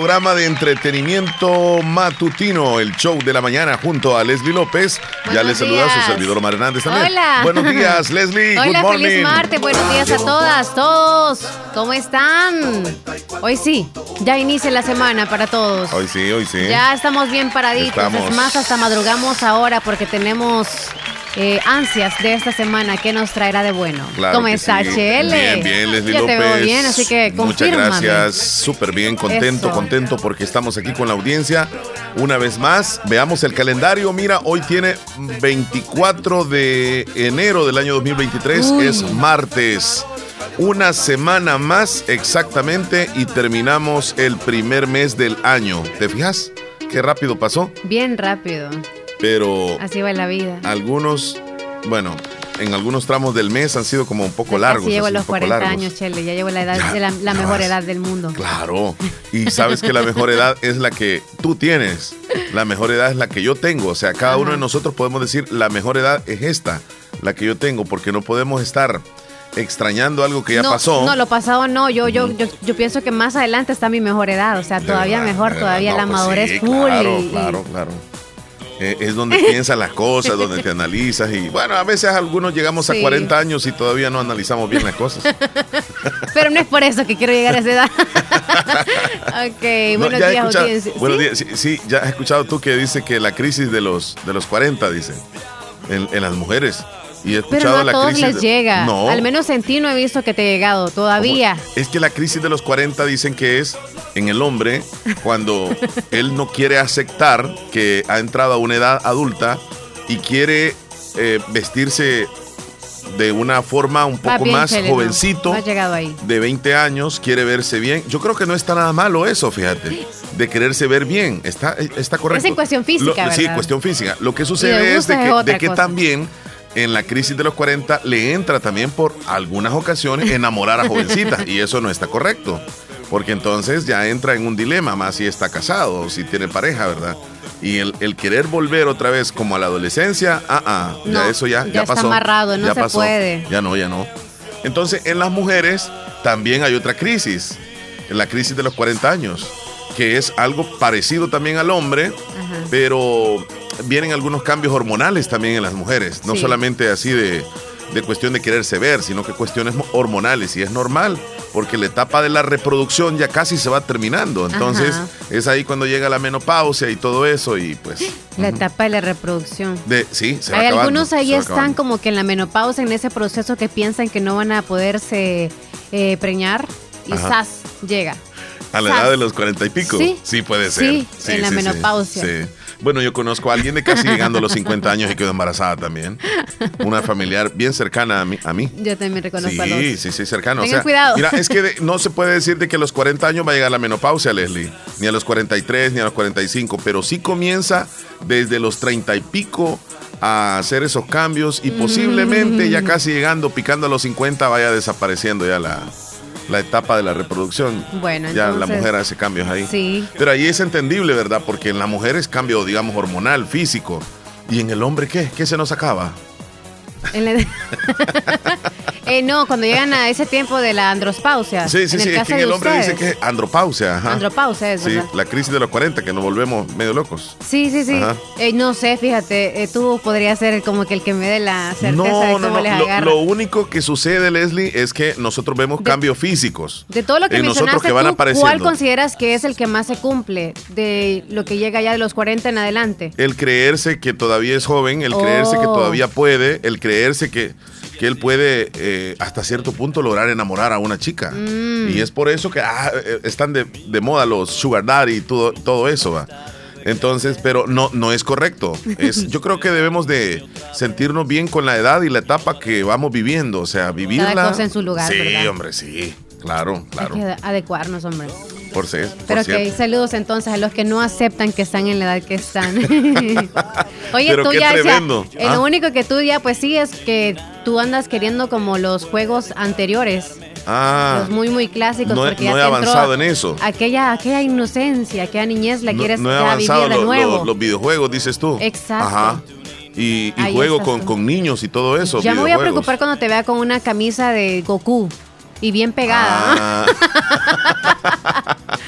Programa de entretenimiento matutino, el show de la mañana junto a Leslie López. ya les saluda a su servidor Mar Hernández también. Hola. Buenos días, Leslie. Hola, Good feliz martes. Buenos días a todas, todos. ¿Cómo están? Hoy sí, ya inicia la semana para todos. Hoy sí, hoy sí. Ya estamos bien paraditos. Estamos. Es más, hasta madrugamos ahora porque tenemos eh, ansias de esta semana. ¿Qué nos traerá de bueno? Claro ¿Cómo que está, sí. Bien, bien, Leslie Ya López. te veo bien, así que Muchas confírmame. gracias, súper bien, contento, Eso. contento porque estamos aquí con la audiencia una vez más. Veamos el calendario. Mira, hoy tiene 24 de enero del año 2023, Uy. es martes. Una semana más exactamente y terminamos el primer mes del año. ¿Te fijas? Qué rápido pasó, Bien rápido. Pero Así va la vida. algunos, bueno, en algunos tramos del mes han sido como un poco largos. Casi llego a así, los un poco 40 largos. años, Chele. Ya llevo la edad Ya, de la, mejor vas. edad del mundo. Claro. Y sabes que la mejor edad es la que tú tienes. La mejor edad es la que yo tengo. O sea, cada uno de nosotros podemos decir, la mejor edad es esta, la que yo tengo, porque no podemos estar extrañando algo que ya no, pasó. No, lo pasado no. Yo, yo, yo, yo pienso que más adelante está mi mejor edad. O sea, todavía verdad, mejor, todavía la pues madurez sí, full. Claro, y- claro, claro. Eh, es donde piensas las cosas, donde te analizas y bueno, a veces algunos llegamos a Sí. 40 años y todavía no analizamos bien las cosas. Pero no es por eso que quiero llegar a esa edad. ok, No, buenos días, escuchado- audiencia. buenos ¿Sí? días. Sí, sí, ya has escuchado tú que dice que la crisis de los, de los 40, dice, en, en las mujeres. Y he Pero escuchado no a la todos crisis. les de- llega. No. Al menos en ti no he visto que te he llegado todavía. Es que la crisis de los 40 dicen que es en el hombre cuando él no quiere aceptar que ha entrado a una edad adulta y quiere eh, vestirse de una forma un poco bien, más Chele, jovencito. No llegado ahí. de 20 años, quiere verse bien. Yo creo que no está nada malo eso, fíjate, de quererse ver bien. Está, está correcto. Es en cuestión física, Lo- Sí, ¿verdad? cuestión física. Lo que sucede de es de es que, de también en la crisis de los 40 le entra también por algunas ocasiones enamorar a jovencitas y eso no está correcto. Porque entonces ya entra en un dilema, más si está casado o si tiene pareja, ¿verdad? Y el, el querer volver otra vez como a la adolescencia, ah, ah, ya eso ya, ya ya está pasó. amarrado, no ya se puede. Ya no, ya no. Entonces, en las mujeres también hay otra crisis, la crisis de los 40 años, que es algo parecido también al hombre. Pero vienen algunos cambios hormonales también en las mujeres, no Sí. solamente así de, de cuestión de quererse ver, sino que cuestiones mo- hormonales, y es normal, porque la etapa de la reproducción ya casi se va terminando, entonces Ajá. es ahí cuando llega la menopausia y todo eso, y pues... La etapa de la reproducción. de, sí, se va Hay acabando, algunos ahí están acabando. como que en la menopausa, en ese proceso que piensan que no van a poderse eh, preñar y Ajá. ¡zas! llega. A la edad de los cuarenta y pico. Sí. puede ser. Sí, en la menopausia. sí. Bueno, yo conozco a alguien de casi llegando a los 50 años y quedó embarazada también. Una familiar bien cercana a mí. A mí. Yo también reconozco a Sí, los. sí, sí, cercano. Tengan cuidado. Mira, es que de- no se puede decir de que a los 40 años va a llegar la menopausia, Leslie. Ni a los 43, ni a los 45. Pero sí comienza desde los 30 y pico a hacer esos cambios y posiblemente ya casi llegando, picando a los 50, vaya desapareciendo ya la, la etapa de la reproducción. Bueno, ya la mujer hace cambios ahí. Sí. Pero ahí es entendible, ¿verdad? Porque en la mujer es cambio, digamos, hormonal, físico. ¿Y en el hombre qué? ¿Qué se nos acaba? En la- Eh, no, cuando llegan a ese tiempo de la androspausia. Sí, sí, en sí. el Es que de el hombre dice ustedes. que es andropausia. Ajá. Andropausia es, Sí, ¿verdad? la crisis de los 40, que nos volvemos medio locos. Sí, sí, sí. Eh, no sé, fíjate, eh, tú podrías ser como que el que me dé la certeza de No, cómo no, no. les Lo, único que sucede, Leslie, es que nosotros vemos De- cambios físicos. De todo lo que nosotros mencionaste, que van tú, ¿cuál apareciendo. consideras que es el que más se cumple de lo que llega ya de los 40 en adelante? El creerse que todavía es joven, el creerse que Oh. todavía puede, el creerse que, que él puede eh, hasta cierto punto lograr enamorar a una chica. Mm. Y es por eso que ah, eh, están de, de moda los sugar daddy y todo, todo eso, va. Entonces, pero no, no es correcto. Es, yo creo que debemos de sentirnos bien con la edad y la etapa que vamos viviendo. O sea, vivirla. cosa en su lugar, Sí, ¿verdad? hombre, sí. Claro, claro. Hay que adecuarnos, hombre. Por ser. por Pero cierto. ok, saludos entonces a los que no aceptan que están en la edad que están. Oye, Pero tú qué ya, eh, Ah. lo único que tú ya, pues sí, es que tú andas queriendo como los juegos anteriores. Ah, Los muy, muy clásicos. no porque ya no he avanzado en eso. Aquella, aquella inocencia, aquella niñez la no, quieres no he avanzado vivir de nuevo. lo- los videojuegos, dices tú. Exacto. Ajá. Y, y juego con, niños y todo eso. ya me voy a preocupar cuando te vea con una camisa de Goku. Y bien pegada. Ah.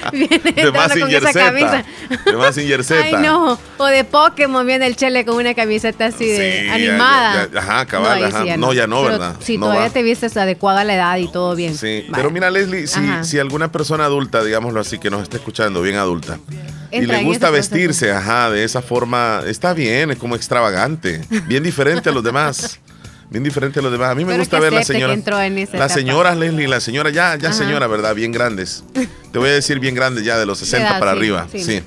viene de más con esa camisa. De más Ay, no. O de Pokémon viene el Chele con una camiseta así de animada. ajá, cabal, no, ajá. no, ya no, ¿verdad? Si todavía te vistes adecuada a la edad y todo bien. Sí, pero mira, Leslie, si, si, alguna persona adulta, digámoslo así, que nos está escuchando, bien adulta, y le gusta vestirse, ajá, de esa forma, está bien, es como extravagante, bien diferente a los demás bien diferente a los demás. A mí me gusta ver las señoras. Las señoras, Leslie, las señoras ya, ya señora, ¿verdad? Bien grandes. Te voy a decir bien grandes ya, de los 60 para arriba. Sí.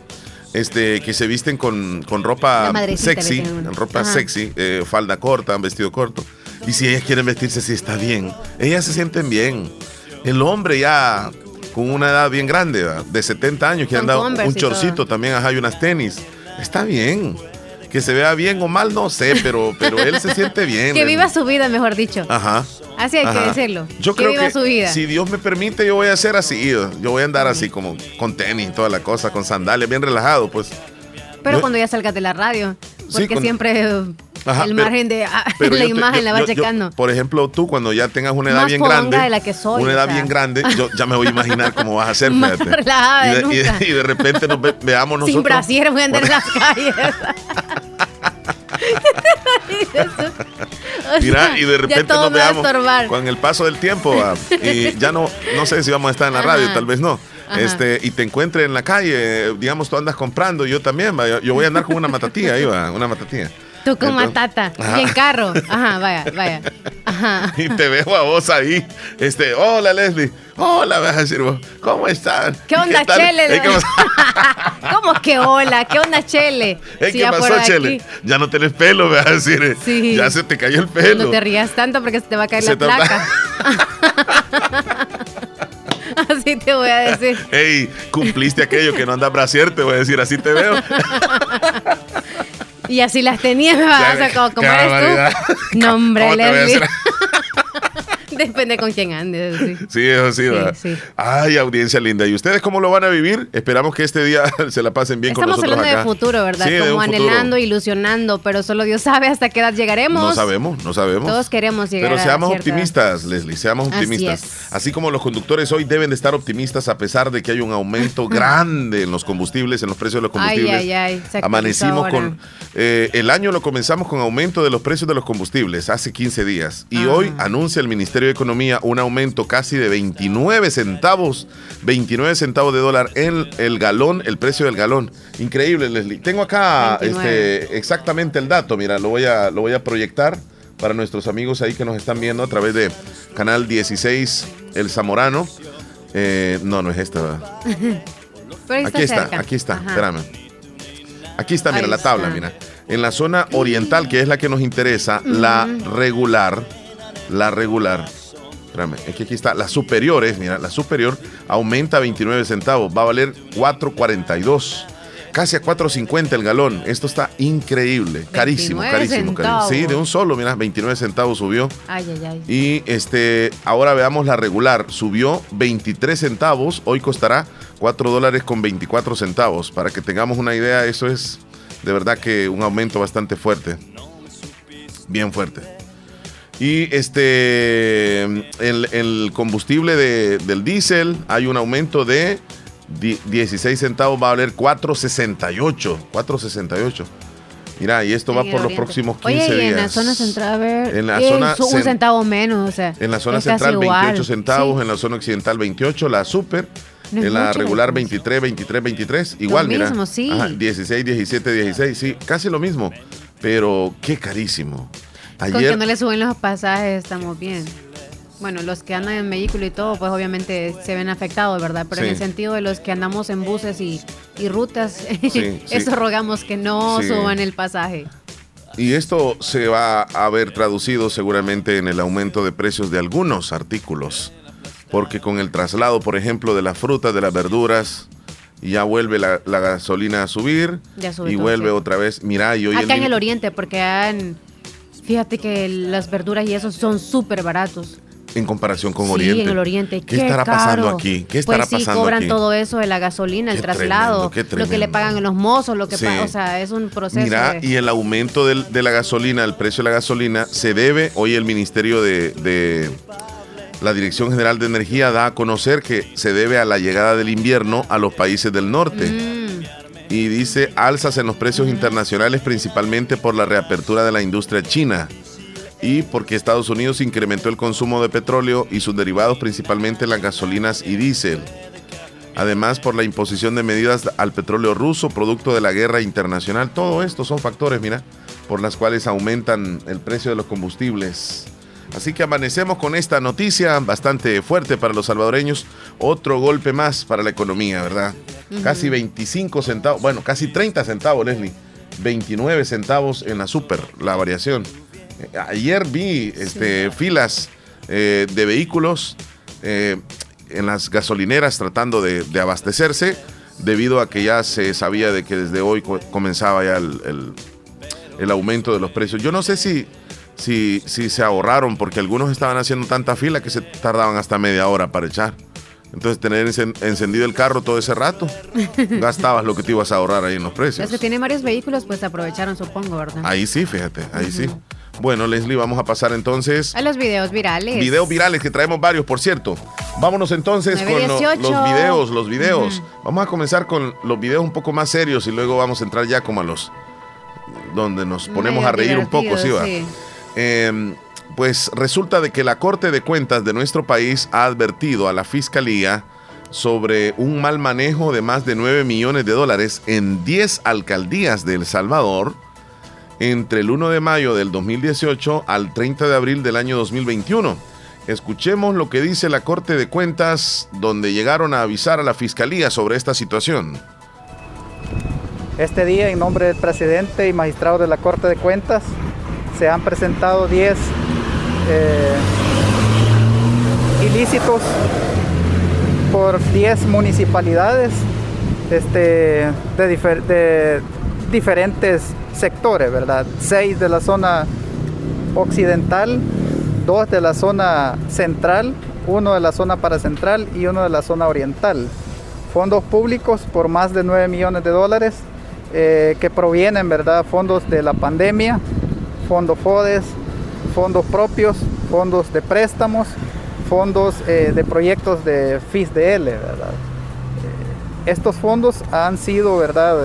Este, que se visten con, con ropa sexy, ropa sexy, eh, falda corta, vestido corto. Y si ellas quieren vestirse así, está bien. Ellas se sienten bien. El hombre ya con una edad bien grande, de 70 años, que han dado un chorcito también, ajá, y unas tenis. Está bien. Que se vea bien o mal, no sé, pero, pero él se siente bien. que viva su vida, mejor dicho. Ajá. Así hay que decirlo. Yo que creo viva que su vida. si Dios me permite, yo voy a ser así. Yo voy a andar así como con tenis y toda la cosa, con sandalias, bien relajado, pues. Pero cuando ya salgas de la radio, porque siempre el margen de ah, la imagen la va checando. por ejemplo, tú cuando ya tengas una edad bien grande, de la que soy, una edad bien grande, yo ya me voy a imaginar cmo vas a ser, fíjate. Y de, y, de, repente nos veamos nosotros. Sin brasier voy a andar en las calles. Mira, y de repente nos veamos con el paso del tiempo ah, y ya no, no sé si vamos a estar en la radio, tal vez no. Este, y te encuentre en la calle, digamos, tú andas comprando, yo también, yo voy a andar con una matatía, ahí va, una matatía. Tú con matata y en carro. Ajá, vaya, vaya. Ajá. Y te veo a vos ahí. Este, hola Leslie. Hola, vas a decir vos. ¿Cómo están? ¿Qué onda, Chele? ¿Cómo que hola? ¿Qué onda, Chele? ¿Qué pasó, Chele? Ya no tenés pelo, vas a decir. Sí. Ya se te cayó el pelo. No te rías tanto porque se te va a caer la placa. Así te voy a decir. Ey, cumpliste aquello que no anda brasier, te voy a decir, así te veo. Y así las tenías, como, como eres tú. No, hombre, Leslie. Depende con quién andes. Sí, sí eso sí, sí, Ay, audiencia linda. ¿Y ustedes cómo lo van a vivir? Esperamos que este día se la pasen bien con nosotros Estamos hablando de futuro, ¿verdad? Como anhelando, ilusionando, pero solo Dios sabe hasta qué edad llegaremos. No sabemos, no sabemos. Todos queremos llegar Pero seamos optimistas, Leslie, seamos optimistas. Así, como los conductores hoy deben de estar optimistas a pesar de que hay un aumento grande en los combustibles, en los precios de los combustibles. Ay, ay, ay. Amanecimos con... Eh, el año lo comenzamos con aumento de los precios de los combustibles hace 15 días y hoy anuncia el Ministerio de Economía un aumento casi de 29 centavos, 29 centavos de dólar en el galón, el precio del galón. Increíble, Leslie. Tengo acá este, exactamente el dato, mira, lo voy, a, lo voy a proyectar para nuestros amigos ahí que nos están viendo a través de Canal 16, El Zamorano. Eh, no, no es esta. aquí está, aquí está, espérame. Aquí está, mira, la tabla, mira. En la zona oriental, que es la que nos interesa, la regular, la regular Espérame, es que aquí está. La superior es, mira, la superior aumenta 29 centavos. Va a valer 4.42. Casi a 4.50 el galón. Esto está increíble. Carísimo, carísimo, carísimo. Sí, de un solo, mira, 29 centavos subió. Ay, ay, ay. Y este, ahora veamos la regular. Subió 23 centavos. Hoy costará 4 dólares con 24 centavos. Para que tengamos una idea, eso es de verdad que un aumento bastante fuerte. Bien fuerte. Y este, el, combustible del diésel, hay un aumento de 16 centavos, va a valer 4.68. 4.68. Mira, y esto va por los próximos 15 Oye, días. en la zona central, a ver, en la zona un centavo menos, o sea. En la zona central 28 centavos, en la zona occidental 28, la super, en la regular 23, 23, 23, igual, lo mismo, Sí. 16, 17, 16, sí, casi lo mismo, pero qué carísimo. Con que no le suben los pasajes estamos bien. Bueno, los que andan en vehículo y todo, pues obviamente se ven afectados, ¿verdad? Pero en el sentido de los que andamos en buses y, rutas, eso rogamos que no suban el pasaje. Y esto se va a ver traducido seguramente en el aumento de precios de algunos artículos, porque con el traslado, por ejemplo, de las frutas, de las verduras, ya vuelve la, gasolina a subir y vuelve otra vez. Mira, y hoy acá en el oriente, porque han Fíjate que las verduras y eso son súper baratos. En comparación con Oriente. Sí, en el Oriente. ¿Qué, estará pasando aquí? ¿Qué estará pues sí, cobran todo eso de la gasolina, el traslado, lo que le pagan a los mozos, lo que o sea, es un proceso. Mira, y el aumento de la gasolina, el precio de la gasolina, se debe, hoy el Ministerio de, La Dirección General de Energía da a conocer que se debe a la llegada del invierno a los países del norte. Mm. Y dice alzas en los precios internacionales principalmente por la reapertura de la industria china y porque Estados Unidos incrementó el consumo de petróleo y sus derivados principalmente las gasolinas y diésel. Además, por la imposición de medidas al petróleo ruso, producto de la guerra internacional. Todo esto son factores, mira, por las cuales aumentan el precio de los combustibles. Así que amanecemos con esta noticia bastante fuerte para los salvadoreños. Otro golpe más para la economía, ¿verdad? Casi 25 centavos, bueno, casi 30 centavos, Leslie. 29 centavos en la super, la variación. Eh, ayer vi este, filas eh, de vehículos eh, en las gasolineras tratando de, abastecerse debido a que ya se sabía de que desde hoy comenzaba ya el, el aumento de los precios. Yo no sé si si, si se ahorraron, porque algunos estaban haciendo tanta fila que se tardaban hasta media hora para echar. Entonces, tener encendido el carro todo ese rato, gastabas lo que te ibas a ahorrar ahí en los precios. Los que tienen varios vehículos, pues aprovecharon, supongo, ¿verdad? Ahí sí, fíjate, ahí sí. Bueno, Leslie, vamos a pasar entonces. A los videos virales. Videos virales, que traemos varios, por cierto. Vámonos entonces con los videos, los videos. Vamos a comenzar con los videos un poco más serios y luego vamos a entrar ya como a los. donde nos ponemos a reír un poco, ¿sí va? Sí. Em, pues resulta de que la Corte de Cuentas de nuestro país ha advertido a la Fiscalía sobre un mal manejo de más de 9 millones de dólares en 10 alcaldías de El Salvador entre el 1 de mayo del 2018 al 30 de abril del año 2021. Escuchemos lo que dice la Corte de Cuentas donde llegaron a avisar a la Fiscalía sobre esta situación. Este día, en nombre del presidente y magistrado de la Corte de Cuentas, se han presentado 10 eh, ilícitos por 10 municipalidades este, de, diferentes sectores, ¿verdad? 6 de la zona occidental, 2 de la zona central, 1 de la zona paracentral y 1 de la zona oriental. Fondos públicos por más de 9 millones de dólares eh, que provienen, ¿verdad? Fondos de la pandemia, fondos FODES, fondos propios, fondos de préstamos, fondos eh, de proyectos de FISDL, ¿verdad? Eh, estos fondos han sido, ¿verdad?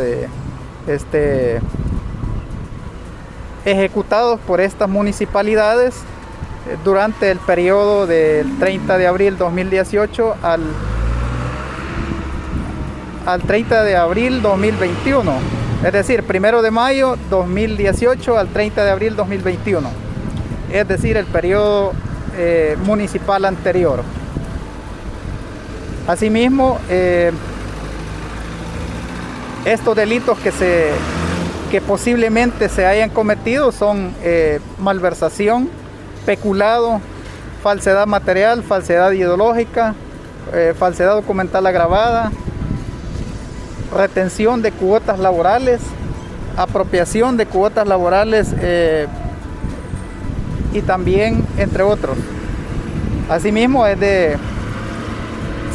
este, ejecutados por estas municipalidades eh, durante el periodo del 30 de abril 2018 al, al 30 de abril 2021 es decir, primero de mayo 2018 al 30 de abril 2021, es decir, el periodo eh, municipal anterior. Asimismo, eh, estos delitos que, se, que posiblemente se hayan cometido son eh, malversación, peculado, falsedad material, falsedad ideológica, falsedad documental agravada, retención de cuotas laborales, apropiación de cuotas laborales y también entre otros. Asimismo es de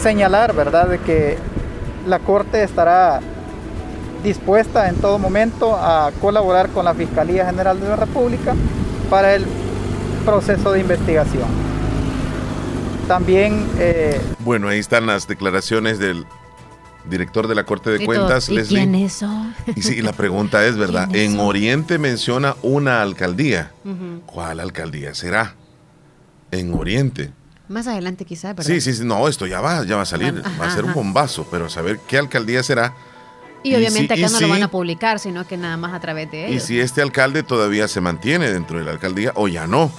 señalar, ¿verdad?, de que la Corte estará dispuesta en todo momento a colaborar con la Fiscalía General de la República para el proceso de investigación. También... Eh, bueno, ahí están las declaraciones del director de la Corte de Cuentas, ¿Y Leslie. ¿Quién eso? Y sí, la pregunta es, ¿verdad? En Oriente menciona una alcaldía. ¿Cuál alcaldía será? En Oriente. Más adelante quizá, ¿verdad? Sí, sí, sí, no, esto ya va, ya va a salir, va a ser un bombazo, pero saber qué alcaldía será. Y, obviamente acá no lo van a publicar, sino que nada más a través de ellos. Y si este alcalde todavía se mantiene dentro de la alcaldía o ya no,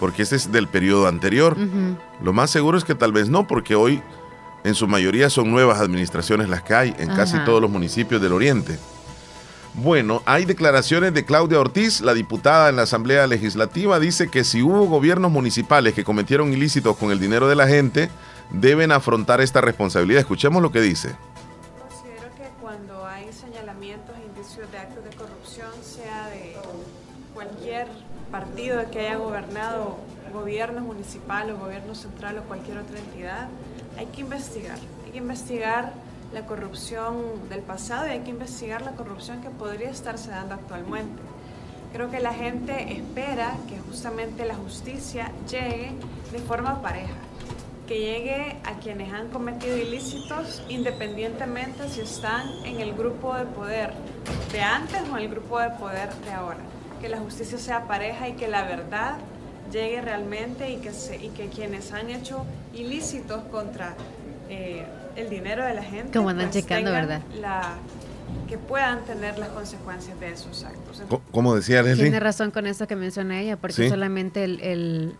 porque este es del periodo anterior. Lo más seguro es que tal vez no, porque hoy en su mayoría son nuevas administraciones las que hay en casi todos los municipios del Oriente. Bueno, hay declaraciones de Claudia Ortiz, la diputada en la Asamblea Legislativa, dice que si hubo gobiernos municipales que cometieron ilícitos con el dinero de la gente, deben afrontar esta responsabilidad. Escuchemos lo que dice. Considero que cuando hay señalamientos e indicios de actos de corrupción, sea de cualquier partido que haya gobernado, gobierno municipal o gobierno central o cualquier otra entidad, hay que investigar, hay que investigar la corrupción del pasado y hay que investigar la corrupción que podría estarse dando actualmente. Creo que la gente espera que justamente la justicia llegue de forma pareja. que llegue a quienes han cometido ilícitos independientemente si están en el grupo de poder de antes o en el grupo de poder de ahora. Que la justicia sea pareja y que la verdad llegue realmente y que, y que quienes han hecho ilícitos contra eh, el dinero de la gente Como andan pues, checando, ¿verdad? La, que puedan tener las consecuencias de esos actos. Como decía Leslie. Tiene razón con eso que menciona ella, porque solamente el el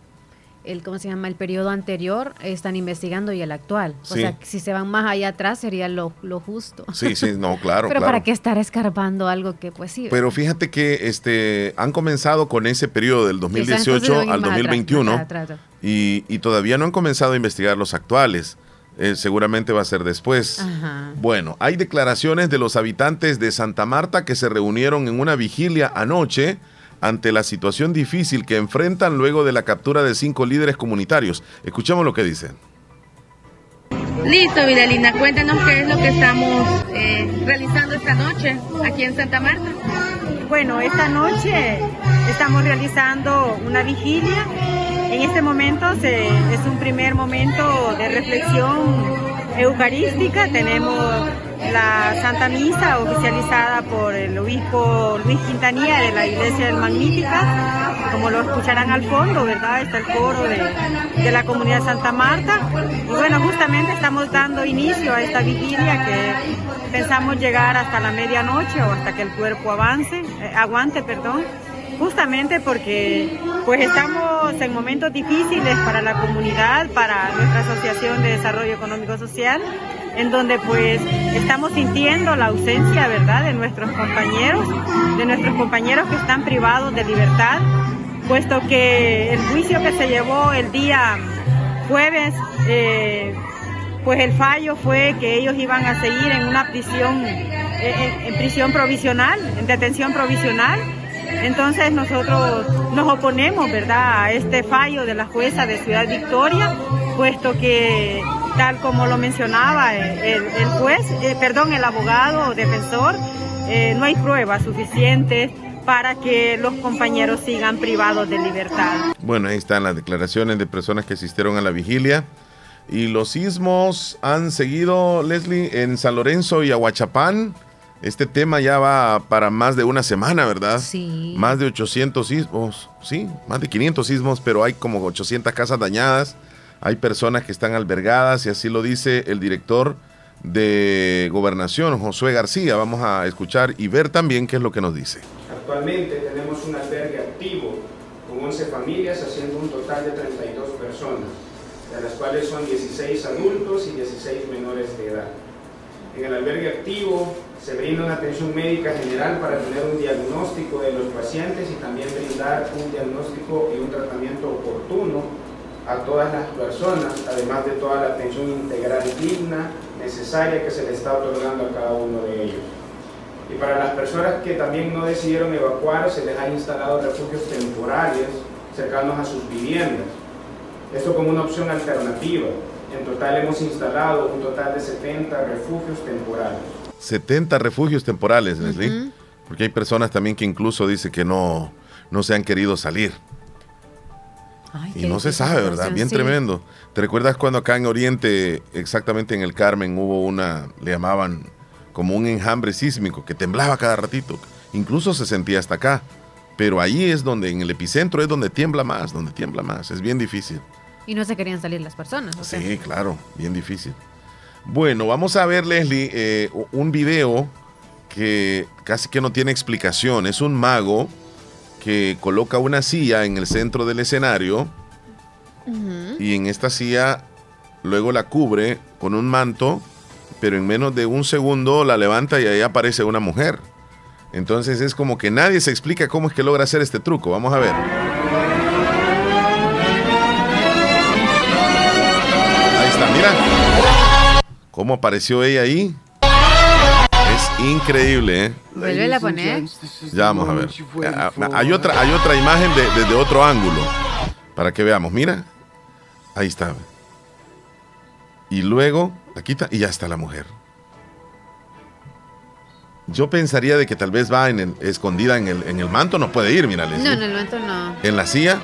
¿cómo se llama? el periodo anterior están investigando y el actual. O sea, si se van más allá atrás sería lo, justo. Sí, sí, no, claro. Pero para qué estar escarbando algo que pues sí. Pero fíjate que este han comenzado con ese periodo del 2018 al 2021 Y, y, todavía no han comenzado a investigar los actuales. Eh, seguramente va a ser después. Bueno, hay declaraciones de los habitantes de Santa Marta que se reunieron en una vigilia anoche ante la situación difícil que enfrentan luego de la captura de cinco líderes comunitarios. Escuchemos lo que dicen. Listo, Vidalina, cuéntanos qué es lo que estamos eh, realizando esta noche aquí en Santa Marta. Bueno, esta noche estamos realizando una vigilia. En este momento es un primer momento de reflexión eucarística. Tenemos la Santa Misa oficializada por el obispo Luis Quintanilla de la Iglesia del Magnífica, como lo escucharán al fondo, ¿verdad? Está el coro de, la comunidad Santa Marta. Y bueno, justamente estamos dando inicio a esta vigilia que pensamos llegar hasta la medianoche o hasta que el cuerpo avance, eh, aguante, perdón justamente porque pues estamos en momentos difíciles para la comunidad, para nuestra Asociación de Desarrollo Económico Social en donde pues estamos sintiendo la ausencia, ¿verdad?, de nuestros compañeros, de nuestros compañeros que están privados de libertad, puesto que el juicio que se llevó el día jueves, eh, pues el fallo fue que ellos iban a seguir en una prisión, eh, en prisión provisional, en detención provisional. Entonces nosotros nos oponemos, ¿verdad?, a este fallo de la jueza de Ciudad Victoria, puesto que tal como lo mencionaba el, juez, eh, perdón, el abogado o defensor, eh, no hay pruebas suficientes para que los compañeros sigan privados de libertad. Bueno, ahí están las declaraciones de personas que asistieron a la vigilia. Y los sismos han seguido, Leslie, en San Lorenzo y Aguachapán. Este tema ya va para más de una semana, ¿verdad? Sí. Más de 800 sismos, sí, más de 500 sismos, pero hay como 800 casas dañadas hay personas que están albergadas y así lo dice el director de gobernación, Josué García. Vamos a escuchar y ver también qué es lo que nos dice. Actualmente tenemos un albergue activo con 11 familias haciendo un total de 32 personas, de las cuales son 16 adultos y 16 menores de edad. En el albergue activo se brinda una atención médica general para tener un diagnóstico de los pacientes y también brindar un diagnóstico y un tratamiento oportuno a todas las personas, además de toda la atención integral digna, necesaria que se le está otorgando a cada uno de ellos. Y para las personas que también no decidieron evacuar, se les ha instalado refugios temporales cercanos a sus viviendas. Esto como una opción alternativa. En total hemos instalado un total de 70 refugios temporales. 70 refugios temporales, Leslie. Porque hay personas también que incluso dicen que no, no se han querido salir y no se sabe, ¿verdad? Bien tremendo. ¿Te recuerdas cuando acá en Oriente, exactamente en el Carmen, hubo una, le llamaban como un enjambre sísmico que temblaba cada ratito? Incluso se sentía hasta acá. Pero ahí es donde, en el epicentro, es donde tiembla más, donde tiembla más. Es bien difícil. Y no se querían salir las personas. Sí, claro, bien difícil. Bueno, vamos a ver, Leslie, eh, un video que casi que no tiene explicación. Es un mago que coloca una silla en el centro del escenario y en esta silla luego la cubre con un manto, pero en menos de un segundo la levanta y ahí aparece una mujer. Entonces es como que nadie se explica cómo es que logra hacer este truco. Vamos a ver. ¿Cómo apareció ella ahí? increíble, ¿eh? Vuelve a poner. Ya vamos a ver. Ah, ah, hay otra, hay otra imagen desde otro ángulo. Para que veamos. Mira. Ahí está. Y luego la quita y ya está la mujer. Yo pensaría de que tal vez va en escondida en el, en el manto, no puede ir, mira. No, en el manto no. En la silla.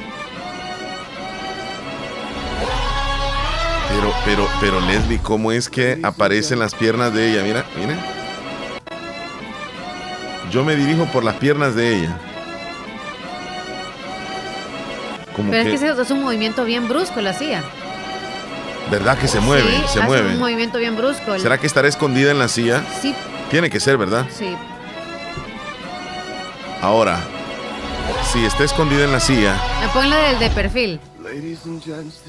Pero, pero Leslie, ¿cómo es que aparecen las piernas de ella? Mira, mira. Yo me dirijo por las piernas de ella. pero es que es un movimiento bien brusco la silla. ¿Verdad que se mueve? Sí, se hace mueve. un movimiento bien brusco. ¿Será que estará escondida en la silla? Sí. Tiene que ser, ¿verdad? Sí. Ahora, si está escondida en la silla. Ponla del de perfil.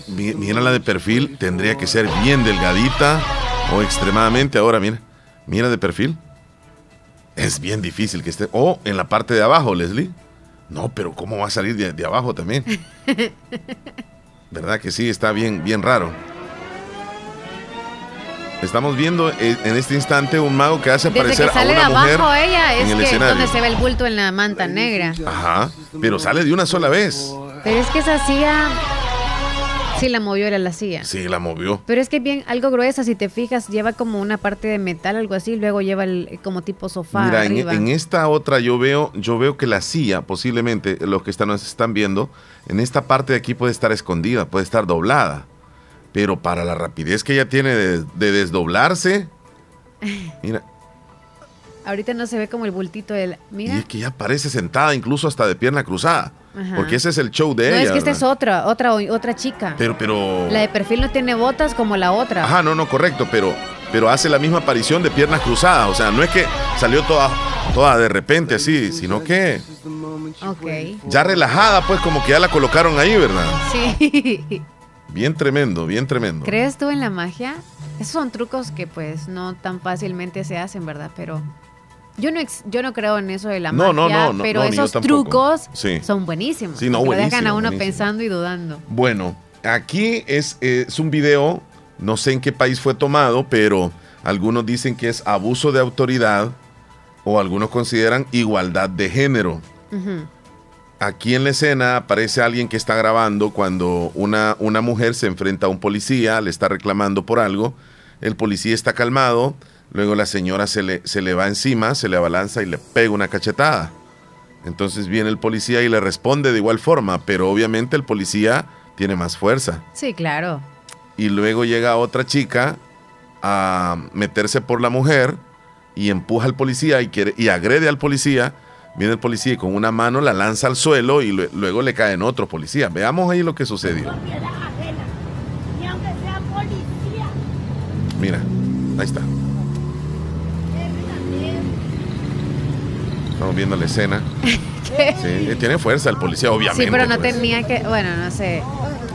Mira la de perfil, tendría que ser bien delgadita o extremadamente. Ahora, mira, mira de perfil. Es bien difícil que esté. O en la parte de abajo, Leslie. No, pero ¿cómo va a salir de, de abajo también? ¿Verdad que sí? Está bien, bien raro. Estamos viendo en este instante un mago que hace aparecer Desde que sale a una de abajo mujer ella es en el que escenario. donde se ve el bulto en la manta negra. Ajá, pero sale de una sola vez. Pero es que esa silla sí la movió era la silla. Sí, la movió. Pero es que bien algo gruesa, si te fijas, lleva como una parte de metal, algo así, luego lleva el, como tipo sofá. Mira, en, arriba. en esta otra yo veo, yo veo que la silla, posiblemente, los que están, nos están viendo, en esta parte de aquí puede estar escondida, puede estar doblada. Pero para la rapidez que ella tiene de, de desdoblarse, mira, Ahorita no se ve como el bultito del. y Mira. es que ella parece sentada, incluso hasta de pierna cruzada. Ajá. Porque ese es el show de no, ella. es que esta es otra, otra, otra chica. Pero, pero. La de perfil no tiene botas como la otra. Ajá, no, no, correcto, pero, pero hace la misma aparición de piernas cruzadas. O sea, no es que salió toda, toda de repente así, sino que Ok. ya relajada, pues como que ya la colocaron ahí, ¿verdad? Sí. Bien tremendo, bien tremendo. ¿Crees tú en la magia? Esos son trucos que pues no tan fácilmente se hacen, ¿verdad? Pero yo no, ex- yo no creo en eso de la No, magia, no, no, pero esos trucos Sí. son buenísimos. Sí, no, dejan a uno buenísimo. pensando y dudando. Bueno, aquí es, eh, es un video, no sé en qué país fue tomado, pero algunos dicen que es abuso de autoridad o algunos consideran igualdad de género. Aquí en la escena aparece alguien que está grabando cuando una, una mujer se enfrenta a un policía, le está reclamando por algo, el policía está calmado, luego la señora se le, se le va encima, se le abalanza y le pega una cachetada. Entonces viene el policía y le responde de igual forma, pero obviamente el policía tiene más fuerza. Sí, claro. Y luego llega otra chica a meterse por la mujer y empuja al policía y, quiere, y agrede al policía. Viene el policía y con una mano la lanza al suelo y lue- luego le caen otros policías. Veamos ahí lo que sucedió. Mira, ahí está. Estamos viendo la escena. Sí, tiene fuerza el policía, obviamente. Sí, pero no pues. tenía que, bueno, no sé.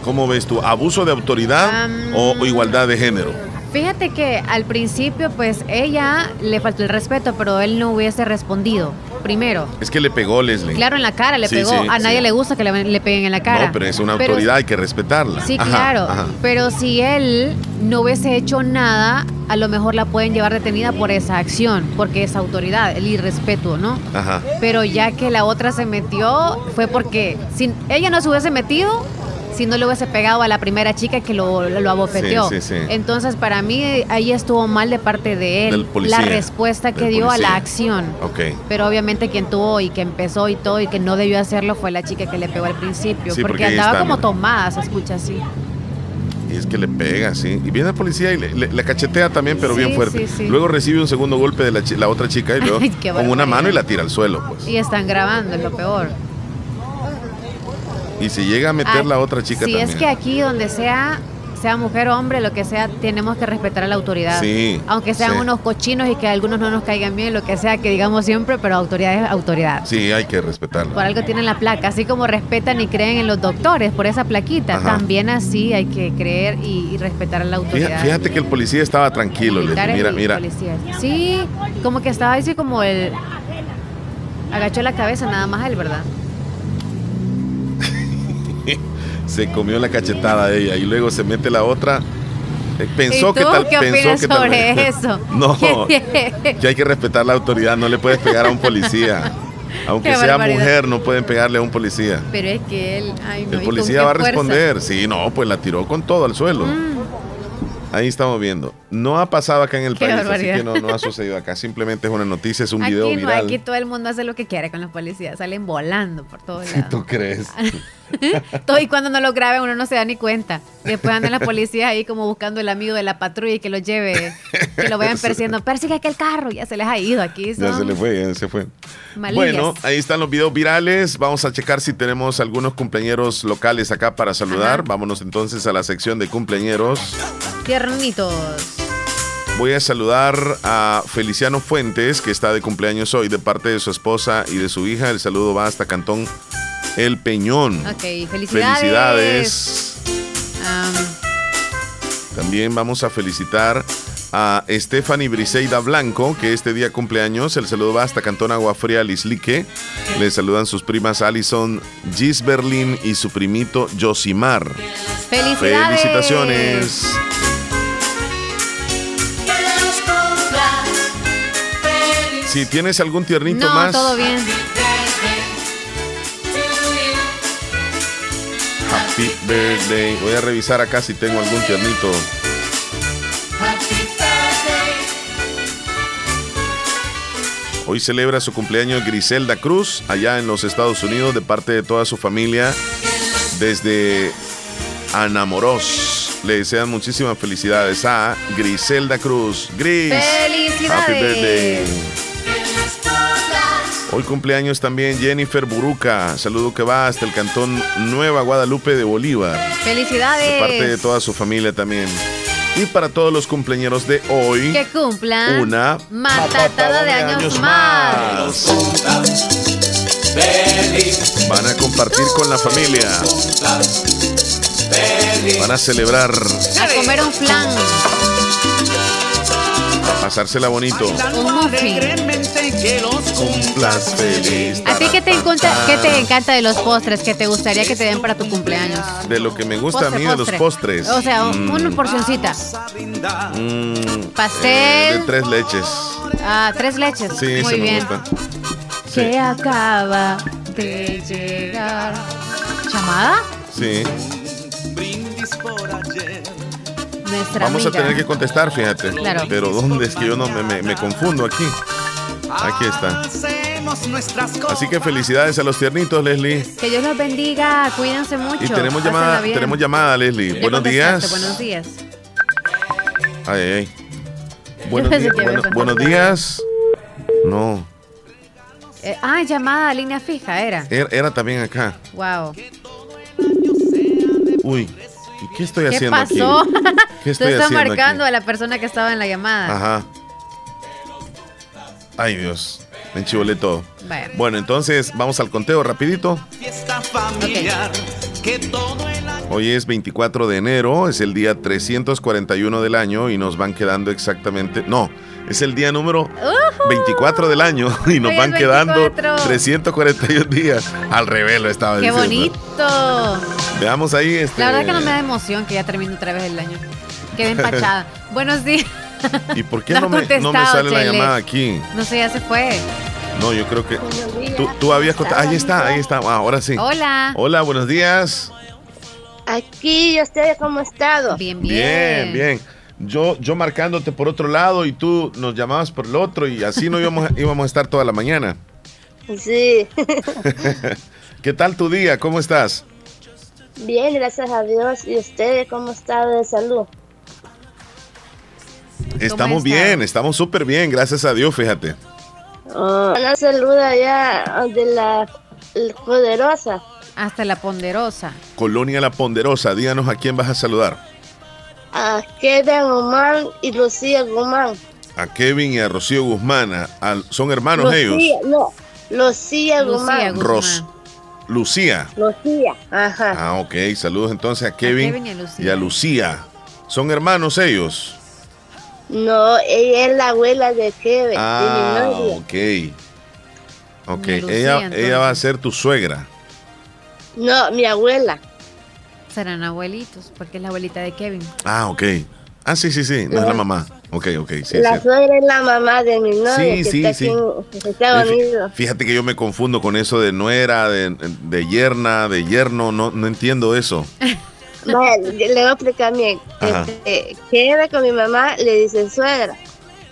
¿Cómo ves tú? ¿Abuso de autoridad o igualdad de género? Fíjate que al principio, pues ella le faltó el respeto, pero él no hubiese respondido. Primero, Es que le pegó Leslie. claro, en la cara le Sí, pegó. sí, a nadie sí. le gusta que le, le peguen en la cara. No, pero es una Pero- autoridad, hay que respetarla. Sí, Ajá, claro. ajá. Pero si él no hubiese hecho nada, a lo mejor la pueden llevar detenida por esa acción, porque es autoridad, el irrespeto, ¿no? Ajá. Pero ya que la otra se metió, fue porque si ella no se hubiese metido, si no le hubiese pegado a la primera chica que lo, lo abofeteó. Sí, sí, sí. Entonces, para mí, ahí estuvo mal de parte de él policía, la respuesta que dio a la acción. Pero obviamente quien tuvo y que empezó y todo y que no debió hacerlo fue la chica que le pegó al principio. Porque andaba como tomada, se escucha así. Y es que le pega, sí. Y viene el policía y le, le- le cachetea también, pero Sí, bien fuerte. sí, sí. Luego recibe un segundo golpe de la, la otra chica y luego con una mano y la tira al suelo, pues. Y están grabando, es lo peor. Y si llega a meter Ah, la otra chica Si también. es que aquí donde sea, sea mujer o hombre, lo que sea, tenemos que respetar a la autoridad. Sí, Aunque sean sí. unos cochinos y que algunos no nos caigan bien, lo que sea que digamos siempre, pero autoridad es autoridad. Sí, hay que respetarla. Por algo tienen la placa, así como respetan y creen en los doctores por esa plaquita, Ajá. también así hay que creer y, y respetar a la autoridad. Fíjate, que el policía estaba tranquilo. Leslie. Militares Mira, mira. policías. Sí, como que estaba así como el... Agachó la cabeza nada más él, ¿verdad? Se comió la cachetada de ella y luego se mete la otra. Eh, Pensó ¿Y tú que tal qué pensó que tal sobre eso? No, que hay que respetar la autoridad, no le puedes pegar a un policía. Aunque Qué sea barbaridad. mujer, no pueden pegarle a un policía. Pero es que él... Ay, no, El ¿y con policía va a fuerza? responder. Sí, no, pues la tiró con todo al suelo. Mm. Ahí estamos viendo. No ha pasado acá en el país, así que no, ha sucedido acá. Simplemente es una noticia, es un video viral. Aquí todo el mundo hace lo que quiere con los policías. Salen volando por todos lados. ¿Tú crees? todo y cuando no lo graben uno no se da ni cuenta. Después andan las policías ahí como buscando el amigo de la patrulla y que lo lleve, que lo vayan persiguiendo. Persigue aquel carro. Ya se les ha ido aquí. Ya se le fue, ya se fue. Bueno, ahí están los videos virales. Vamos a checar si tenemos algunos cumpleaños locales acá para saludar. Vámonos entonces a la sección de cumpleaños. Voy a saludar a Feliciano Fuentes, que está de cumpleaños hoy, de parte de su esposa y de su hija. El saludo va hasta Cantón El Peñón. Ok, felicidades. Felicidades. También vamos a felicitar a Stephanie Briseida Blanco, que este día cumpleaños. El saludo va hasta Cantón Agua Fría Lislique. Le saludan sus primas Alison Gisberlin y su primito Josimar. ¡Felicidades! Felicitaciones. Si tienes algún tiernito no, más. todo bien. Happy birthday. Voy a revisar acá si tengo algún tiernito. Hoy celebra su cumpleaños Griselda Cruz, allá en los Estados Unidos, de parte de toda su familia, desde Anamoros. Le desean muchísimas felicidades a Griselda Cruz. Gris. Felicidades. Happy birthday. Hoy cumpleaños también Jennifer Buruca. Saludo que va hasta el cantón Nueva Guadalupe de Bolívar. Felicidades. De parte de toda su familia también. Y para todos los cumpleaños de hoy. Que cumplan. Una matatada de, años, más. Van a compartir con la familia. Van a celebrar. A comer un flan pasársela bonito. Un muffin. Cumplas feliz. ¿A ti qué te, encanta, qué te encanta de los postres que te gustaría que te den para tu cumpleaños? De lo que me gusta a mí de los postres. O sea, mm. una porcioncita. Mm, Pastel. Eh, de tres leches. Ah, tres leches. Sí, Muy bien. Sí. Que acaba de llegar. ¿Chamada? Sí. Vamos a tener que contestar, fíjate. Claro. Pero ¿dónde es que yo no me, confundo aquí? Aquí está. Así que felicidades a los tiernitos, Leslie. Que Dios los bendiga, cuídense mucho. Y tenemos llamada, tenemos llamada, Leslie. Buenos días. Buenos días. Ay, ay. Buenos, días, buenos días. No. Eh, ah, llamada, línea fija, era. era. Era también acá. Wow. Uy. ¿Qué estoy haciendo pasó? aquí? ¿Qué estoy Tú estás marcando a la persona que estaba en la llamada. Ajá. Ay, Dios. Me enchivolé todo. Bueno. entonces vamos al conteo rapidito. Hoy es 24 de enero, es el día 341 del año y nos van quedando exactamente... No, es el día número 24 del año y nos van quedando 341 días. Al revés lo estaba ¡Qué diciendo. ¡Qué bonito! Veamos ahí. Este... La verdad que no me da emoción que ya termine otra vez el año. Quedé empachada. Buenos días. ¿Y por qué no, me, sale la llamada aquí? No sé, ya se fue. No, yo creo que tú, tú habías contado. Ahí está, ahí está. Ah, ahora sí. Hola. Hola, buenos días. Aquí, ¿usted cómo ha estado? Bien, bien. Bien, bien yo, yo marcándote por otro lado y tú nos llamabas por el otro y así no íbamos, íbamos a estar toda la mañana. Sí. ¿Qué tal tu día? ¿Cómo estás? Bien, gracias a Dios. ¿Y usted cómo está de salud? Estamos bien, estamos súper bien, gracias a Dios, fíjate. Oh, una saluda ya de la Poderosa. Hasta la Ponderosa. Colonia La Ponderosa, díganos a quién vas a saludar a Kevin Guzmán y Lucía Guzmán. A Kevin y a Rocío Guzmán. ¿Son hermanos ellos? No, Lucía Guzmán. Lucía. Lucía, ajá. Ah, ok. Saludos entonces a Kevin, y, a Lucía. ¿Son hermanos ellos? No, ella es la abuela de Kevin. Ah, ok. Ok, ella, ella va a ser tu suegra. No, mi abuela. Serán abuelitos, porque es la abuelita de Kevin. Ah, ok. Ah, sí, sí, sí, no es la mamá. Ok, ok, sí. La suegra es la mamá de mi novia. Sí, sí, sí. Fíjate que yo me confundo con eso de nuera, de, de yerna, de yerno, no, no entiendo eso. Vaya, le voy a explicar bien. Este, que era con mi mamá, le dice suegra.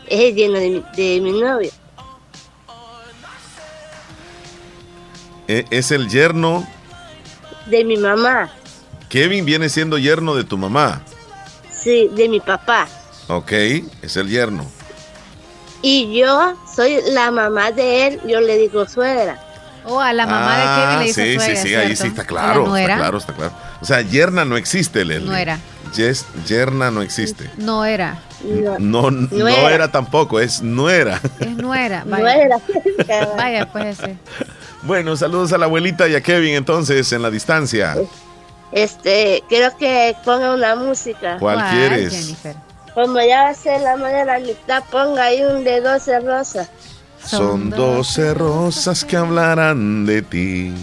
Es el lleno de mi, de mi novio. E- Es el yerno. De mi mamá. Kevin viene siendo yerno de tu mamá. Sí, de mi papá. Ok, es el yerno. Y yo soy la mamá de él, yo le digo suegra. O a la mamá de Kevin le dice Ah, sí, suegra, sí, sí, ahí ¿cierto? sí está ¿A la claro. Está nuera? claro, está claro. O sea, yerna no existe, Leslie. Nuera. Yes, yerna no existe. No era. No, No, no Nuera. era tampoco, es nuera. Es nuera. no Vaya, era. vaya pues ese. Bueno, saludos a la abuelita y a Kevin entonces en la distancia. Este, quiero que ponga una música. ¿Cuál ¿Cuál, quieres? Jennifer? Como ya va a ser la madre de la mitad, ponga ahí un de 12 rosas. Son doce rosas que hablarán de ti.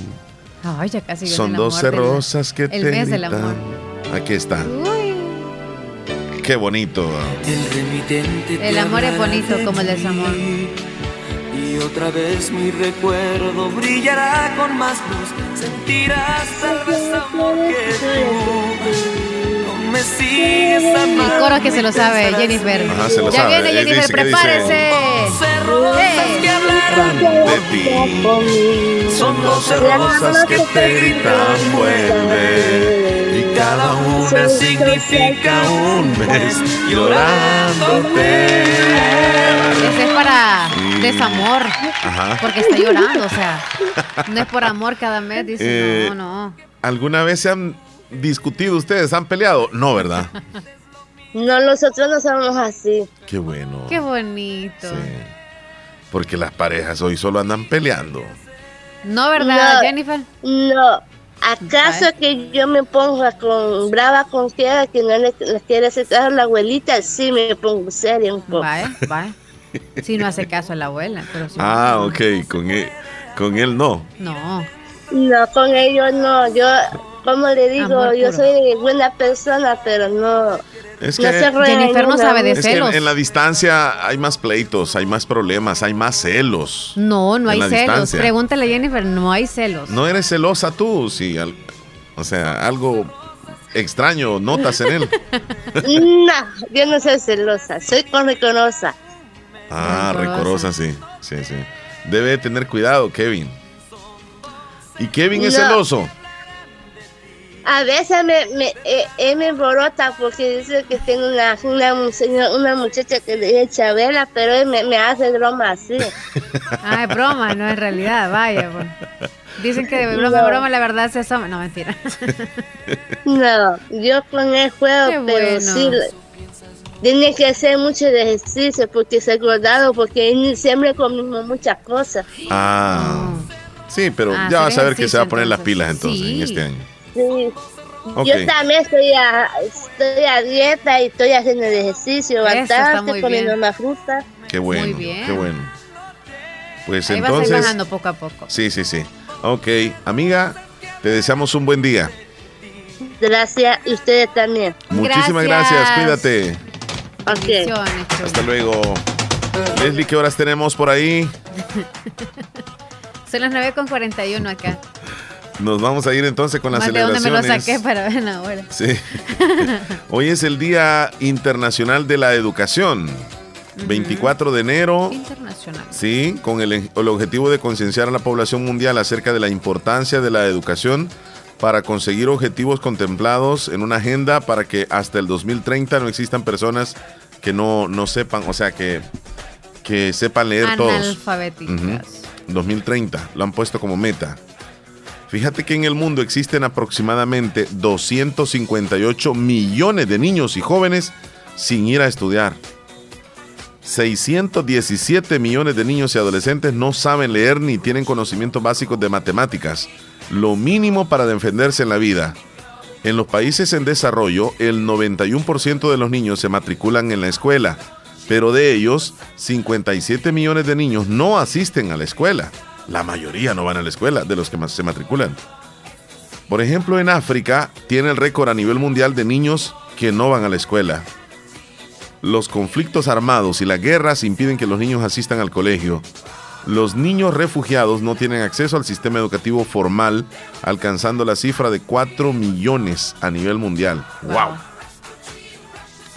Ay, ya casi Son el amor doce del- rosas que el te mes del gritan. amor. Aquí está. Uy, Qué bonito. el amor es bonito como el desamor. Y otra vez mi recuerdo brillará con más luz. Sentirás tal vez amor que tú no me sigues amando. El coro que se lo sabe, Jennifer. Ajá, se lo ya sabe. viene Jennifer, dice, prepárese. Ti. Son Rosas rosas que te gritan vuelve. Cada una significa un mes llorándote. Ese es para desamor. Ajá. Porque está llorando, o sea. No es por amor cada mes, dice. Eh, no, no. ¿Alguna vez se han discutido ustedes? ¿Han peleado? No, ¿verdad? No, nosotros no somos así. Qué bueno. Qué bonito. Sí. Porque las parejas hoy solo andan peleando. No, ¿verdad, No. Jennifer? No. ¿Acaso que yo me ponga con brava con que que no le, le quiere aceptar a la abuelita? Sí, me pongo seria un poco. Vaya, vaya. Si no hace caso a la abuela. Pero si Ah, ok. Con él, con él no. No. No, con ellos no. Yo, como le digo, Amor yo puro. soy buena persona, pero no. Es no que, se Jennifer no sabe de es que en, celos. en la distancia hay más pleitos, hay más problemas, hay más celos. No, no hay celos. distancia. Pregúntale a Jennifer, no hay celos. ¿No eres celosa tú? Sí, al- o sea, algo extraño notas en él. No, yo no soy celosa, soy correcorosa. Ah, Rencorosa. recorosa, sí. Sí, sí. Debe de tener cuidado, Kevin. ¿Y Kevin es celoso? A veces me, me, eh, él me emborota porque dice que tengo una, una, una muchacha que le dice Chabela, pero él me, me hace broma así. Ah, es broma, no es realidad, vaya. pues. Dicen que de broma, No. broma, la verdad se asoma. No, mentira. No, yo con él juego, Qué pero bueno. sí. Tiene que hacer mucho de ejercicio porque se ha engordado, porque él siempre comimos muchas cosas. Ah. Sí, pero Ah, ya vas a ver que se va a poner las pilas entonces Sí. en este año. Sí. Yo también estoy a, estoy a dieta y estoy haciendo el ejercicio bastante, comiendo bien. más fruta. Qué bueno, Muy bien. qué bueno. Pues Ahí vas a ir entonces, bajando poco a poco. sí, sí, sí. Ok, amiga, te deseamos un buen día. Gracias, y ustedes también. Muchísimas gracias, Gracias. cuídate. Ok. Bendiciones, chula. Hasta luego. Leslie, ¿qué horas tenemos por ahí? Son las 9 con 41 acá. Nos vamos a ir entonces con las Más de dónde me lo celebraciones. saqué para ver la hora. Sí. Hoy es el Día Internacional de la Educación. 24 de enero. Internacional. Sí, con el, el objetivo de concienciar a la población mundial acerca de la importancia de la educación para conseguir objetivos contemplados en una agenda para que hasta el 2030 no existan personas que no, no sepan, o sea, que, que sepan leer todos. Analfabéticas. Ujú. 2030, lo han puesto como meta. Fíjate que en el mundo existen aproximadamente 258 millones de niños y jóvenes sin ir a estudiar. 617 millones de niños y adolescentes no saben leer ni tienen conocimientos básicos de matemáticas, lo mínimo para defenderse en la vida. En los países en desarrollo, el 91% de los niños se matriculan en la escuela, pero de ellos, 57 millones de niños no asisten a la escuela. La mayoría no van a la escuela de los que más se matriculan. Por ejemplo, en África tiene el récord a nivel mundial de niños que no van a la escuela. Los conflictos armados y las guerras impiden que los niños asistan al colegio. los niños refugiados no tienen acceso al sistema educativo formal, alcanzando la cifra de 4 millones a nivel mundial. ¡Wow!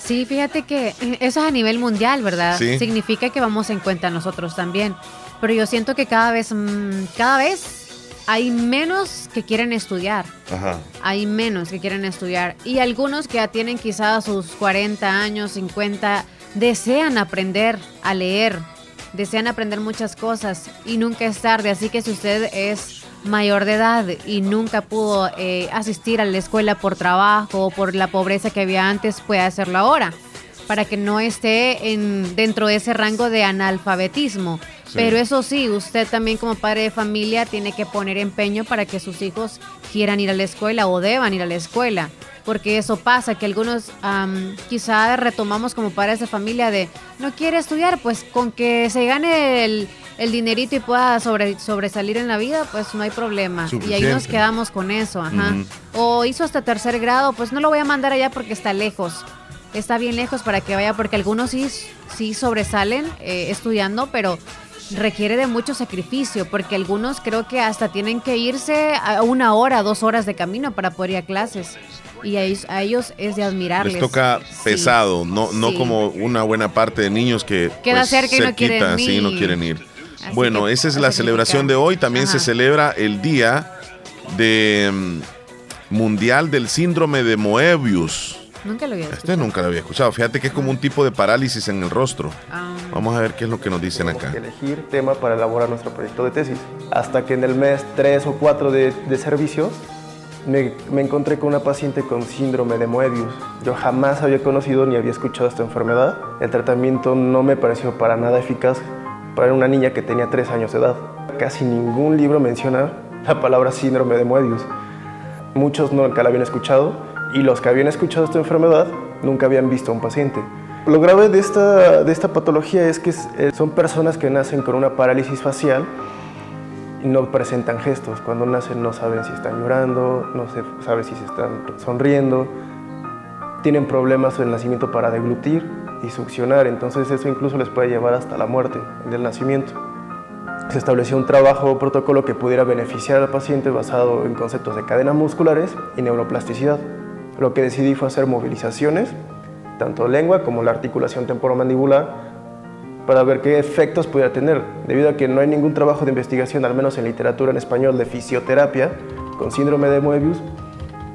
Sí, fíjate que eso es a nivel mundial, ¿verdad? Sí. Significa que vamos en cuenta nosotros también. Pero yo siento que cada vez, mm, cada vez hay menos que quieren estudiar. Ajá. Hay menos que quieren estudiar. Y algunos que ya tienen quizás sus 40 años, 50, desean aprender a leer, desean aprender muchas cosas y nunca es tarde. Así que si usted es mayor de edad y nunca pudo eh, asistir a la escuela por trabajo o por la pobreza que había antes, puede hacerlo ahora para que no esté en, dentro de ese rango de analfabetismo. Sí. Pero eso sí, usted también como padre de familia tiene que poner empeño para que sus hijos quieran ir a la escuela o deban ir a la escuela. Porque eso pasa, que algunos am, quizá retomamos como padres de familia de no quiere estudiar, pues con que se gane el, el dinerito y pueda sobre, sobresalir en la vida, pues no hay problema. Y ahí nos quedamos con eso, ajá. O hizo hasta tercer grado, pues no lo voy a mandar allá porque está lejos. Está bien lejos para que vaya, porque algunos sí, sí sobresalen eh, estudiando, pero requiere de mucho sacrificio, porque algunos creo que hasta tienen que irse a una hora, dos horas de camino para poder ir a clases. Y a ellos, a ellos es de admirarles. Les toca Sí. pesado, no, no Sí. como una buena parte de niños que Queda pues, cerca y no quieren sí, no ir. quieren ir. Así bueno, esa es la celebración de hoy. También se celebra el día de mm, mundial del síndrome de Moebius. Nunca lo había Este nunca lo había escuchado. Fíjate que es como un tipo de parálisis en el rostro. Ah. Vamos a ver qué es lo que nos dicen acá. elegir tema para elaborar nuestro proyecto de tesis. Hasta que en el mes 3 o 4 de, de servicio me, me encontré con una paciente con síndrome de Moebius. Yo jamás había conocido ni había escuchado esta enfermedad. El tratamiento no me pareció para nada eficaz para una niña que tenía 3 años de edad. Casi ningún libro menciona la palabra síndrome de Moebius. Muchos nunca la habían escuchado y los que habían escuchado esta enfermedad nunca habían visto a un paciente. Lo grave de esta, de esta patología es que eh, son personas que nacen con una parálisis facial y no presentan gestos. Cuando nacen no saben si están llorando, no se sabe si se están sonriendo. Tienen problemas en el nacimiento para deglutir y succionar, entonces eso incluso les puede llevar hasta la muerte del nacimiento. Se estableció un trabajo o protocolo que pudiera beneficiar al paciente basado en conceptos de cadenas musculares y neuroplasticidad. Lo que decidí fue hacer movilizaciones, tanto lengua como la articulación temporomandibular, para ver qué efectos pudiera tener, debido a que no hay ningún trabajo de investigación, al menos en literatura en español, de fisioterapia con síndrome de Moebius,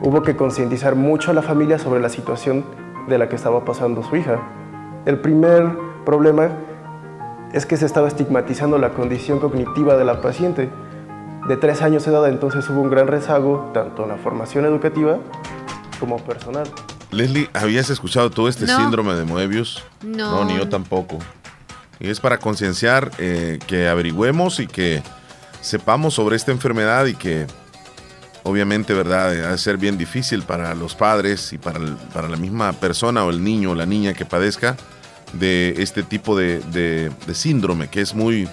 hubo que concientizar mucho a la familia sobre la situación de la que estaba pasando su hija. El primer problema es que se estaba estigmatizando la condición cognitiva de la paciente. De tres años de edad, entonces hubo un gran rezago, tanto en la formación educativa como personal. Leslie, ¿habías escuchado todo este No. síndrome de Moebius? No. ni yo tampoco. Y es para concienciar eh, que averigüemos y que sepamos sobre esta enfermedad y que obviamente, ¿verdad? Ha de ser bien difícil para los padres y para, el- para la misma persona o el niño o la niña que padezca de este tipo de, de- de síndrome que es muy,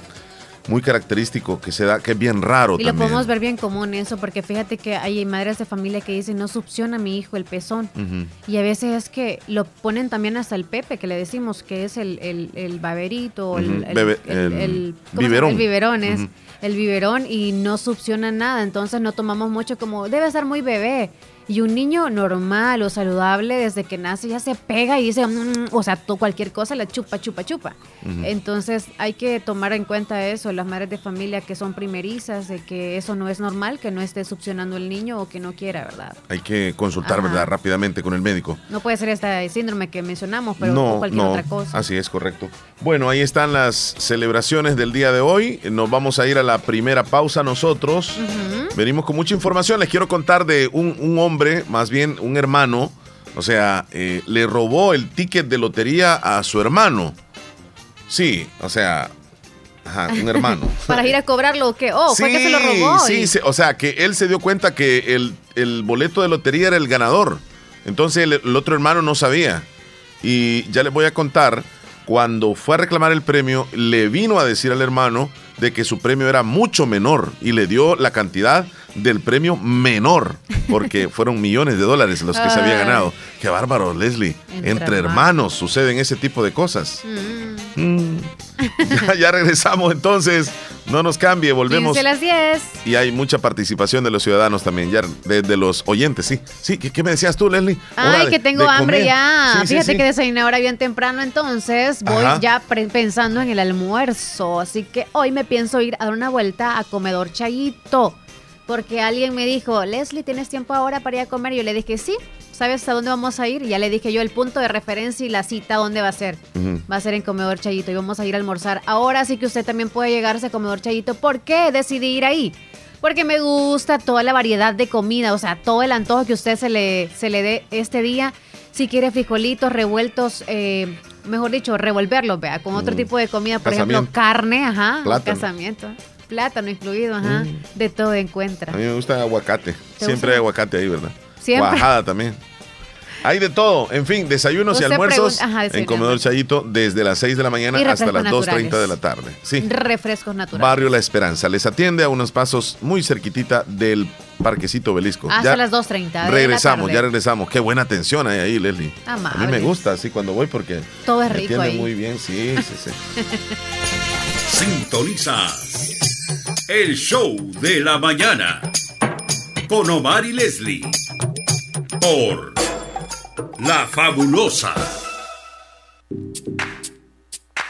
muy característico, que se da, que es bien raro Y lo podemos ver bien común eso, porque fíjate que hay madres de familia que dicen, no succiona a mi hijo el pezón. Y a veces es que lo ponen también hasta el pepe, que le decimos que es el, el, el baberito, el, bebe- el- biberón. El biberón es el biberón y no succiona nada. Entonces no tomamos mucho como, debe ser muy bebé. Y un niño normal o saludable desde que nace ya se pega y dice, "Mm", o sea, to- cualquier cosa la chupa, chupa, chupa. Entonces hay que tomar en cuenta eso, las madres de familia que son primerizas, de que eso no es normal, que no esté succionando el niño o que no quiera, ¿verdad? Hay que consultar, Ajá. ¿verdad? Rápidamente con el médico. No puede ser este síndrome que mencionamos, pero no, cualquier no, otra cosa. así es, correcto. Bueno, ahí están las celebraciones del día de hoy. Nos vamos a ir a la primera pausa nosotros. Venimos con mucha información. Les quiero contar de un, un hombre, más bien un hermano, o sea, eh, le robó el ticket de lotería a su hermano. Sí, o sea, ajá, un hermano. Para ir a cobrarlo o qué? Oh, fue que se lo robó. Sí, y- o sea, que él se dio cuenta que el, el boleto de lotería era el ganador. Entonces el, el otro hermano no sabía. Y ya les voy a contar, cuando fue a reclamar el premio, le vino a decir al hermano de que su premio era mucho menor y le dio la cantidad del premio menor, porque fueron millones de dólares los que se había ganado. Qué bárbaro, Leslie. Entre Entre, hermanos. hermanos suceden ese tipo de cosas. Mm. Mm. ya, ya regresamos entonces No nos cambie, volvemos. las 10. Y hay mucha participación de los ciudadanos también, ya de, los oyentes, sí. Sí, ¿qué, me decías tú, Leslie? Ay, que tengo hambre ya. Fíjate que desayuné ahora bien temprano, entonces voy ya pensando en el almuerzo. Así que hoy me pienso ir a dar una vuelta a Comedor Chayito. Porque alguien me dijo, Leslie, ¿tienes tiempo ahora para ir a comer? Y yo le dije, sí. ¿Sabes a dónde vamos a ir? Y ya le dije yo el punto de referencia y la cita, ¿dónde va a ser? Va a ser en Comedor Chayito y vamos a ir a almorzar. Ahora sí que usted también puede llegarse a Comedor Chayito. ¿Por qué decidí ir ahí? Porque me gusta toda la variedad de comida, o sea, todo el antojo que usted se le, se le dé este día. Si quiere frijolitos revueltos, eh, mejor dicho, revolverlos, vea, con otro tipo de comida, por ejemplo, carne, ajá, casamiento plátano incluido, ajá, de todo encuentra. A mí me gusta aguacate, siempre hay aguacate ahí, ¿verdad? Siempre. también. Hay de todo. En fin, desayunos y almuerzos en Comedor Chayito desde las 6 de la mañana hasta las 2.30 de la tarde. Sí. Refrescos naturales. Barrio La Esperanza. Les atiende a unos pasos muy cerquitita del Parquecito Belisco. Hasta las 2.30. Regresamos, ya regresamos. Qué buena atención hay ahí, Leslie. A mí me gusta así cuando voy porque. Todo es rico. Me muy bien, sí, sí, sí. Sintoniza el show de la mañana con Omar y Leslie por La Fabulosa.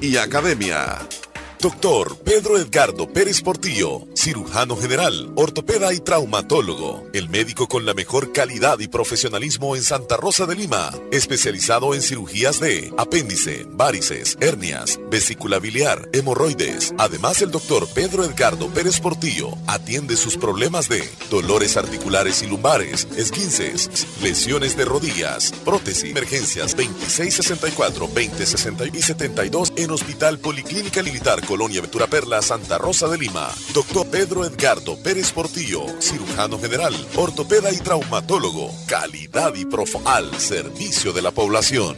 y Academia. Doctor Pedro Edgardo Pérez Portillo, cirujano general, ortopeda y traumatólogo, el médico con la mejor calidad y profesionalismo en Santa Rosa de Lima, especializado en cirugías de apéndice, varices, hernias, vesícula biliar, hemorroides. Además, el doctor Pedro Edgardo Pérez Portillo atiende sus problemas de dolores articulares y lumbares, esguinces, lesiones de rodillas, prótesis, emergencias 2664, 2060 y 72 en Hospital Policlínica Militar Colonia Ventura Perla, Santa Rosa de Lima. Doctor Pedro Edgardo Pérez Portillo, cirujano general, ortopeda y traumatólogo. Calidad y prof al servicio de la población.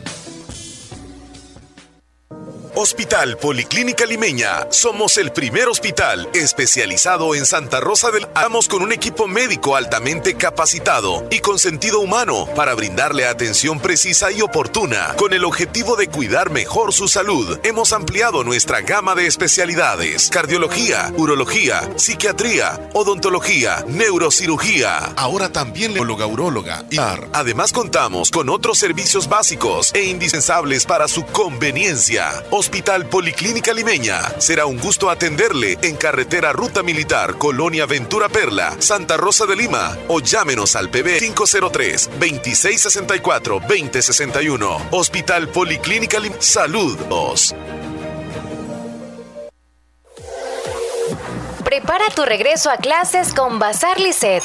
Hospital Policlínica Limeña. Somos el primer hospital especializado en Santa Rosa del Amos con un equipo médico altamente capacitado y con sentido humano para brindarle atención precisa y oportuna con el objetivo de cuidar mejor su salud. Hemos ampliado nuestra gama de especialidades: cardiología, urología, psiquiatría, odontología, neurocirugía. Ahora también neurologa, uróloga y Además contamos con otros servicios básicos e indispensables para su conveniencia. Hospital Policlínica Limeña. Será un gusto atenderle en carretera Ruta Militar, Colonia Ventura Perla, Santa Rosa de Lima o llámenos al PB 503-2664-2061. Hospital Policlínica Limeña. Saludos. Prepara tu regreso a clases con Bazar Lisset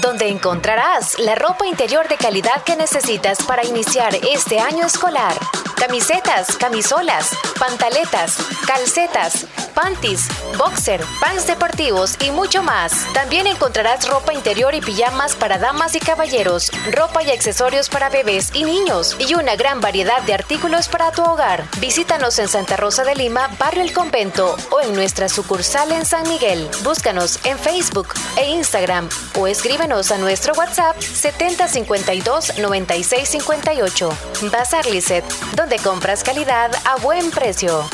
donde encontrarás la ropa interior de calidad que necesitas para iniciar este año escolar. Camisetas, camisolas, pantaletas, calcetas, panties, boxer, pants deportivos y mucho más. También encontrarás ropa interior y pijamas para damas y caballeros, ropa y accesorios para bebés y niños y una gran variedad de artículos para tu hogar. Visítanos en Santa Rosa de Lima, Barrio El Convento o en nuestra sucursal en San Miguel. Búscanos en Facebook e Instagram o escríbenos a nuestro WhatsApp 7052 9658. Bazar Lisset, donde compras calidad a buen precio.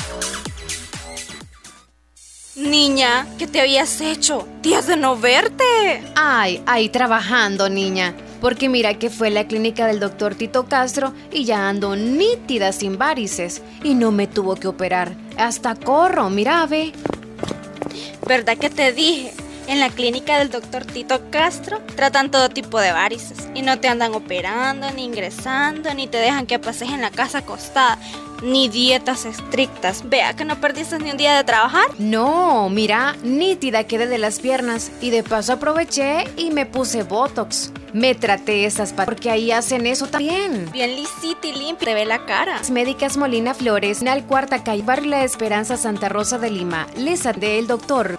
Niña, ¿qué te habías hecho? Días de no verte. Ay, ay, trabajando, niña. Porque mira que fue la clínica del doctor Tito Castro y ya ando nítida sin varices. Y no me tuvo que operar. Hasta corro, mira, ve. ¿Verdad que te dije? En la clínica del doctor Tito Castro tratan todo tipo de varices y no te andan operando, ni ingresando, ni te dejan que pases en la casa acostada, ni dietas estrictas. Vea que no perdiste ni un día de trabajar. No, mira, nítida quedé de las piernas y de paso aproveché y me puse Botox. Me traté esas patas porque ahí hacen eso también. Bien lisita y limpia, te ve la cara. Médicas Molina Flores, al cuarta Barrio La Esperanza, Santa Rosa de Lima. Les de el doctor.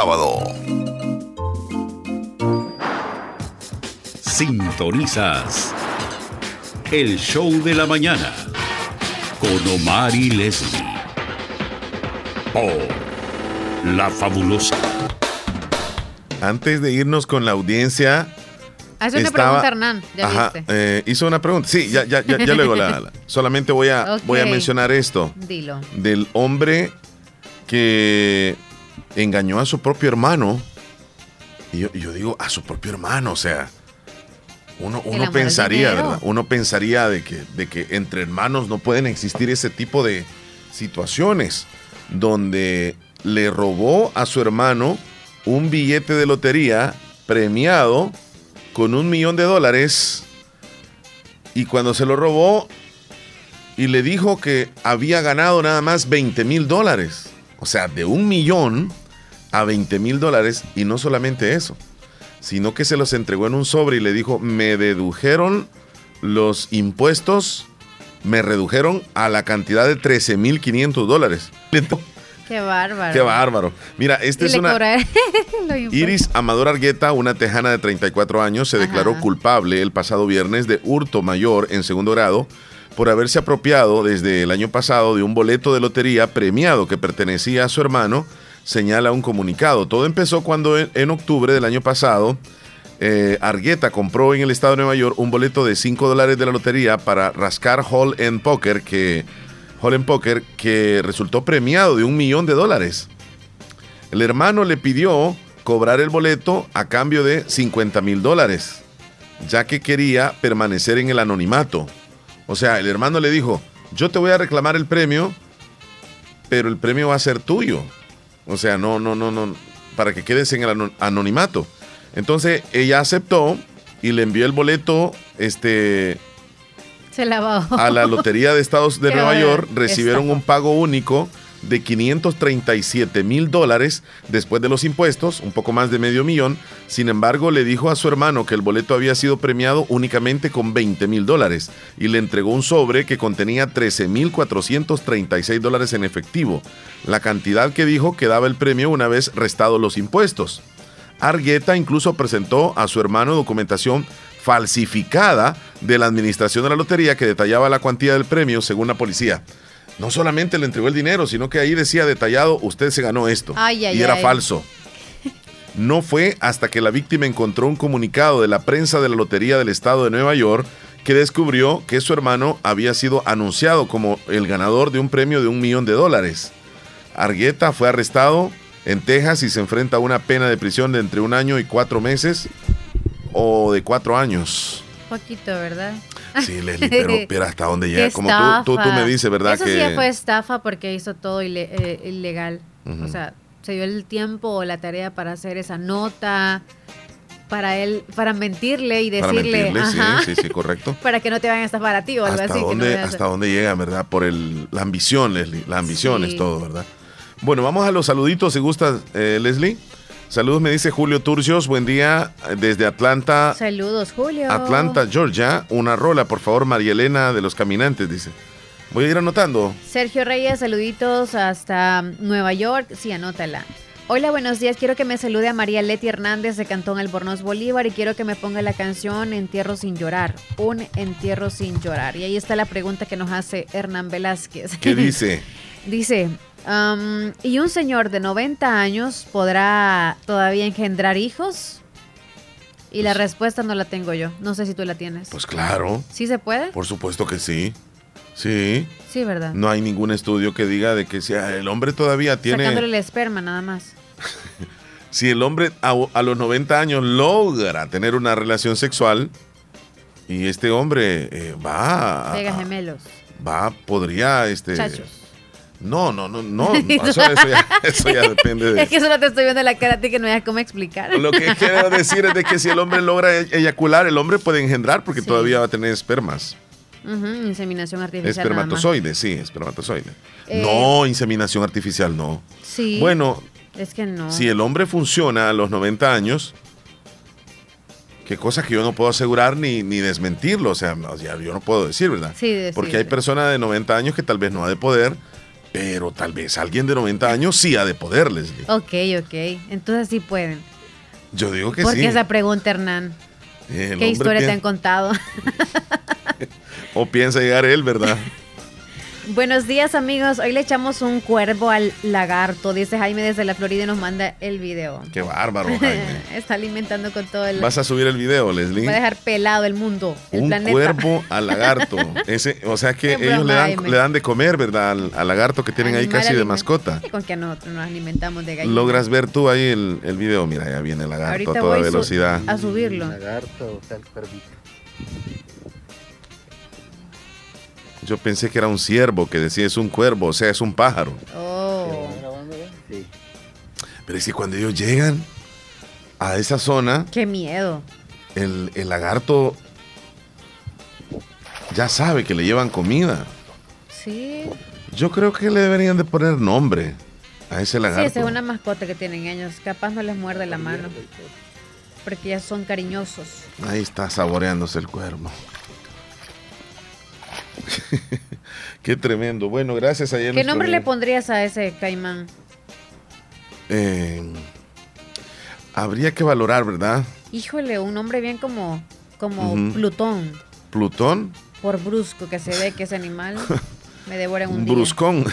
Sintonizas el show de la mañana con Omar y Leslie por La Fabulosa. Antes de irnos con la audiencia, Hace una pregunta, Hernán. ¿Ya ajá, eh, hizo una pregunta. Sí, ya, ya, ya, ya luego la, la, Solamente voy a, voy a mencionar esto. Dilo. Del hombre que engañó a su propio hermano. Y yo, digo, a su propio hermano, o sea, uno, uno pensaría. ¿verdad? Uno pensaría de que, de que entre hermanos no pueden existir ese tipo de situaciones donde le robó a su hermano un billete de lotería premiado con un millón de dólares y cuando se lo robó y le dijo que había ganado nada más 20 mil dólares. O sea, de un millón a 20 mil dólares y no solamente eso, sino que se los entregó en un sobre y le dijo, me dedujeron los impuestos, me redujeron a la cantidad de 13 mil 500 dólares. Qué bárbaro. Qué bárbaro. Mira, esta es una... Iris Amador Argueta, una tejana de 34 años, se declaró culpable el pasado viernes de hurto mayor en segundo grado por haberse apropiado desde el año pasado de un boleto de lotería premiado que pertenecía a su hermano, señala un comunicado. Todo empezó cuando en, octubre del año pasado eh, Argueta compró en el estado de Nueva York un boleto de 5 dólares de la lotería para rascar Hall en Poker que Hall en Poker que resultó premiado de un millón de dólares. El hermano le pidió cobrar el boleto a cambio de 50 mil dólares, ya que quería permanecer en el anonimato. O sea, el hermano le dijo, yo te voy a reclamar el premio, pero el premio va a ser tuyo. O sea, no, no, no, no, para que quedes en el ano- anonimato. Entonces ella aceptó y le envió el boleto este, Se la bajó. a la Lotería de Estados de Nueva. York recibieron un pago único de 537 mil dólares después de los impuestos, un poco más de medio millón. Sin embargo, le dijo a su hermano que el boleto había sido premiado únicamente con 20 mil dólares y le entregó un sobre que contenía 13 mil 436 dólares en efectivo, la cantidad que dijo que daba el premio una vez restados los impuestos. Argueta incluso presentó a su hermano documentación falsificada de la administración de la lotería que detallaba la cuantía del premio según la policía. No solamente le entregó el dinero, sino que ahí decía detallado, usted se ganó esto. Ay, ay, y era ay. falso. No fue hasta que la víctima encontró un comunicado de la prensa de la Lotería del Estado de Nueva York que descubrió que su hermano había sido anunciado como el ganador de un premio de un millón de dólares. Argueta fue arrestado en Texas y se enfrenta a una pena de prisión de entre un año y cuatro meses o de cuatro años. Poquito, ¿verdad? Sí, Leslie, pero, hasta dónde llega. Como tú, tú, me dices, ¿verdad? Eso sí fue estafa porque hizo todo eh, ilegal. O sea, se dio el tiempo o la tarea para hacer esa nota, para él, para mentirle y decirle, para sí, sí, sí, correcto. para que no te vayan a estafar a ti o algo hasta así. Dónde, hasta dónde llega, ¿verdad? Por el, la ambición, Leslie. La ambición es todo, ¿verdad? Bueno, vamos a los saluditos, si gusta, eh, Leslie. Saludos, me dice Julio Turcios. Buen día desde Atlanta. Saludos, Julio. Atlanta, Georgia. Una rola, por favor, María Elena de los Caminantes, dice. Voy a ir anotando. Sergio Reyes, saluditos hasta Nueva York. Sí, anótala. Hola, buenos días. Quiero que me salude a María Leti Hernández de Cantón Albornoz Bolívar y quiero que me ponga la canción Entierro sin llorar. Un entierro sin llorar. Y ahí está la pregunta que nos hace Hernán Velázquez. ¿Qué dice? dice, ¿y un señor de 90 años podrá todavía engendrar hijos? Y la respuesta no la tengo yo. No sé si tú la tienes. Pues claro. ¿Sí se puede? Por supuesto que sí. Sí. Sí, ¿verdad? No hay ningún estudio que diga de que sea el hombre todavía tiene... Sacándole el esperma nada más. si el hombre a, los 90 años logra tener una relación sexual y este hombre eh, va... Pega gemelos. Va, podría... este No, no, no, no. Eso, ya, depende de. Es que solo te estoy viendo la cara a ti que no hay cómo explicar. Lo que quiero decir es de que si el hombre logra e-, eyacular, el hombre puede engendrar porque todavía va a tener espermas inseminación artificial. Espermatozoide, sí, espermatozoide. Eh, no, inseminación artificial, no. Sí. Bueno, es que no. Si el hombre funciona a los 90 años, qué cosa que yo no puedo asegurar ni, ni desmentirlo, o sea, yo no puedo decir, ¿verdad? Sí, Porque hay personas de 90 años que tal vez no ha de poder, pero tal vez alguien de 90 años sí ha de poder, Leslie. Ok, ok. Entonces sí pueden. Yo digo que sí. Porque esa pregunta, Hernán. ¿Qué historia te han contado? o piensa llegar él, ¿verdad? Buenos días amigos, hoy le echamos un cuervo al lagarto, dice Jaime desde la Florida y nos manda el video. Qué bárbaro, Jaime. Está alimentando con todo el... ¿Vas a subir el video, Leslie? Va a dejar pelado el mundo, el un cuervo al lagarto. Ese, o sea que ellos le dan, le dan, de comer, ¿verdad? Al, lagarto que tienen ahí casi de mascota. con que nosotros nos alimentamos de gallinas. Logras ver tú ahí el, el video, mira, ya viene el lagarto a toda velocidad. a subirlo. lagarto, o sea, el Yo pensé que era un ciervo, que decía es un cuervo, o sea, es un pájaro. Oh. Pero es que cuando ellos llegan a esa zona. Qué miedo. El, lagarto ya sabe que le llevan comida. Sí. Yo creo que le deberían de poner nombre a ese lagarto. Sí, esa es una mascota que tienen ellos. Capaz no les muerde la mano. Porque ya son cariñosos. Ahí está saboreándose el cuervo. Qué tremendo. Bueno, gracias a ¿Qué nombre le pondrías a ese caimán? Eh, habría que valorar, ¿verdad? Híjole, un nombre bien como, como Plutón. ¿Plutón? Por brusco, que se ve que ese animal me devora en un día. Bruscón.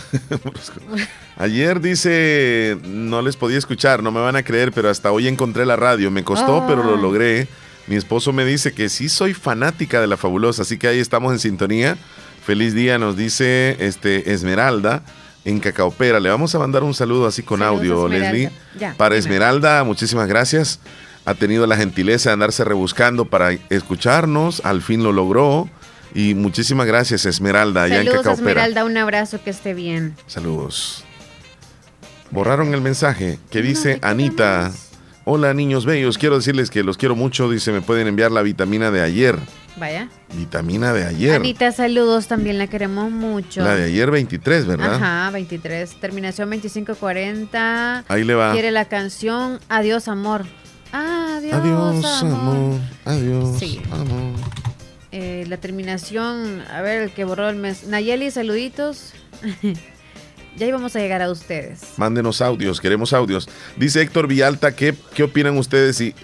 Ayer dice, no les podía escuchar, no me van a creer, pero hasta hoy encontré la radio. Me costó, pero lo logré. Mi esposo me dice que sí soy fanática de la fabulosa, así que ahí estamos en sintonía. Feliz día, nos dice este Esmeralda en Cacaopera. Le vamos a mandar un saludo así con audio, Leslie. para Esmeralda, muchísimas gracias. Ha tenido la gentileza de andarse rebuscando para escucharnos, al fin lo logró. Y muchísimas gracias, Esmeralda, allá Saludos, en Cacaopera. Esmeralda, un abrazo, que esté bien. Saludos. Borraron el mensaje que dice Anita. Hola niños bellos, quiero decirles que los quiero mucho. Dice, me pueden enviar la vitamina de ayer. Vaya. Vitamina de ayer. Anita, saludos, también la queremos mucho. La de ayer 23, ¿verdad? Ajá, 23. Terminación 2540. Ahí le va. Quiere la canción Adiós Amor. Adiós, Adiós amor. Adiós sí. amor. Eh, la terminación, a ver, el que borró el mes. Nayeli, saluditos. Ya íbamos a llegar a ustedes. Mándenos audios, queremos audios. Dice Héctor Villalta, ¿qué, qué opinan ustedes si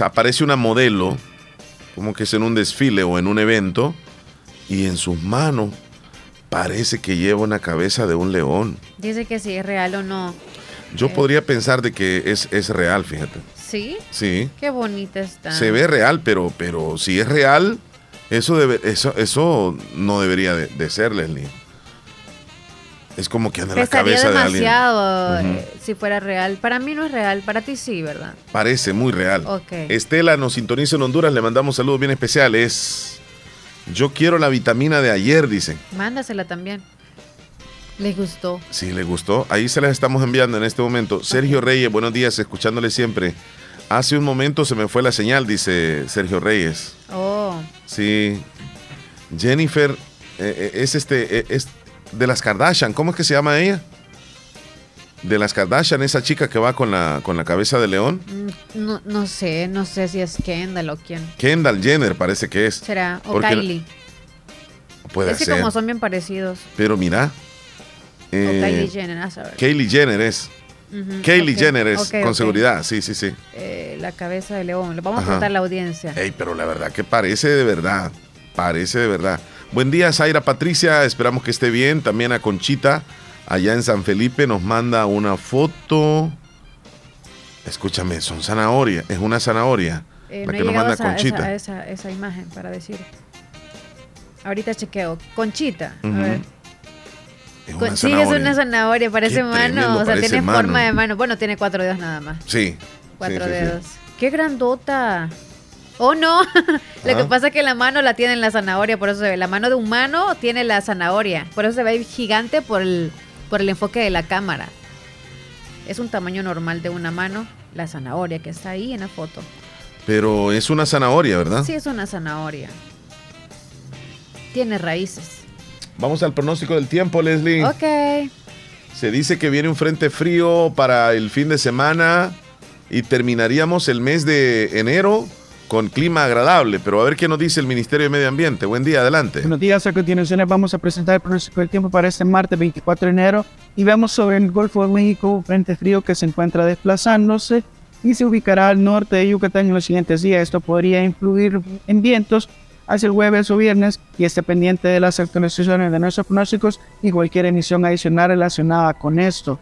aparece una modelo, como que es en un desfile o en un evento, y en sus manos parece que lleva una cabeza de un león? Dice que si es real o no. Yo podría pensar de que es, es real, fíjate. ¿Sí? Sí. Qué bonita está. Se ve real, pero, pero si es real, eso, debe, eso, eso no debería de, de ser, Leslie. Es como que anda en la cabeza de alguien. demasiado eh, si fuera real. Para mí no es real, para ti sí, ¿verdad? Parece muy real. Ok. Estela nos sintoniza en Honduras, le mandamos saludos bien especiales. Yo quiero la vitamina de ayer, dicen. Mándasela también. Les gustó. Si le gustó, ahí se las estamos enviando en este momento. Sergio Reyes, buenos días, escuchándole siempre. Hace un momento se me fue la señal, dice Sergio Reyes. Oh, Sí. Jennifer eh, eh, es este eh, es de las Kardashian, ¿cómo es que se llama ella? De las Kardashian, esa chica que va con la con la cabeza de león. mm, no, no sé, no sé si es Kendall o quién. Kendall Jenner parece que es. ¿Será? O Porque- Kylie. Puede es que como son bien parecidos. Pero mira. o eh, Kylie Jenner, a saber. Kylie Jenner es. Kylie Jenner es, con seguridad, sí, sí, sí. Eh, la cabeza de león. Le vamos Ajá. a contar a la audiencia. Ey, pero la verdad que parece de verdad. Parece de verdad. Buen día, Zaira Patricia. Esperamos que esté bien. También a Conchita, allá en San Felipe, nos manda una foto. Escúchame, son zanahorias. Es una zanahoria. Eh, la no que nos manda a esa, Conchita. esa, esa, esa imagen para decir. Ahorita chequeo. Conchita. A ver. Es una sí, es zanahoria. una zanahoria, parece Qué mano. o sea, tiene mano. forma de mano. Bueno, tiene cuatro dedos nada más. Sí. Cuatro sí, sí, sí. dedos. ¡Qué grandota! Oh, no. Lo que Ajá. pasa es que la mano la tiene en la zanahoria, por eso se ve. La mano de un mano tiene la zanahoria. Por eso se ve gigante por el, por el enfoque de la cámara. Es un tamaño normal de una mano, la zanahoria que está ahí en la foto. Pero es una zanahoria, ¿verdad? Sí, es una zanahoria. Tiene raíces. Vamos al pronóstico del tiempo, Leslie. Ok. Se dice que viene un frente frío para el fin de semana y terminaríamos el mes de enero con clima agradable. Pero a ver qué nos dice el Ministerio de Medio Ambiente. Buen día, adelante. Buenos días, a continuación vamos a presentar el pronóstico del tiempo para este martes 24 de enero y vemos sobre el Golfo de México un frente frío que se encuentra desplazándose y se ubicará al norte de Yucatán en los siguientes días. Esto podría influir en vientos hacia el jueves o viernes y esté pendiente de las actualizaciones de nuestros pronósticos y cualquier emisión adicional relacionada con esto.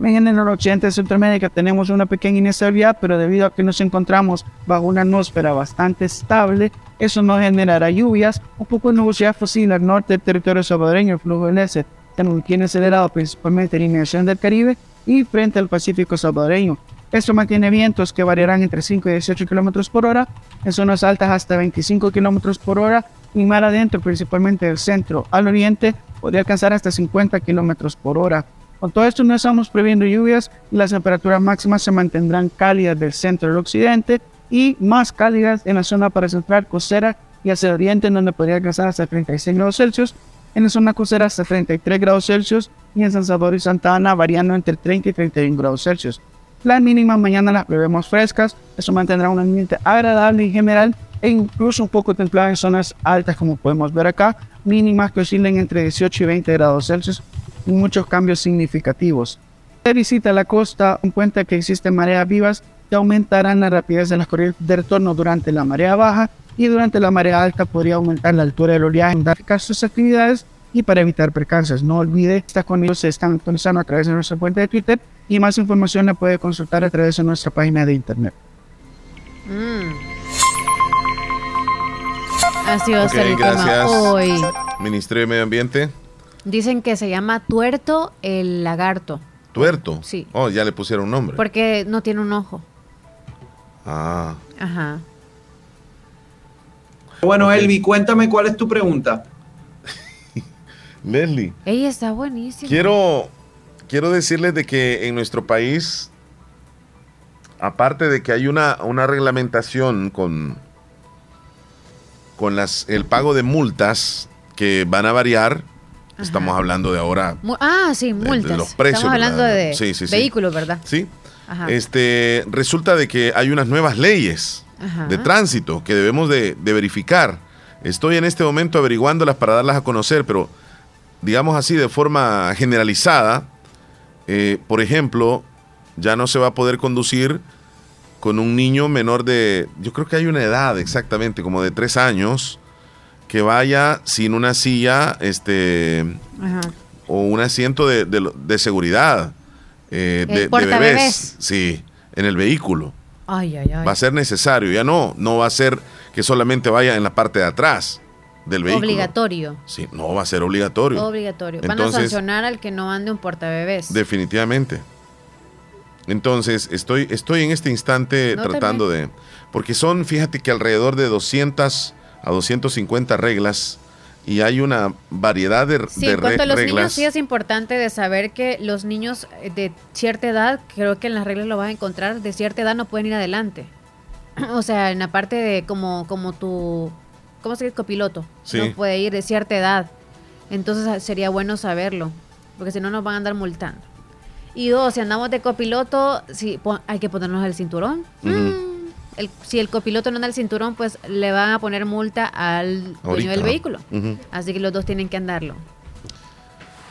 En el noroccidente de Centroamérica tenemos una pequeña inestabilidad, pero debido a que nos encontramos bajo una atmósfera bastante estable, eso no generará lluvias, un poco de nubosidad posible al norte del territorio salvadoreño, el flujo del este tiene acelerado principalmente en la inmersión del Caribe y frente al Pacífico salvadoreño. Esto mantiene vientos que variarán entre 5 y 18 kilómetros por hora, en zonas altas hasta 25 kilómetros por hora y mar adentro, principalmente del centro al oriente, podría alcanzar hasta 50 kilómetros por hora. Con todo esto no estamos previendo lluvias y las temperaturas máximas se mantendrán cálidas del centro al occidente y más cálidas en la zona central costera y hacia el oriente, en donde podría alcanzar hasta 36 grados Celsius, en la zona costera hasta 33 grados Celsius y en San Salvador y Santa Ana variando entre 30 y 31 grados Celsius. Las mínimas mañana las prevemos frescas, eso mantendrá un ambiente agradable en general e incluso un poco templado en zonas altas como podemos ver acá, mínimas que oscilen entre 18 y 20 grados Celsius muchos cambios significativos. De visita la costa, en cuenta que existen mareas vivas que aumentarán la rapidez de las corrientes de retorno durante la marea baja y durante la marea alta podría aumentar la altura del oleaje en sus actividades y para evitar percances. No olvide, estas con ellos se están actualizando a través de nuestra cuenta de Twitter y más información la puede consultar a través de nuestra página de internet. Mm. Así va a ser el gracias. tema hoy. Ministerio de Medio Ambiente. Dicen que se llama tuerto el lagarto, Tuerto. Sí. Oh, ya le pusieron nombre. porque no tiene un ojo. Ah. Ajá. Bueno, Elvi, cuéntame cuál es tu pregunta. Leslie, Ella está buenísima. quiero, quiero decirles de que en nuestro país, aparte de que hay una, una reglamentación con, con las, el pago de multas que van a variar, estamos hablando de ahora Mu- ah, sí, multas. los precios, Estamos hablando ¿verdad? de Sí, sí, sí. vehículos, ¿verdad? Sí. Ajá. Este, resulta de que hay unas nuevas leyes Ajá. de tránsito que debemos de, de verificar. Estoy en este momento averiguándolas para darlas a conocer, pero digamos así de forma generalizada, eh, por ejemplo, ya no se va a poder conducir con un niño menor de, yo creo que hay una edad exactamente, como de tres años, que vaya sin una silla, este, Ajá. o un asiento de, de de seguridad. eh, de, bebés. Sí, en el vehículo. Ay, ay, ay. Va a ser necesario, ya no, no va a ser que solamente vaya en la parte de atrás del vehículo. Obligatorio. Sí, no va a ser obligatorio. Obligatorio. Van a sancionar al que no ande un portabebés. Definitivamente. Entonces, estoy, estoy en este instante tratando de... Porque son, fíjate que alrededor de 200 a 250 reglas y hay una variedad de, sí, en cuanto a los niños sí es importante de saber que los niños de cierta edad, creo que en las reglas lo vas a encontrar, de cierta edad no pueden ir adelante. o sea, en la parte de como como tu ¿cómo se dice? copiloto, no puede ir de cierta edad. Entonces sería bueno saberlo, porque si no nos van a andar multando. Y dos, si andamos de copiloto, sí, hay que ponernos el cinturón si el copiloto no anda el cinturón, pues le van a poner multa al dueño del vehículo. Así que los dos tienen que andarlo.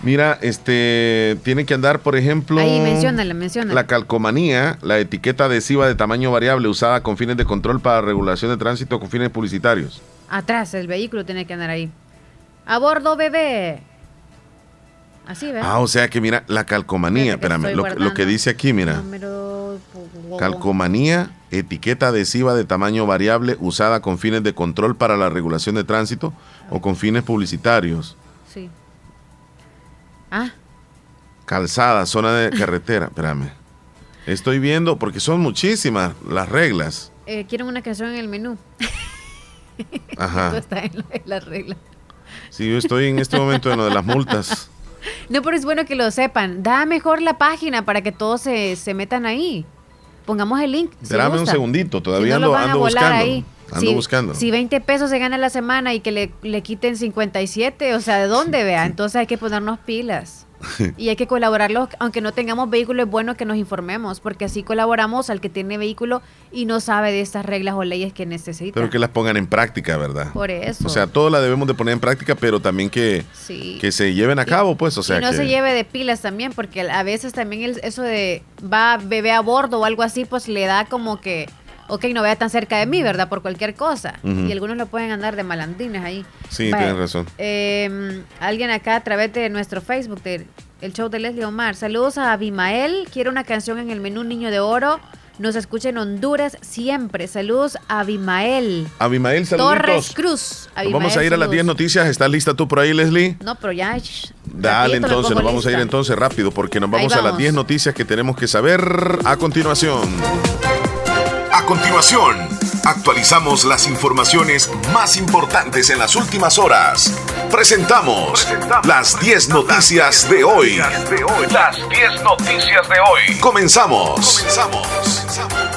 Mira, este, tiene que andar, por ejemplo. Ahí, menciónala, menciónala. La calcomanía, la etiqueta adhesiva de tamaño variable usada con fines de control para regulación de tránsito con fines publicitarios. Atrás, el vehículo tiene que andar ahí. A bordo, bebé. Así, ¿ves? Ah, o sea que mira, la calcomanía, espérame, lo, que dice aquí, mira. Calcomanía, etiqueta adhesiva de tamaño variable usada con fines de control para la regulación de tránsito o con fines publicitarios. Sí. Ah. Calzada, zona de carretera, espérame. Estoy viendo, porque son muchísimas las reglas. Eh, quieren una canción en el menú. Ajá. está en, las reglas. Sí, yo estoy en este momento en lo de las multas. No, pero es bueno que lo sepan. Da mejor la página para que todos se, se metan ahí. Pongamos el link. Espérame un segundito, todavía ando, buscando. Ahí. Ando buscando. Si 20 pesos se gana la semana y que le, le quiten 57, o sea, ¿de dónde vea? Entonces hay que ponernos pilas. y hay que colaborarlos, aunque no tengamos vehículo, es bueno que nos informemos, porque así colaboramos al que tiene vehículo y no sabe de estas reglas o leyes que necesita. Pero que las pongan en práctica, ¿verdad? Por eso. O sea, todo la debemos de poner en práctica, pero también que, que se lleven a cabo, pues, o sea. Y no se lleve de pilas también, porque a veces también eso de va bebé a bordo o algo así, pues le da como que ok, no vaya tan cerca de mí, ¿verdad? Por cualquier cosa. Y algunos lo pueden andar de malandines ahí. Sí, tienes razón. Em, alguien acá a través de nuestro Facebook, el show de Leslie Omar. Saludos a Abimael. Quiero una canción en el menú Niño de Oro. Nos escucha en Honduras siempre. Saludos a Abimael. Abimael, saludos. Torres Cruz. vamos a ir a las 10 noticias. ¿Estás lista tú por ahí, Leslie? No, pero ya. Dale, entonces, nos vamos a ir entonces rápido porque nos vamos, vamos. a las 10 noticias que tenemos que saber a continuación. A continuación, actualizamos las informaciones más importantes en las últimas horas. Presentamos, las 10 noticias, de hoy. Las 10 noticias de hoy. Comenzamos. Comenzamos.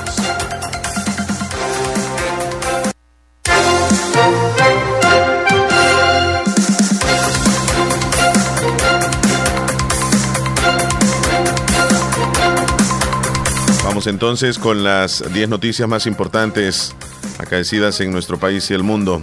Entonces con las 10 noticias más importantes acaecidas en nuestro país y el mundo.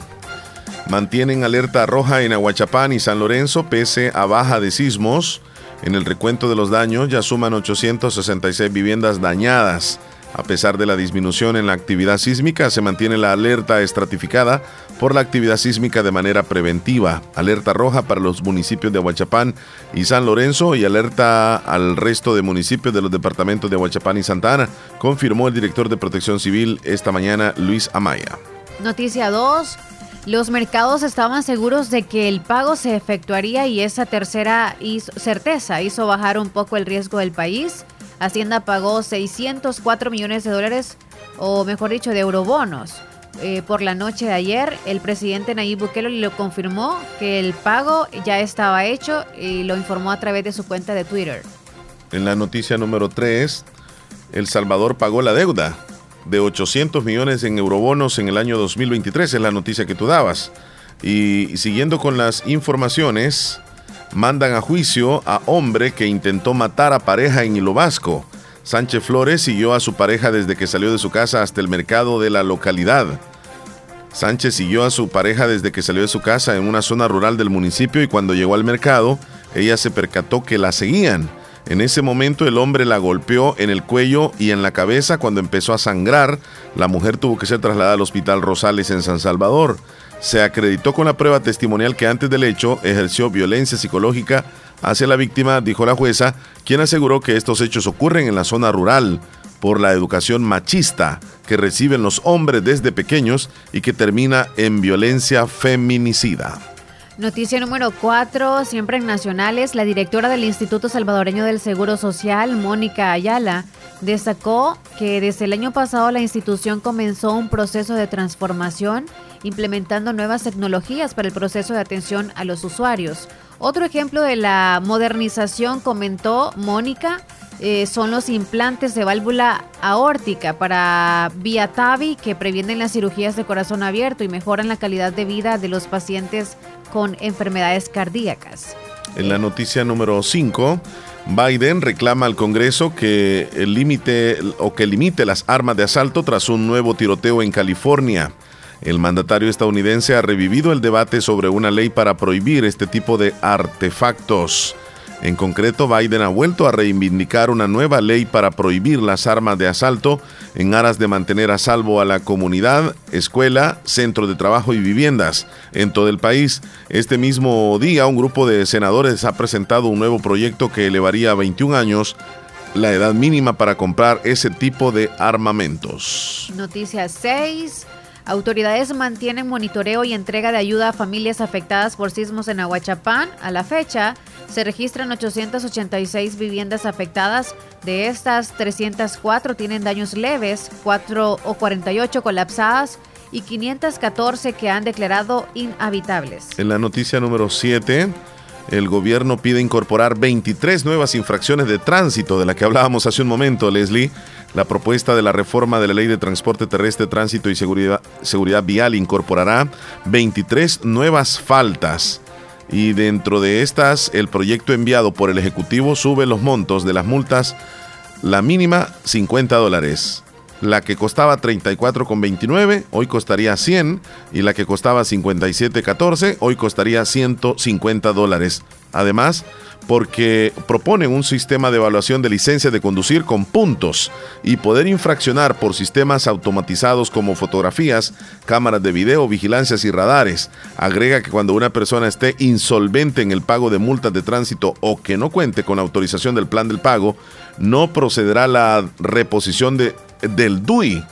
Mantienen alerta roja en Aguachapán y San Lorenzo pese a baja de sismos. En el recuento de los daños ya suman 866 viviendas dañadas. A pesar de la disminución en la actividad sísmica, se mantiene la alerta estratificada por la actividad sísmica de manera preventiva. Alerta roja para los municipios de Aguachapán y San Lorenzo y alerta al resto de municipios de los departamentos de Aguachapán y Santa Ana, confirmó el director de Protección Civil esta mañana, Luis Amaya. Noticia 2. Los mercados estaban seguros de que el pago se efectuaría y esa tercera certeza hizo bajar un poco el riesgo del país. Hacienda pagó 604 millones de dólares, o mejor dicho, de eurobonos. Eh, por la noche de ayer, el presidente Nayib Bukele lo confirmó que el pago ya estaba hecho y lo informó a través de su cuenta de Twitter. En la noticia número 3, El Salvador pagó la deuda de 800 millones en eurobonos en el año 2023, es la noticia que tú dabas. Y siguiendo con las informaciones, mandan a juicio a hombre que intentó matar a pareja en Hilo Vasco. Sánchez Flores siguió a su pareja desde que salió de su casa hasta el mercado de la localidad. Sánchez siguió a su pareja desde que salió de su casa en una zona rural del municipio y cuando llegó al mercado, ella se percató que la seguían. En ese momento el hombre la golpeó en el cuello y en la cabeza cuando empezó a sangrar. La mujer tuvo que ser trasladada al hospital Rosales en San Salvador. Se acreditó con la prueba testimonial que antes del hecho ejerció violencia psicológica hacia la víctima, dijo la jueza, quien aseguró que estos hechos ocurren en la zona rural por la educación machista que reciben los hombres desde pequeños y que termina en violencia feminicida. Noticia número 4, siempre en nacionales, la directora del Instituto Salvadoreño del Seguro Social, Mónica Ayala, destacó que desde el año pasado la institución comenzó un proceso de transformación implementando nuevas tecnologías para el proceso de atención a los usuarios. Otro ejemplo de la modernización, comentó Mónica, eh, son los implantes de válvula aórtica para vía TAVI que previenen las cirugías de corazón abierto y mejoran la calidad de vida de los pacientes con enfermedades cardíacas. En la noticia número 5, Biden reclama al Congreso que el límite o que limite las armas de asalto tras un nuevo tiroteo en California. El mandatario estadounidense ha revivido el debate sobre una ley para prohibir este tipo de artefactos. En concreto, Biden ha vuelto a reivindicar una nueva ley para prohibir las armas de asalto en aras de mantener a salvo a la comunidad, escuela, centro de trabajo y viviendas en todo el país. Este mismo día, un grupo de senadores ha presentado un nuevo proyecto que elevaría a 21 años la edad mínima para comprar ese tipo de armamentos. Noticia 6. Autoridades mantienen monitoreo y entrega de ayuda a familias afectadas por sismos en Aguachapán. A la fecha, se registran 886 viviendas afectadas. De estas, 304 tienen daños leves, 4 o 48 colapsadas y 514 que han declarado inhabitables. En la noticia número 7, el gobierno pide incorporar 23 nuevas infracciones de tránsito de la que hablábamos hace un momento, Leslie. La propuesta de la reforma de la Ley de Transporte Terrestre, Tránsito y Seguridad, Seguridad Vial incorporará 23 nuevas faltas. Y dentro de estas, el proyecto enviado por el Ejecutivo sube los montos de las multas, la mínima 50 dólares, la que costaba 34,29 hoy costaría 100 y la que costaba 57,14 hoy costaría 150 dólares. Además, porque proponen un sistema de evaluación de licencia de conducir con puntos y poder infraccionar por sistemas automatizados como fotografías, cámaras de video, vigilancias y radares. Agrega que cuando una persona esté insolvente en el pago de multas de tránsito o que no cuente con autorización del plan del pago, no procederá la reposición de, del DUI.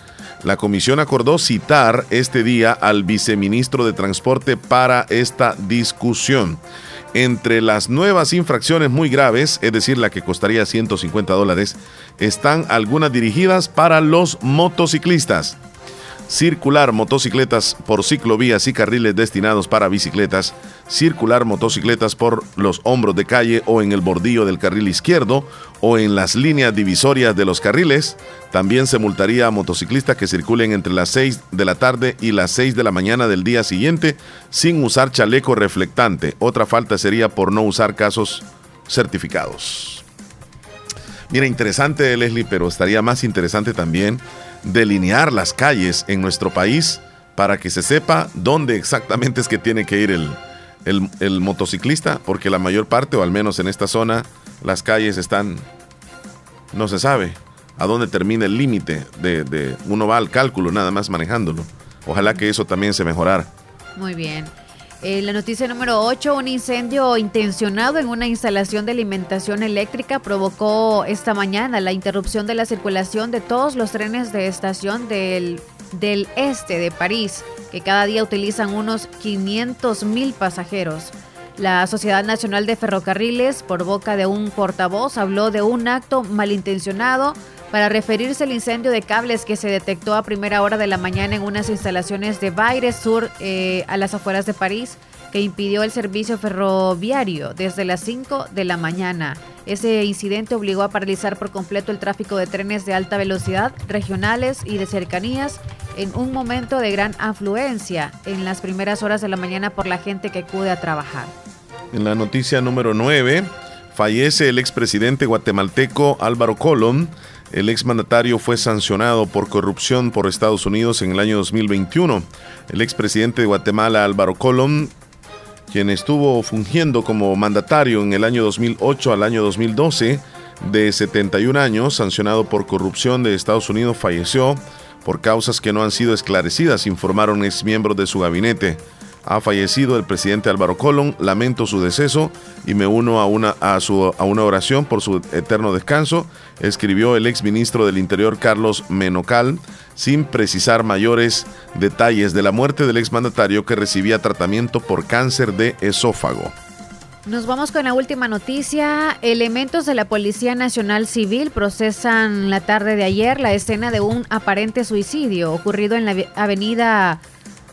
La comisión acordó citar este día al viceministro de Transporte para esta discusión. Entre las nuevas infracciones muy graves, es decir, la que costaría 150 dólares, están algunas dirigidas para los motociclistas. Circular motocicletas por ciclovías y carriles destinados para bicicletas, circular motocicletas por los hombros de calle o en el bordillo del carril izquierdo o en las líneas divisorias de los carriles. También se multaría a motociclistas que circulen entre las 6 de la tarde y las 6 de la mañana del día siguiente sin usar chaleco reflectante. Otra falta sería por no usar casos certificados. Mira, interesante Leslie, pero estaría más interesante también delinear las calles en nuestro país para que se sepa dónde exactamente es que tiene que ir el, el, motociclista, porque la mayor parte, o al menos en esta zona, las calles están, no se sabe a dónde termina el límite de, de, uno va al cálculo nada más manejándolo. Ojalá que eso también se mejorara. Muy bien. Eh, la noticia número 8, un incendio intencionado en una instalación de alimentación eléctrica provocó esta mañana la interrupción de la circulación de todos los trenes de estación del, del este de París, que cada día utilizan unos 500 mil pasajeros. La Sociedad Nacional de Ferrocarriles, por boca de un portavoz, habló de un acto malintencionado para referirse al incendio de cables que se detectó a primera hora de la mañana en unas instalaciones de Baire Sur eh, a las afueras de París que impidió el servicio ferroviario desde las 5 de la mañana. Ese incidente obligó a paralizar por completo el tráfico de trenes de alta velocidad, regionales y de cercanías en un momento de gran afluencia en las primeras horas de la mañana por la gente que acude a trabajar. En la noticia número 9, fallece el expresidente guatemalteco Álvaro Colón el exmandatario fue sancionado por corrupción por Estados Unidos en el año 2021. El expresidente de Guatemala, Álvaro Colón, quien estuvo fungiendo como mandatario en el año 2008 al año 2012, de 71 años, sancionado por corrupción de Estados Unidos, falleció por causas que no han sido esclarecidas, informaron exmiembros de su gabinete. Ha fallecido el presidente Álvaro Colón. Lamento su deceso y me uno a una, a su, a una oración por su eterno descanso, escribió el exministro del Interior Carlos Menocal, sin precisar mayores detalles de la muerte del exmandatario que recibía tratamiento por cáncer de esófago. Nos vamos con la última noticia. Elementos de la Policía Nacional Civil procesan la tarde de ayer la escena de un aparente suicidio ocurrido en la avenida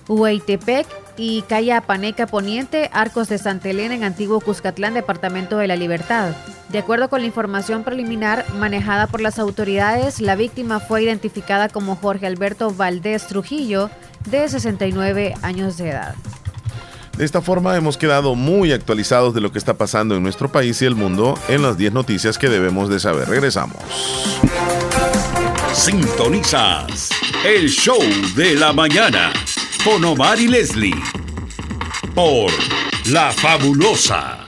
Hueytepec y calle Apaneca Poniente, Arcos de Santa Elena en Antiguo Cuscatlán, Departamento de la Libertad. De acuerdo con la información preliminar manejada por las autoridades, la víctima fue identificada como Jorge Alberto Valdés Trujillo, de 69 años de edad. De esta forma hemos quedado muy actualizados de lo que está pasando en nuestro país y el mundo en las 10 noticias que debemos de saber. Regresamos. Sintonizas el show de la mañana con Omar y Leslie por La Fabulosa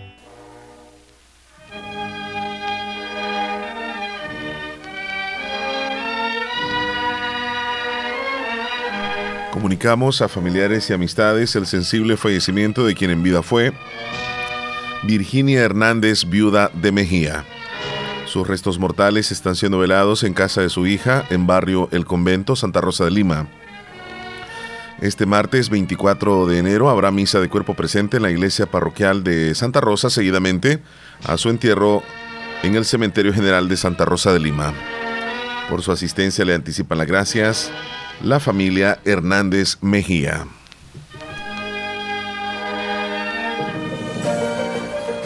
Comunicamos a familiares y amistades el sensible fallecimiento de quien en vida fue Virginia Hernández, viuda de Mejía. Sus restos mortales están siendo velados en casa de su hija, en barrio El Convento, Santa Rosa de Lima. Este martes 24 de enero habrá misa de cuerpo presente en la iglesia parroquial de Santa Rosa, seguidamente a su entierro en el Cementerio General de Santa Rosa de Lima. Por su asistencia le anticipan las gracias la familia Hernández Mejía.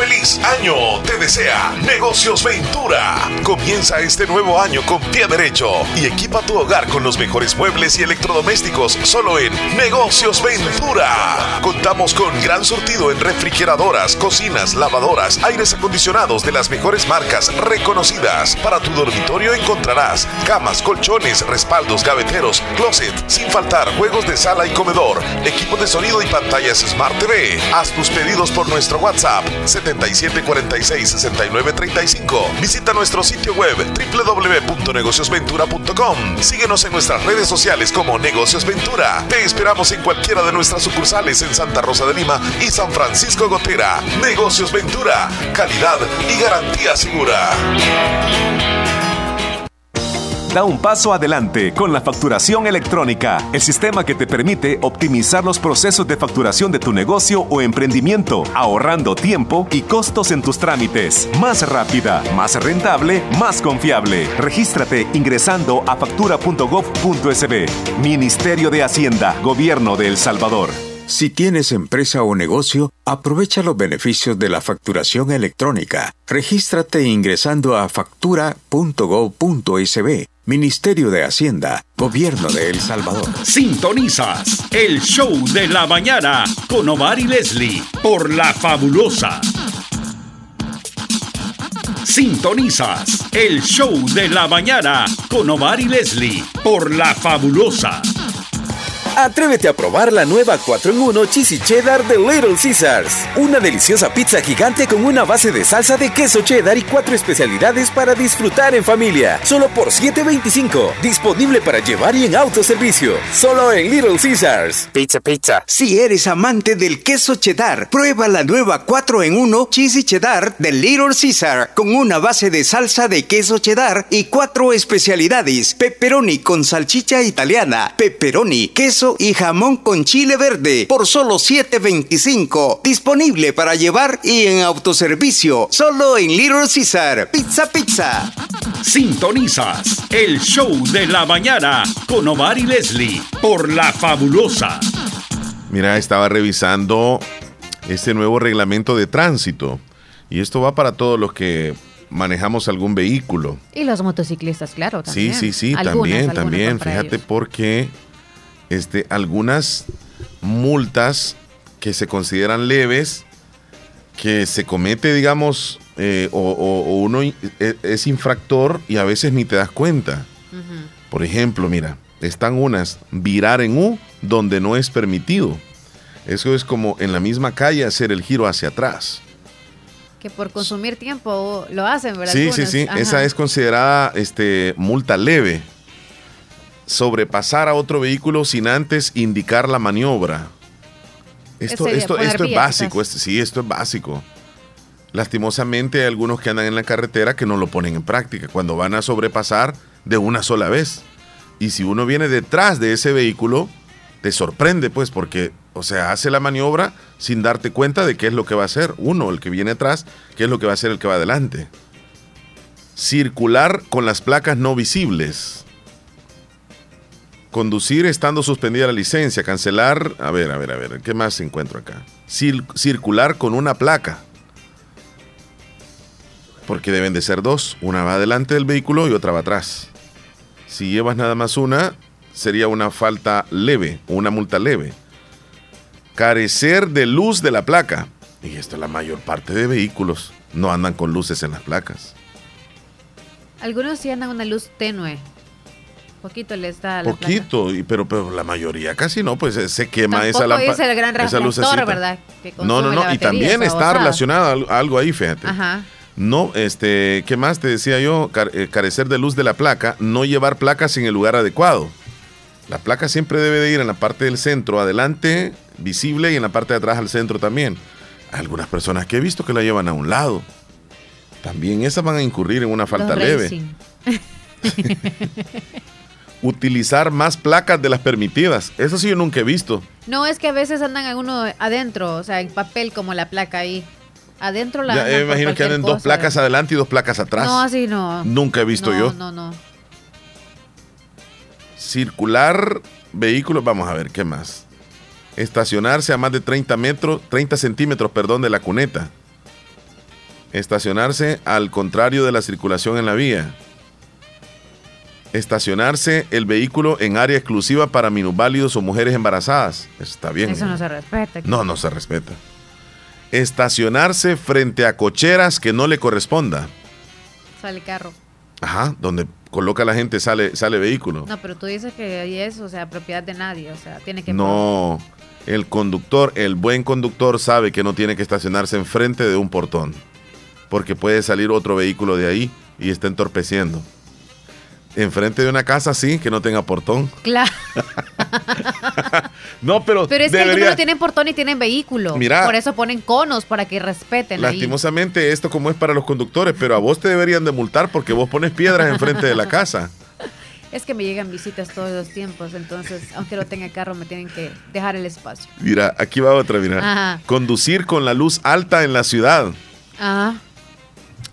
¡Feliz año! Te desea Negocios Ventura. Comienza este nuevo año con pie derecho y equipa tu hogar con los mejores muebles y electrodomésticos solo en Negocios Ventura. Contamos con gran surtido en refrigeradoras, cocinas, lavadoras, aires acondicionados de las mejores marcas reconocidas. Para tu dormitorio encontrarás camas, colchones, respaldos, gaveteros, closet, sin faltar juegos de sala y comedor, equipo de sonido y pantallas Smart TV. Haz tus pedidos por nuestro WhatsApp 7746-6935. Visita nuestro sitio web www.negociosventura.com. Síguenos en nuestras redes sociales como Negocios Ventura. Te esperamos en cualquiera de nuestras sucursales en Santa Rosa de Lima y San Francisco Gotera. Negocios Ventura, calidad y garantía segura. Da un paso adelante con la facturación electrónica, el sistema que te permite optimizar los procesos de facturación de tu negocio o emprendimiento, ahorrando tiempo y costos en tus trámites. Más rápida, más rentable, más confiable. Regístrate ingresando a factura.gov.sb. Ministerio de Hacienda, Gobierno de El Salvador. Si tienes empresa o negocio, aprovecha los beneficios de la facturación electrónica. Regístrate ingresando a factura.gov.sb. Ministerio de Hacienda, Gobierno de El Salvador. Sintonizas el show de la mañana con Omar y Leslie por La Fabulosa. Sintonizas el show de la mañana con Omar y Leslie por La Fabulosa. Atrévete a probar la nueva 4 en 1 Cheesy Cheddar de Little Caesars. Una deliciosa pizza gigante con una base de salsa de queso cheddar y cuatro especialidades para disfrutar en familia. Solo por $7.25. Disponible para llevar y en autoservicio. Solo en Little Caesars. Pizza, pizza. Si eres amante del queso cheddar, prueba la nueva 4 en 1 Cheesy Cheddar de Little Caesar con una base de salsa de queso cheddar y cuatro especialidades. Pepperoni con salchicha italiana, pepperoni, queso y jamón con chile verde por solo $7.25. Disponible para llevar y en autoservicio. Solo en Little Caesar. Pizza Pizza. Sintonizas el show de la mañana con Omar y Leslie por La Fabulosa. Mira, estaba revisando este nuevo reglamento de tránsito. Y esto va para todos los que manejamos algún vehículo. Y los motociclistas, claro, también. Sí, sí, sí, también, también. Fíjate porque este, algunas multas que se consideran leves, que se comete, digamos, eh, o, uno e, es infractor y a veces ni te das cuenta. Por ejemplo, mira, están unas virar en U donde no es permitido. Eso es como en la misma calle hacer el giro hacia atrás. Que por consumir tiempo lo hacen, ¿verdad? Sí, sí, sí. Esa es considerada este, multa leve sobrepasar a otro vehículo sin antes indicar la maniobra. Esto, esto, esto es básico, sí, esto es básico. Lastimosamente hay algunos que andan en la carretera que no lo ponen en práctica cuando van a sobrepasar de una sola vez. Y si uno viene detrás de ese vehículo, te sorprende pues porque, o sea, hace la maniobra sin darte cuenta de qué es lo que va a hacer. Uno, el que viene atrás, qué es lo que va a hacer el que va adelante. Circular con las placas no visibles conducir estando suspendida la licencia, cancelar, a ver, a ver, a ver, ¿qué más encuentro acá? circular con una placa. Porque deben de ser dos, una va adelante del vehículo y otra va atrás. Si llevas nada más una, sería una falta leve una multa leve. Carecer de luz de la placa. Y esto es la mayor parte de vehículos. No andan con luces en las placas. Algunos sí andan una luz tenue, Poquito le está Poquito, y, pero, pero la mayoría casi no, pues se quema esa lámpara. el gran ¿verdad? no, no, no, y también está relacionado a algo ahí, fíjate. Ajá. No, este, ¿qué más te decía yo? Eh, carecer de luz de la placa, no llevar placas en el lugar adecuado. La placa siempre debe de ir en la parte del centro, adelante, visible, y en la parte de atrás al centro también. Hay algunas personas que he visto que la llevan a un lado. También esas van a incurrir en una falta leve. utilizar más placas de las permitidas. Eso sí yo nunca he visto. No, es que a veces andan algunos adentro, o sea, en papel como la placa ahí. Adentro la... Ya, me imagino que anden dos placas adelante y dos placas atrás. No, así no. Nunca he visto yo. No, no. Circular vehículos, vamos a ver, ¿qué más? Estacionarse a más de 30 metros, 30 centímetros, perdón, de la cuneta. Estacionarse al contrario de la circulación en la vía estacionarse el vehículo en área exclusiva para minusválidos o mujeres embarazadas. está bien. Eso no se respeta. No, no se respeta. Estacionarse frente a cocheras que no le corresponda. Sale carro. Ajá, donde coloca la gente sale, sale vehículo. No, pero tú dices que ahí es, o sea, propiedad de nadie, o sea, tiene que... No, el conductor, el buen conductor sabe que no tiene que estacionarse enfrente de un portón, porque puede salir otro vehículo de ahí y está entorpeciendo. Enfrente de una casa, sí, que no tenga portón. Claro. no, pero. Pero es que algunos no tienen portón y tienen vehículo. Mira. Por eso ponen conos para que respeten. Lastimosamente, esto como es para los conductores, pero a vos te deberían de multar porque vos pones piedras enfrente de la casa. Es que me llegan visitas todos los tiempos, entonces, aunque no tenga carro, me tienen que dejar el espacio. Mira, aquí va otra, mira. Conducir con la luz alta en la ciudad. Ajá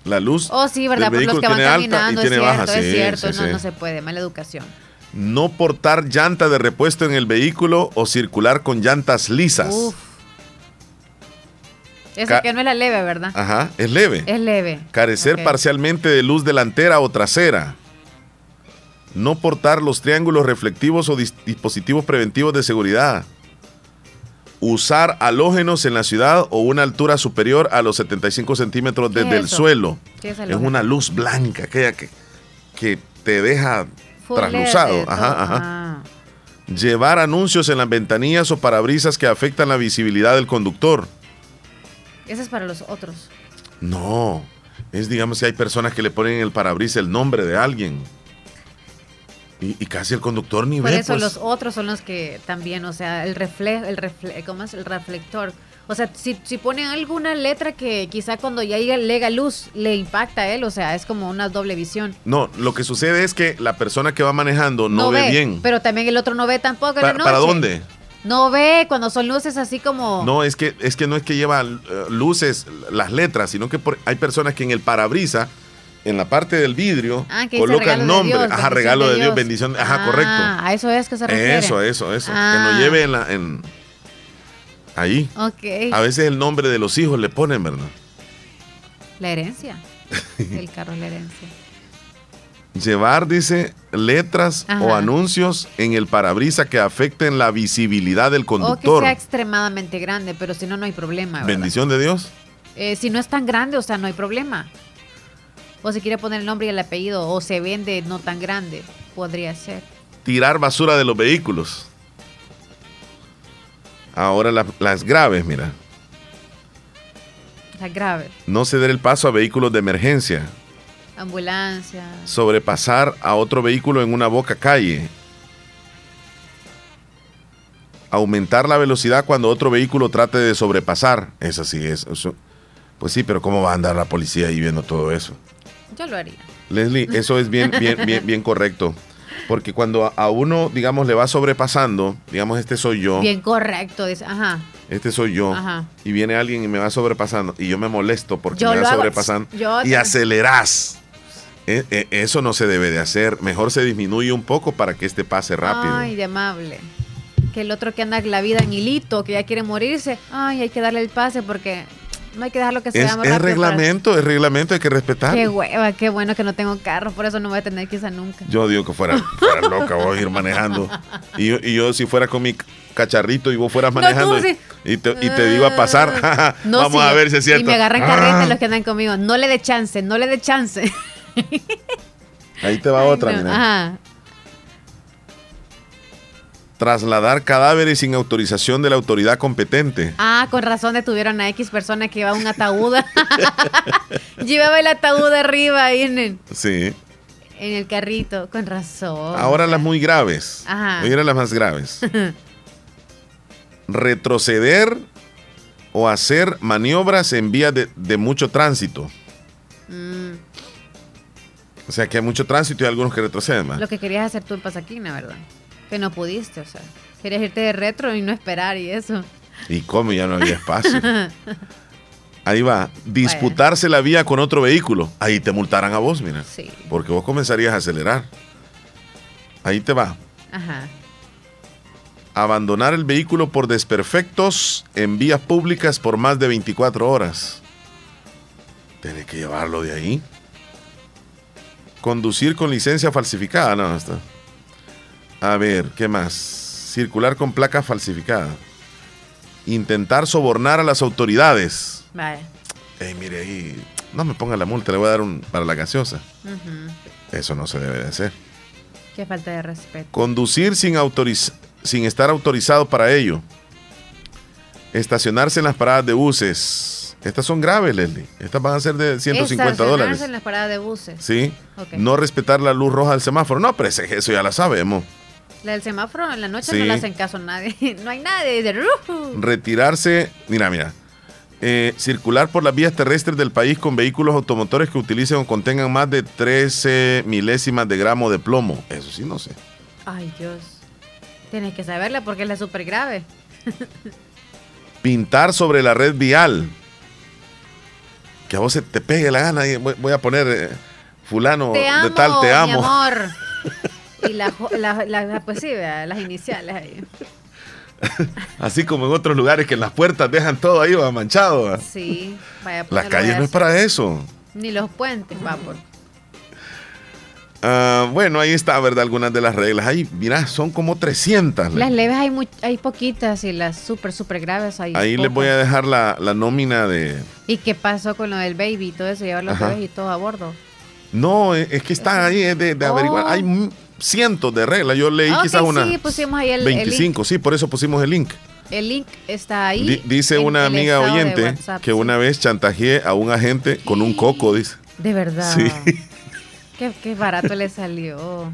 la luz. Oh, sí, ¿verdad? Por los que van caminando, es cierto, es cierto, no, no se puede, mala educación. No portar llanta de repuesto en el vehículo o circular con llantas lisas. Uf. Eso que no es la leve, ¿verdad? Ajá, es leve. Es leve. Carecer parcialmente de luz delantera o trasera. No portar los triángulos reflectivos o dispositivos preventivos de seguridad usar halógenos en la ciudad o una altura superior a los 75 centímetros desde el suelo. Es, una luz blanca, aquella que, que te deja trasluzado. Ajá, ajá. Llevar anuncios en las ventanillas o parabrisas que afectan la visibilidad del conductor. Ese es para los otros. No, es digamos que hay personas que le ponen en el parabrisas el nombre de alguien. Y, y casi el conductor ni Por ve. eso pues. los otros son los que también, o sea, el reflejo, el refle ¿cómo es? El reflector. O sea, si, si ponen alguna letra que quizá cuando ya llega, luz le impacta a él, o sea, es como una doble visión. No, lo que sucede es que la persona que va manejando no, ve, bien. Pero también el otro no ve tampoco en Pa- la noche. ¿Para dónde? No ve cuando son luces así como... No, es que, es que no es que lleva eh, luces, las letras, sino que por- hay personas que en el parabrisa, en la parte del vidrio, Ah, colocan nombre. Dios, ajá, regalo de Dios, Dios. bendición. Ajá, Ah, correcto. a eso es que se refiere. Eso, eso, eso. Que Ah. no lleve en la. En, ahí. Ok. A veces el nombre de los hijos le ponen, ¿verdad? La herencia. el carro es la herencia. Llevar, dice, letras Ajá. o anuncios en el parabrisa que afecten la visibilidad del O que conductor. sea extremadamente grande, pero si no, no hay problema. ¿verdad? Bendición de Dios. Eh, si no es tan grande, o sea, no hay problema. O si quiere poner el nombre y el apellido, o se vende no tan grande, podría ser. Tirar basura de los vehículos. Ahora la- las graves, mira. O sea, grave. No ceder el paso a vehículos de emergencia. Ambulancia. sobrepasar a otro vehículo en una boca calle. Aumentar la velocidad cuando otro vehículo trate de sobrepasar. Eso sí es. eso- Pues sí, pero ¿cómo va a andar la policía ahí viendo todo eso? Yo lo haría. Leslie, eso es bien, bien, bien, bien correcto. Porque cuando a- uno, digamos, le va sobrepasando, digamos, este soy yo, Bien correcto. Dice, ajá. este soy yo, Ajá. y viene alguien y me va sobrepasando, y yo me molesto porque Yo me va hago. sobrepasando, Yo y acelerás. E- e- Eso no se debe de hacer. Mejor se disminuye un poco para que este pase rápido. Ay, de amable. Que el otro que anda la vida en hilito, que ya quiere morirse. Ay, hay que darle el pase porque no hay que dejarlo que se es, es rápido para- reglamento, es reglamento, hay que respetar. Qué hueva, qué bueno que no tengo carro, por eso no voy a tener quizá nunca. Yo digo que fuera, fuera loca, voy a ir manejando. Y yo, y yo si fuera con mi cacharrito y vos fueras manejando sí. y, te, y te digo a pasar, No, vamos sí, a ver si es cierto. Y me agarran Ah, carreta los que andan conmigo. No le dé chance, no le dé chance. Ahí te va otra, No, mira. Ajá. Trasladar cadáveres sin autorización de la autoridad competente. Ah, con razón detuvieron a X persona que llevaba un ataúd. Llevaba el ataúd arriba ahí en el, Sí. en el carrito. Con razón. Ahora las muy graves. Ajá. Mira las más graves. Retroceder o hacer maniobras en vías de, de mucho tránsito. Mm, O sea que hay mucho tránsito y algunos que retroceden más. lo que querías hacer tú en Pasaquina, ¿verdad? Que no pudiste, o sea. Querías irte de retro y no esperar y eso. ¿Y cómo ya no había espacio? Ahí va. Disputarse la vía con otro vehículo. Ahí te multarán a vos, mira. Sí. Porque vos comenzarías a acelerar. Ahí te va. Ajá. Abandonar el vehículo por desperfectos en vías públicas por más de 24 horas. Tienes que llevarlo de ahí. Conducir con licencia falsificada. No, no está. A ver, ¿qué más? Circular con placa falsificada. Intentar sobornar a las autoridades. Vale. Ey, mire ahí. No me ponga la multa, le voy a dar un para la gaseosa. Eso no se debe de hacer. Qué falta de respeto. Conducir sin, autoriz- sin estar autorizado para ello. Estacionarse en las paradas de buses. Estas son graves, Leslie. Estas van a ser de 150 Estacionarse dólares. en las paradas de buses. ¿Sí? No respetar la luz roja del semáforo. No, pero ese- eso ya la sabemos. La del semáforo en la noche Sí. no le hacen caso a nadie. No hay nadie. "Rujú". Retirarse. Mira, mira. Eh, circular por las vías terrestres del país con vehículos automotores que utilicen o contengan más de 13 milésimas de gramo de plomo. Eso sí, no sé. Ay, Dios. Tienes que saberla porque es la súper grave. pintar sobre la red vial. Que a vos se te pegue la gana y voy, a poner eh, fulano te amo, de tal, te mi amo. amor. Y la, jo- la, la- pues sí, las iniciales ahí. Así como en otros lugares que en las puertas dejan todo ahí va, manchado. va. Sí, vaya a La ponerlo calle no es para eso. Ni los puentes, vapor. Ah, bueno, ahí está, ¿verdad? Algunas de las reglas. Ahí, mira, son como 300. Las leves hay, muy, hay poquitas y las súper, súper graves hay Ahí les voy a dejar la, la nómina de... ¿Y qué pasó con lo del baby y todo eso? Llevar los bebés y todo a bordo. No, es es que están ahí es de, de averiguar. Hay cientos de reglas. Yo leí Ah, ok, quizás una sí, pusimos ahí el, el 25. Sí, por eso pusimos el link. El link está ahí. Di- dice una amiga oyente WhatsApp, que sí. una vez chantajeé a un agente con un coco, dice. De verdad. Sí. Qué, qué barato le salió.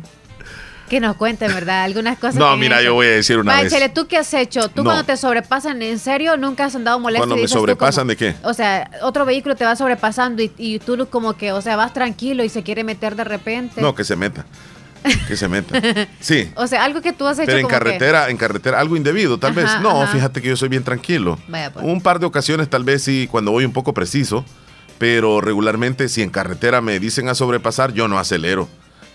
Que nos cuenten, ¿verdad? Algunas cosas. No, mira, yo voy a decir una Va, vez. ¿tú qué has hecho? ¿Tú No. cuando te sobrepasan, en serio, nunca has andado molesto? Cuando me sobrepasan, como- ¿de qué? O sea, otro vehículo te va sobrepasando y, y tú como que, o sea, vas tranquilo y se quiere meter de repente. No, que se meta. Que se meta. Sí. O sea, algo que tú has hecho Pero en como que- carretera, en carretera, algo indebido, tal vez. No, ajá. fíjate que yo soy bien tranquilo. Vaya, pues. Un par de ocasiones, tal vez sí, cuando voy un poco preciso, pero regularmente, si en carretera me dicen a sobrepasar, yo no acelero.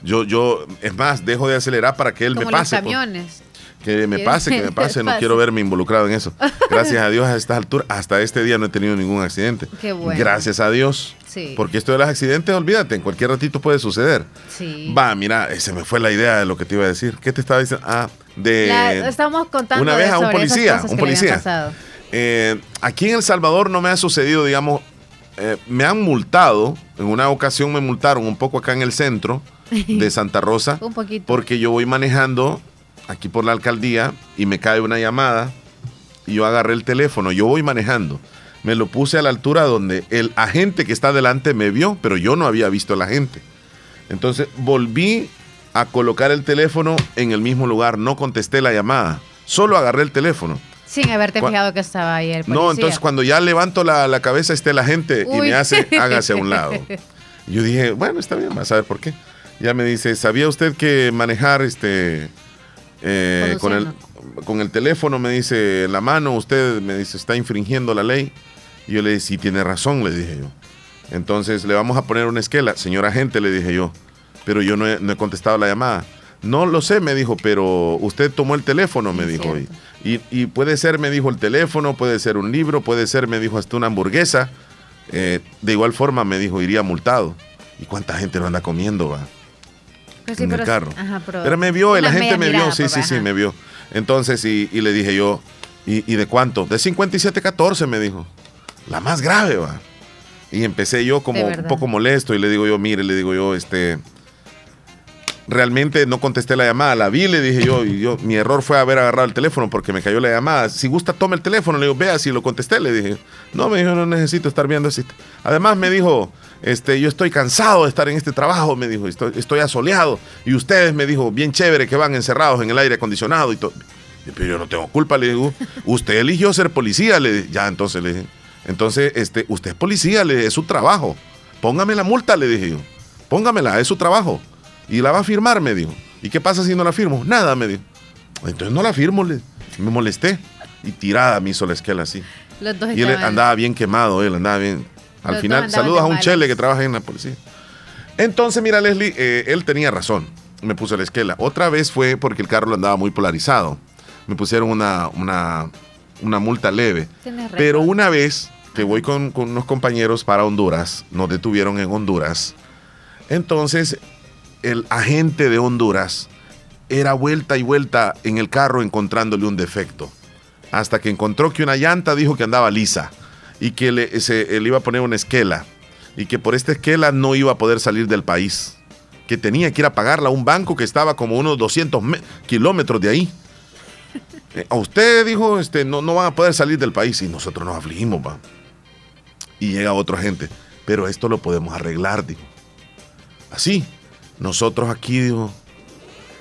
Yo, yo, es más, dejo de acelerar para que él como me pase. pues. camiones. Que me pase, que me pase. No quiero verme involucrado en eso. Gracias a Dios a estas alturas, hasta este día no he tenido ningún accidente. Qué bueno. Gracias a Dios. Sí. Porque esto de los accidentes, olvídate, en cualquier ratito puede suceder. Sí. Va, mira, eh, se me fue la idea de lo que te iba a decir. ¿Qué te estaba diciendo? Ah, de... La- estamos contando una vez a un policía, un policía. Eh, aquí en El Salvador no me ha sucedido, digamos, eh, me han multado, en una ocasión me multaron un poco acá en el centro de Santa Rosa, Un poquito. porque yo voy manejando aquí por la alcaldía y me cae una llamada y yo agarré el teléfono, yo voy manejando, me lo puse a la altura donde el agente que está delante me vio, pero yo no había visto al agente. Entonces volví a colocar el teléfono en el mismo lugar, no contesté la llamada, solo agarré el teléfono. Sin haberte Cua- fijado que estaba ahí el policía. No, entonces cuando ya levanto la, la cabeza esté la gente y me hace, hágase a un lado. Yo dije, bueno, está bien, vas a ver por qué. Ya me dice, ¿sabía usted que manejar este eh, con, el, con el teléfono, me dice, en la mano, usted me dice, está infringiendo la ley? Y yo le dije, sí, tiene razón, le dije yo. Entonces le vamos a poner una esquela. Señora agente, le dije yo, pero yo no he, no he contestado la llamada. No lo sé, me dijo, pero usted tomó el teléfono, me dijo. Y, y- y puede ser, me dijo, el teléfono, puede ser un libro, puede ser, me dijo, hasta una hamburguesa. Eh, de igual forma, me dijo, iría multado. ¿Y cuánta gente no anda comiendo, va? Pues sí, en el carro. ajá, pero Pero me vio, la gente me vio, sí, pues, sí, sí, ajá. me vio. Entonces, y, y le dije yo, ¿y, y de cuánto? De 5714, me dijo. La más grave, va. Y empecé yo como un poco molesto y le digo yo, mire, le digo yo, este, realmente no contesté la llamada, la vi, le dije yo, y yo, mi error fue haber agarrado el teléfono porque me cayó la llamada. Si gusta, tome el teléfono, le digo, vea si lo contesté, le dije. No, me dijo, no necesito estar viendo así. Además me dijo, este, yo estoy cansado de estar en este trabajo, me dijo, estoy, estoy asoleado. Y ustedes, me dijo, bien chévere que van encerrados en el aire acondicionado y todo. Pero yo no tengo culpa, le digo. Usted eligió ser policía, le dije. Ya, entonces le dije. Entonces, este, usted es policía, le dije, es su trabajo. Póngame la multa, le dije yo. Póngamela, es su trabajo. Y la va a firmar, me dijo. ¿Y qué pasa si no la firmo? Nada, me dijo. Entonces no la firmo, le. Me molesté. Y tirada me hizo la esquela así. Los dos Y él andaba bien quemado, él andaba bien. Al Los final, saludos a un chele que trabaja en la policía. Entonces, mira, Leslie, eh, él tenía razón. Me puso la esquela. Otra vez fue porque el carro lo andaba muy polarizado. Me pusieron una, una, una multa leve. Pero una vez que voy con, con unos compañeros para Honduras, nos detuvieron en Honduras. Entonces, el agente de Honduras era vuelta y vuelta en el carro encontrándole un defecto. Hasta que encontró que una llanta dijo que andaba lisa y que le, se- le iba a poner una esquela y que por esta esquela no iba a poder salir del país. Que tenía que ir a pagarla a un banco que estaba como unos 200 me- kilómetros de ahí. Eh, A usted dijo, este, no, no van a poder salir del país y nosotros nos afligimos, va. Y llega otro agente, pero esto lo podemos arreglar, dijo. Así, nosotros aquí, digo,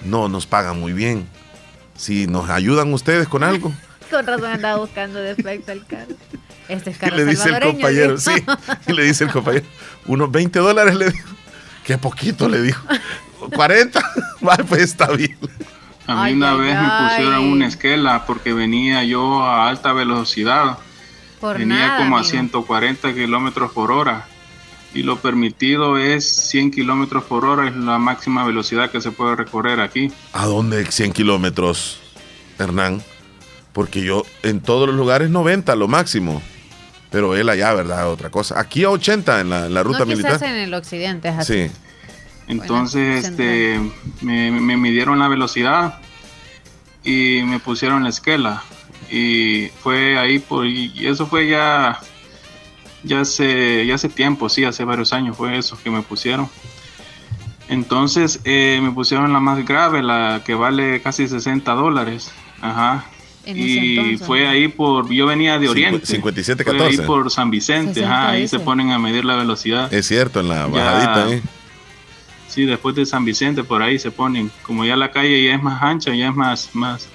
no nos pagan muy bien. Si nos ayudan ustedes con algo, Con razón andaba buscando defecto al carro. Este es y carro le dice el compañero, sí, y le dice el compañero, unos 20 dólares le dijo. Qué poquito le dijo. 40, va, pues está bien. A mí Ay, una ay, vez me pusieron una esquela porque venía yo a alta velocidad. Por venía nada, como a amigo. 140 kilómetros por hora. Y lo permitido es 100 kilómetros por hora, es la máxima velocidad que se puede recorrer aquí. ¿A dónde 100 kilómetros, Hernán? Porque yo en todos los lugares 90, lo máximo. Pero él allá, ¿verdad? Otra cosa. Aquí a 80 en la, en la ruta no, militar. en el occidente es así. Sí. Entonces, Bueno, este, me, me midieron la velocidad y me pusieron la esquela. Y fue ahí, por, y eso fue ya, ya hace, ya hace tiempo, sí, hace varios años fue eso que me pusieron. Entonces eh, me pusieron la más grave, la que vale casi 60 dólares. Ajá. y fue ahí por, yo venía de Oriente. 57, Fue ahí por San Vicente, ajá, ahí se ponen a medir la velocidad. Es cierto, en la bajadita ahí. Sí, después de San Vicente por ahí se ponen, como ya la calle ya es más ancha, ya es más, más,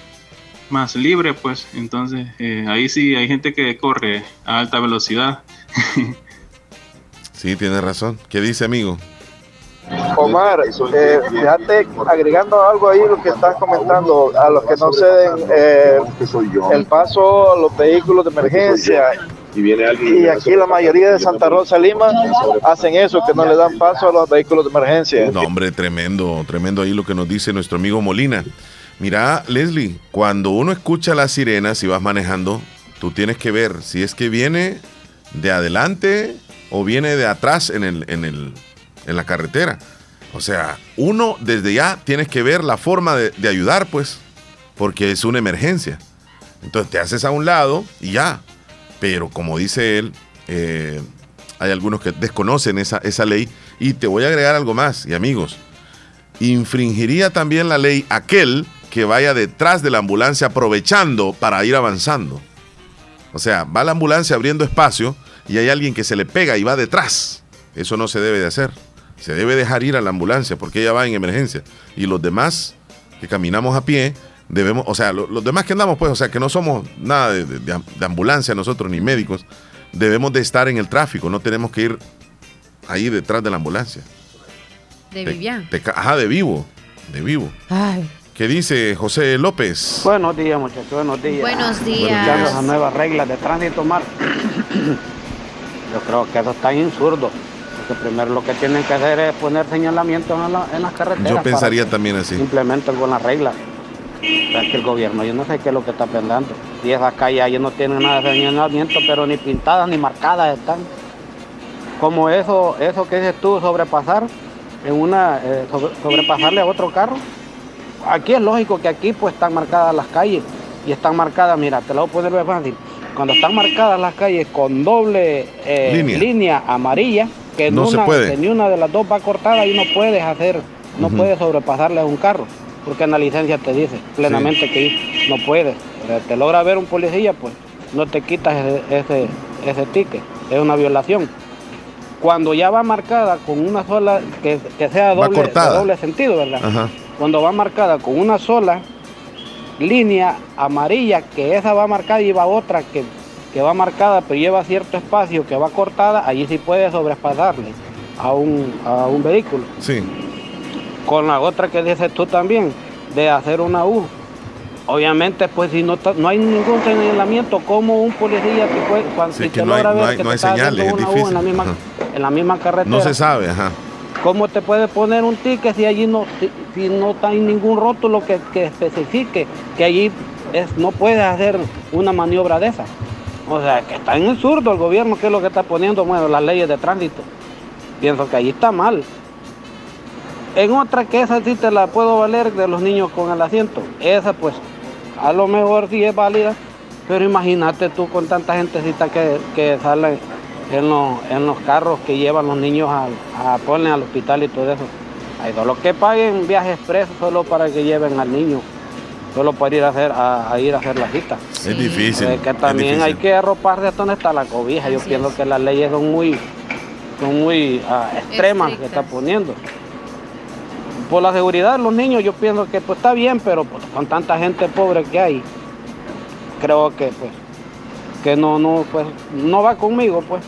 más libre, pues entonces eh, ahí sí hay gente que corre a alta velocidad. sí, tiene razón. ¿Qué dice, amigo? Omar, eh, fíjate, agregando algo ahí lo que estás comentando, a los que no ceden eh, el paso a los vehículos de emergencia. Y aquí la mayoría de Santa Rosa Lima hacen eso, que no le dan paso a los vehículos de emergencia. No, hombre, tremendo, tremendo ahí lo que nos dice nuestro amigo Molina. Mira, Leslie, cuando uno escucha las sirenas y vas manejando, tú tienes que ver si es que viene de adelante o viene de atrás en el, en el, en la carretera. O sea, uno desde ya tienes que ver la forma de, ayudar, pues, porque es una emergencia. Entonces te haces a un lado y ya. Pero como dice él, eh, hay algunos que desconocen esa, esa ley. Y te voy a agregar algo más, y amigos, infringiría también la ley aquel que vaya detrás de la ambulancia aprovechando para ir avanzando. O sea, va la ambulancia abriendo espacio y hay alguien que se le pega y va detrás. Eso no se debe de hacer. Se debe dejar ir a la ambulancia porque ella va en emergencia. Y los demás que caminamos a pie, debemos, o sea, los, demás que andamos, pues, o sea, que no somos nada de, ambulancia nosotros ni médicos, debemos de estar en el tráfico, no tenemos que ir ahí detrás de la ambulancia. De Vivian. ajá, de vivo, de vivo. Ay. ¿Qué dice José López? Buenos días, muchachos, buenos días. Buenos días. Escuchando nuevas reglas de tránsito, Mar. Yo creo que eso está insurdo primero lo que tienen que hacer es poner señalamientos en, las carreteras. Yo pensaría también así. Simplemente algunas reglas. Es que el gobierno, yo no sé qué es lo que está pensando. Y esas calles ahí no tienen nada de señalamiento, pero ni pintadas ni marcadas están. Como eso, eso que dices tú, sobrepasar en una, eh, sobrepasarle a otro carro. Aquí es lógico que aquí pues están marcadas las calles y están marcadas, mira, te lo voy a poner fácil. Cuando están marcadas las calles con doble eh, línea amarilla, que, no una, puede. ni una de las dos va cortada y no puedes hacer, no puedes sobrepasarle a un carro, porque en la licencia te dice plenamente que no puedes. Te logra ver un policía, pues no te quitas ese, ese, ticket, es una violación. Cuando ya va marcada con una sola, que, sea doble, doble sentido, ¿verdad? Cuando va marcada con una sola línea amarilla, que esa va marcada y va otra que que va marcada pero lleva cierto espacio que va cortada, allí sí puede sobrepasarle a un, a un vehículo. Sí. Con la otra que dices tú también, de hacer una U. Obviamente, pues si no, no hay ningún señalamiento, como un policía que puede, cuando sí, que no hay, no hay, no hay señales, es difícil. En la, misma, en la misma carretera. No se sabe, ajá. ¿Cómo te puede poner un ticket si allí no, si, no hay ningún rótulo que, que especifique que allí es, no puedes hacer una maniobra de esa? O sea, que está en el surdo el gobierno, que es lo que está poniendo, bueno, las leyes de tránsito. Pienso que ahí está mal. En otra que esa sí te la puedo valer de los niños con el asiento. Esa pues a lo mejor sí es válida, pero imagínate tú con tanta gentecita que, que sale en los, en los carros que llevan los niños a, a poner al hospital y todo eso. Hay los que paguen viajes expresos solo para que lleven al niño solo para ir a hacer a, ir a hacer la cita. Es difícil. Es que también hay que arroparse hasta donde está la cobija. Yo pienso que las leyes son muy, son muy ah, extremas que está poniendo. Por la seguridad de los niños yo pienso que pues está bien, pero pues, con tanta gente pobre que hay, creo que pues que no no pues no va conmigo pues.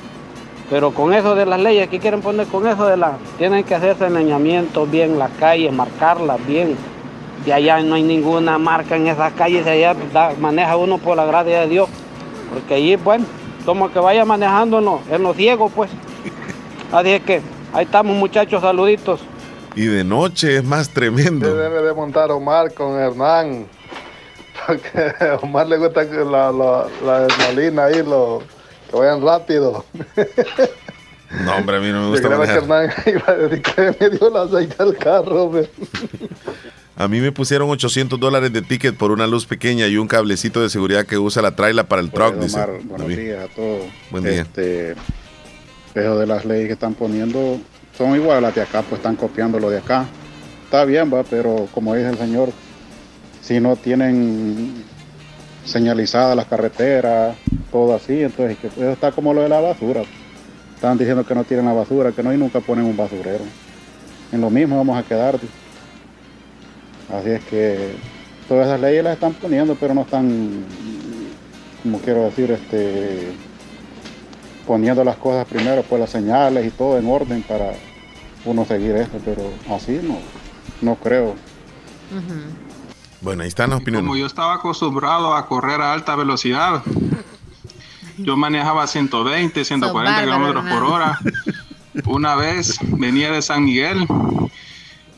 Pero con eso de las leyes que quieren poner con eso de la tienen que hacerse enseñamientos bien las calles, marcarlas bien y allá no hay ninguna marca en esas calles, allá maneja uno por la gracia de Dios, porque allí, bueno, como que vaya manejando en los, en ciegos, pues. Así es que ahí estamos muchachos, saluditos. Y de noche es más tremendo. Se debe de montar Omar con Hernán, porque a Omar le gusta la, la, la adrenalina ahí, lo, que vayan rápido. No, hombre, a mí no me gusta manejar. Hernán iba a dedicar medio aceite al carro. A mí me pusieron 800 dólares de ticket por una luz pequeña y un cablecito de seguridad que usa la traila para el truck. buenos días a todos. Buen día. Este, eso de las leyes que están poniendo, son igual a las de acá, pues están copiando lo de acá. Está bien, va, pero como dice el señor, si no tienen señalizadas las carreteras, todo así, entonces eso está como lo de la basura. Están diciendo que no tienen la basura, que no y nunca ponen un basurero. En lo mismo vamos a quedar. Así es que todas esas leyes las están poniendo, pero no están, como quiero decir, este poniendo las cosas primero, pues las señales y todo en orden para uno seguir esto, pero así no, no creo. Bueno, ahí están las opiniones. Como yo estaba acostumbrado a correr a alta velocidad, yo manejaba 120, 140 kilómetros por hora. Una vez venía de San Miguel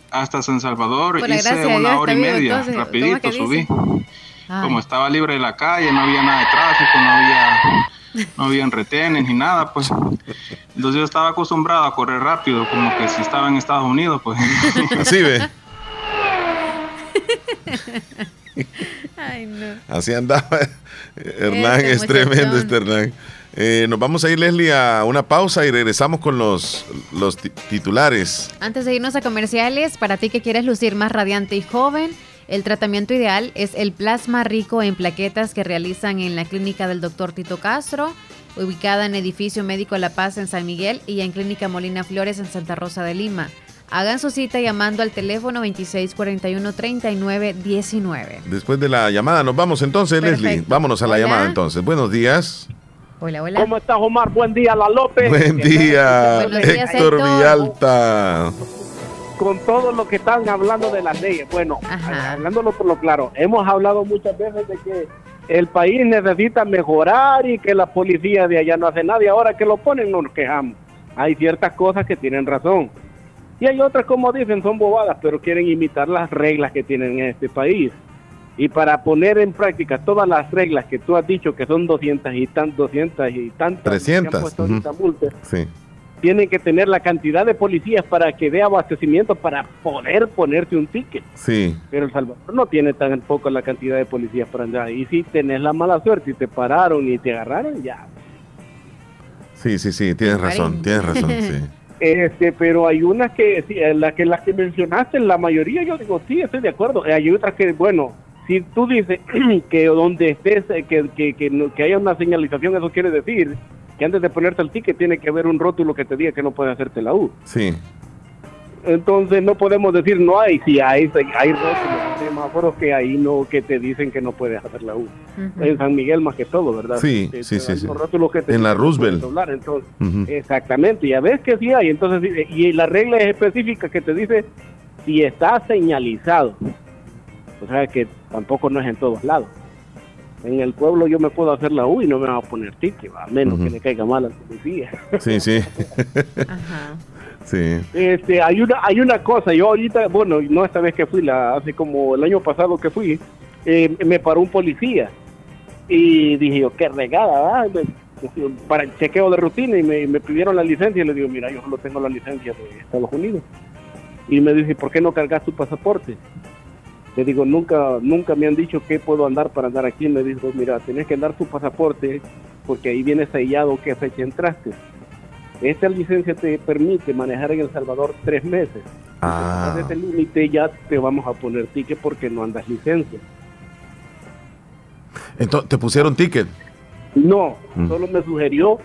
hasta San Salvador, Por hice una Dios, hora y vivo, media, entonces, ¿cómo es rapidito subí. Ay. Como estaba libre de la calle, no había nada de tráfico, no había, no habían retenes ni nada, pues. Entonces yo estaba acostumbrado a correr rápido, como que si estaba en Estados Unidos, pues. Así ve. Ay, no. Así andaba Hernán, Este es tremendo este Hernán. Eh, nos vamos a ir, Leslie, a una pausa y regresamos con los, los ti- titulares. Antes de irnos a comerciales, para ti que quieres lucir más radiante y joven, el tratamiento ideal es el plasma rico en plaquetas que realizan en la clínica del Dr. Tito Castro, ubicada en Edificio Médico La Paz en San Miguel y en Clínica Molina Flores en Santa Rosa de Lima. Hagan su cita llamando al teléfono 2641-3919. Después de la llamada, nos vamos entonces, Leslie. Vámonos a la Hola. llamada entonces. Buenos días. Hola, hola. ¿Cómo estás, Omar? Buen día, La López. Buen día, días, Héctor Héctor. Villalta. Con todo lo que están hablando de las leyes. Bueno, hablándolo por lo claro, hemos hablado muchas veces de que el país necesita mejorar y que la policía de allá no hace nada y ahora que lo ponen nos quejamos. Hay ciertas cosas que tienen razón. Y hay otras, como dicen, son bobadas, pero quieren imitar las reglas que tienen en este país. Y para poner en práctica todas las reglas que tú has dicho que son 200 y tan 200 y tantas que han 300, puesto ujú. ahorita multas, Sí. tienen que tener la cantidad de policías para que dé abastecimiento para poder ponerte un ticket. Sí. Pero El Salvador no tiene tampoco la cantidad de policías para andar. Y si tenés la mala suerte y te pararon y te agarraron, ya. Sí, sí, sí, tienes razón, tienes razón, sí. Este, pero hay unas que, sí, eh, la que las que mencionaste, la mayoría yo digo, sí, estoy de acuerdo. Eh, Hay otras que, bueno, si tú dices que donde estés, eh, que, que, que, que haya una señalización, eso quiere decir que antes de ponerte el ticket tiene que haber un rótulo que te diga que no puede hacerte la U. Sí. Entonces no podemos decir no hay, si hay, hay rótulos, hay semáforos que ahí no, que te dicen que no puedes hacer la U. En San Miguel más que todo, ¿verdad? Sí, Te- sí, te sí, sí. que te En la Roosevelt. doblar, entonces, Ujú. Exactamente, ya ves que sí hay, entonces, sí, y la regla es específica que te dice si está señalizado, o sea que tampoco no es en todos lados. En el pueblo yo me puedo hacer la U y no me va a poner ticket, a menos que le caiga mal al policía. Sí, sí. Sí. Este, hay una, hay una cosa, yo ahorita, bueno, no esta vez que fui, hace como el año pasado que fui, eh, me paró un policía y dije yo, qué regada, para el chequeo de rutina y me, me pidieron la licencia y le digo, mira, yo solo tengo la licencia de Estados Unidos. Y me dice, ¿por qué no cargas tu pasaporte? Le digo, nunca, nunca me han dicho que puedo andar para andar aquí. Me dijo, mira, tenés que andar tu pasaporte porque ahí viene sellado qué fecha entraste. Esta licencia te permite manejar en El Salvador tres meses. Ah. Desde el límite ya te vamos a poner ticket porque no andas licencia. Entonces, ¿te pusieron ticket? No, Mm. solo me sugirió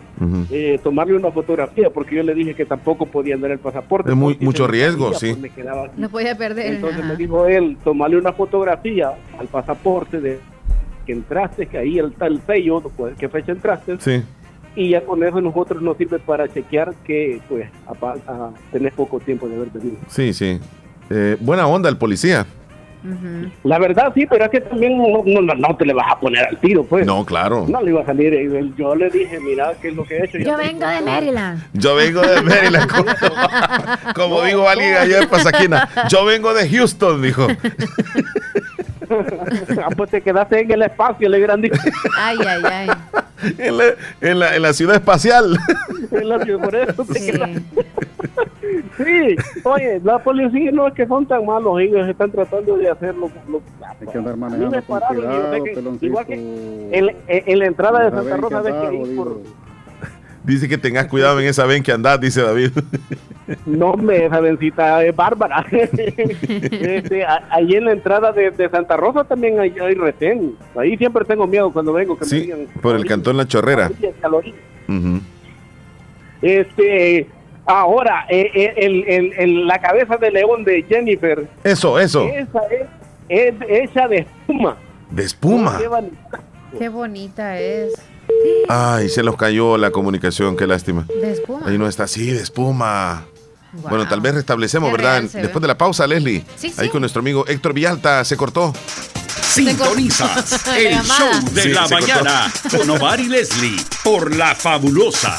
eh, tomarle una fotografía porque yo le dije que tampoco podía andar el pasaporte. Es muy- mucho me riesgo, sí. pues me quedaba aquí. No podía perder. Entonces me dijo él, tomarle una fotografía al pasaporte de que entraste, que ahí está el sello, pues, qué fecha entraste, Sí. Y ya con eso nosotros nos sirve para chequear que pues apa- a- tenés poco tiempo de haber venido. Sí, sí. Eh, buena onda el policía. La verdad sí, pero es que también no, no, no- no te le vas a poner al tiro, pues. No, claro. No le iba a salir. eh, Yo le dije, mira, qué es lo que he hecho. Yo vengo de Maryland. Yo vengo de Maryland, como, como dijo alguien ayer Pasaquina. Yo vengo de Houston, dijo. ah, pues te quedaste en el espacio, le hubieran dicho. Ay, ay, ay. En la, en la, en la ciudad espacial. En la- por eso te quedaste. Sí, oye, la policía no es que son tan malos, ellos están tratando de hacer lo, lo- Hay que andar manejando con cuidado, que, igual que en, en- en la entrada de Santa Rosa ves que ahí por, Dice que tengas cuidado en esa ven que andás, dice David. No, me, esa vencita es bárbara. este, a- ahí en la entrada de, de Santa Rosa también hay, hay retén. Ahí siempre tengo miedo cuando vengo que me digan. por el cantón La Chorrera. Este, ahora, eh, eh, el, el- el- la cabeza de león de Jennifer. Eso, eso. Esa es, es hecha de espuma. De espuma. Qué bonita es. Ay, se nos cayó la comunicación, qué lástima. De espuma. Ahí no está así, de espuma. Bueno, tal vez restablecemos, Qué ¿verdad? real se ve. Después de la pausa, Leslie. Sí, sí. Ahí con nuestro amigo Héctor Villalta se cortó. Sintonizas el show de Sí, la cortó. mañana con Omar y Leslie por La Fabulosa.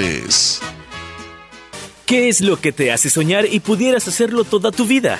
¿Qué es lo que te hace soñar y pudieras hacerlo toda tu vida?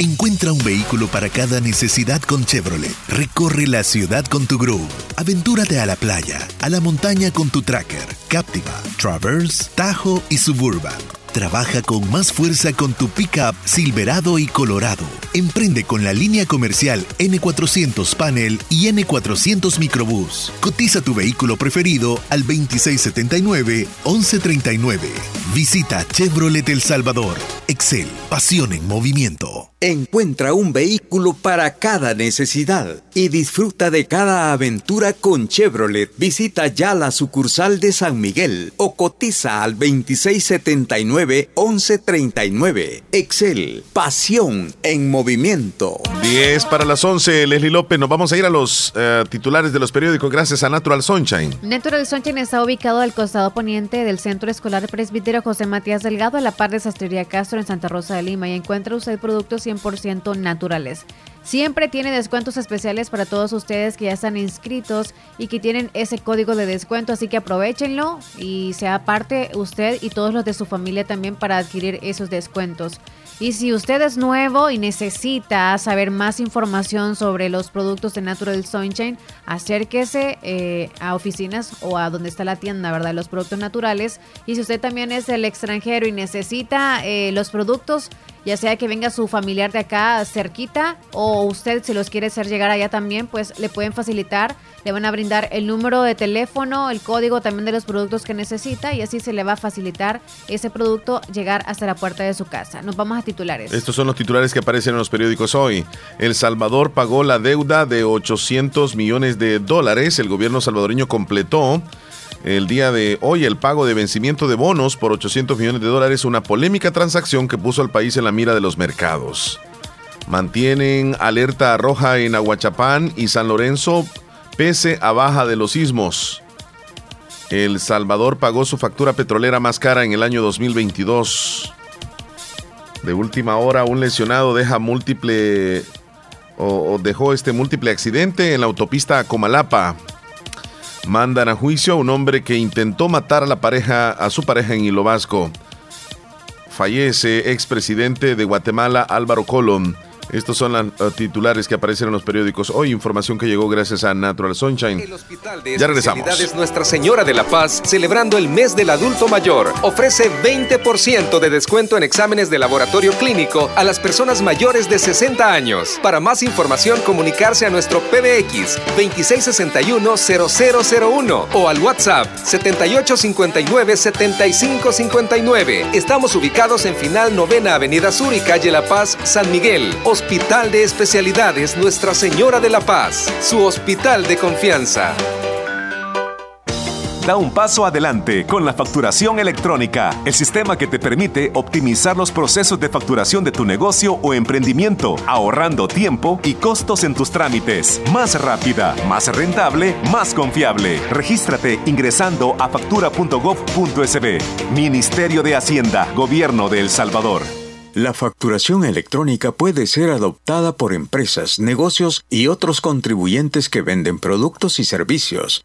Encuentra un vehículo para cada necesidad con Chevrolet. Recorre la ciudad con tu Groove. Aventúrate a la playa, a la montaña con tu Tracker, Captiva, Traverse, Tajo y Suburban. Trabaja con más fuerza con tu pickup Silverado y Colorado. Emprende con la línea comercial N400 Panel y N400 Microbús. Cotiza tu vehículo preferido al 2679-1139. Visita Chevrolet El Salvador. Excel, pasión en movimiento. Encuentra un vehículo para cada necesidad y disfruta de cada aventura con Chevrolet. Visita ya la sucursal de San Miguel o cotiza al 2679-1139. Excel, pasión en movimiento. 10 para las 11, Leslie López. Nos vamos a ir a los eh, titulares de los periódicos gracias a Natural Sunshine. Natural Sunshine está ubicado al costado poniente del Centro Escolar Presbítero José Matías Delgado, a la par de Sastrería Castro en Santa Rosa de Lima, y encuentra usted productos 100% naturales. Siempre tiene descuentos especiales para todos ustedes que ya están inscritos y que tienen ese código de descuento, así que aprovechenlo y sea parte usted y todos los de su familia también para adquirir esos descuentos. Y si usted es nuevo y necesita saber más información sobre los productos de Natural Sunshine, acérquese eh, a oficinas o a donde está la tienda, ¿verdad? Los productos naturales. Y si usted también es del extranjero y necesita eh, los productos, ya sea que venga su familiar de acá cerquita o usted si los quiere hacer llegar allá también, pues le pueden facilitar, le van a brindar el número de teléfono, el código también de los productos que necesita y así se le va a facilitar ese producto llegar hasta la puerta de su casa. Nos vamos a titulares. Estos son los titulares que aparecen en los periódicos hoy. El Salvador pagó la deuda de 800 millones de dólares. El gobierno salvadoreño completó el día de hoy el pago de vencimiento de bonos por 800 millones de dólares, una polémica transacción que puso al país en la mira de los mercados. Mantienen alerta roja en Aguachapán y San Lorenzo pese a baja de los sismos. El Salvador pagó su factura petrolera más cara en el año 2022. De última hora, un lesionado deja múltiple o, o dejó este múltiple accidente en la autopista Comalapa. Mandan a juicio a un hombre que intentó matar a la pareja, a su pareja en Hilo Vasco. Fallece expresidente de Guatemala Álvaro Colón. Estos son los uh, titulares que aparecen en los periódicos. Hoy información que llegó gracias a Natural Sunshine. ya regresamos. Nuestra Señora de la Paz, celebrando el mes del adulto mayor, ofrece 20% de descuento en exámenes de laboratorio clínico a las personas mayores de 60 años. Para más información, comunicarse a nuestro PBX 2661-0001 o al WhatsApp 7859-7559. Estamos ubicados en Final Novena Avenida Sur y Calle La Paz, San Miguel. Hospital de Especialidades Nuestra Señora de la Paz, su hospital de confianza. Da un paso adelante con la facturación electrónica, el sistema que te permite optimizar los procesos de facturación de tu negocio o emprendimiento, ahorrando tiempo y costos en tus trámites. Más rápida, más rentable, más confiable. Regístrate ingresando a factura.gov.sb. Ministerio de Hacienda, Gobierno de El Salvador. La facturación electrónica puede ser adoptada por empresas, negocios y otros contribuyentes que venden productos y servicios.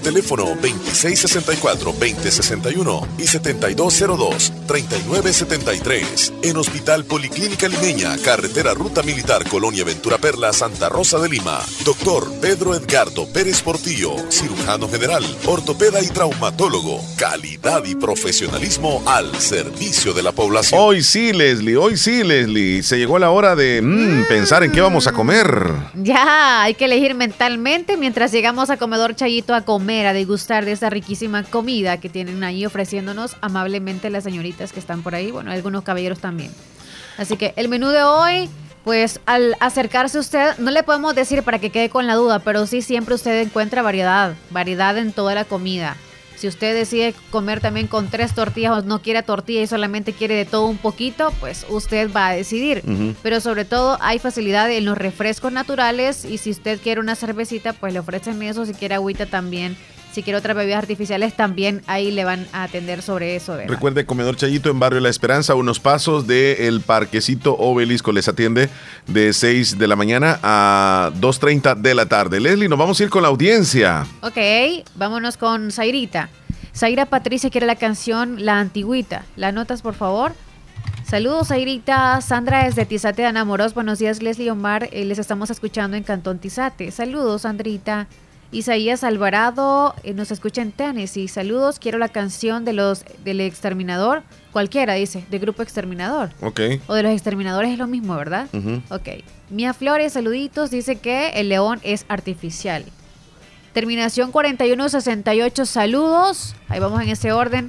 teléfono 2664-2061 y 7202-3973. En Hospital Policlínica Limeña, Carretera Ruta Militar Colonia Ventura Perla, Santa Rosa de Lima. Doctor Pedro Edgardo Pérez Portillo, cirujano general, ortopeda y traumatólogo. Calidad y profesionalismo al servicio de la población. Hoy sí, Leslie, hoy sí, Leslie. Se llegó la hora de mm, pensar en qué vamos a comer. Ya, hay que elegir mentalmente mientras llegamos a Comedor Chayito a comer, a degustar de esa riquísima comida que tienen ahí ofreciéndonos amablemente las señoritas que están por ahí, bueno, algunos caballeros también. Así que el menú de hoy, pues al acercarse usted, no le podemos decir para que quede con la duda, pero sí siempre usted encuentra variedad, variedad en toda la comida. Si usted decide comer también con tres tortillas o no quiere tortilla y solamente quiere de todo un poquito, pues usted va a decidir. Pero sobre todo hay facilidad en los refrescos naturales y si usted quiere una cervecita, pues le ofrecen eso. Si quiere agüita también. Si quiere otras bebidas artificiales, también ahí le van a atender sobre eso. ¿verdad? Recuerde, Comedor Chayito en Barrio La Esperanza, unos pasos del Parquecito Obelisco. Les atiende de 6 de la mañana a 2.30 de la tarde. Leslie, nos vamos a ir con la audiencia. Ok, vámonos con Zairita. Zaira Patricia quiere la canción La Antigüita. ¿La notas, por favor? Saludos, Zairita. Sandra desde Tizate de Anamoros. Buenos días, Leslie Omar. Eh, les estamos escuchando en Cantón Tizate. Saludos, Sandrita. Isaías Alvarado eh, nos escucha en Tennessee. Saludos, quiero la canción de los del exterminador. Cualquiera, dice, de Grupo Exterminador. Ok. O de los exterminadores es lo mismo, ¿verdad? Ujú. Ok. Mía Flores, saluditos, dice que el león es artificial. Terminación 4168, saludos. Ahí vamos en ese orden.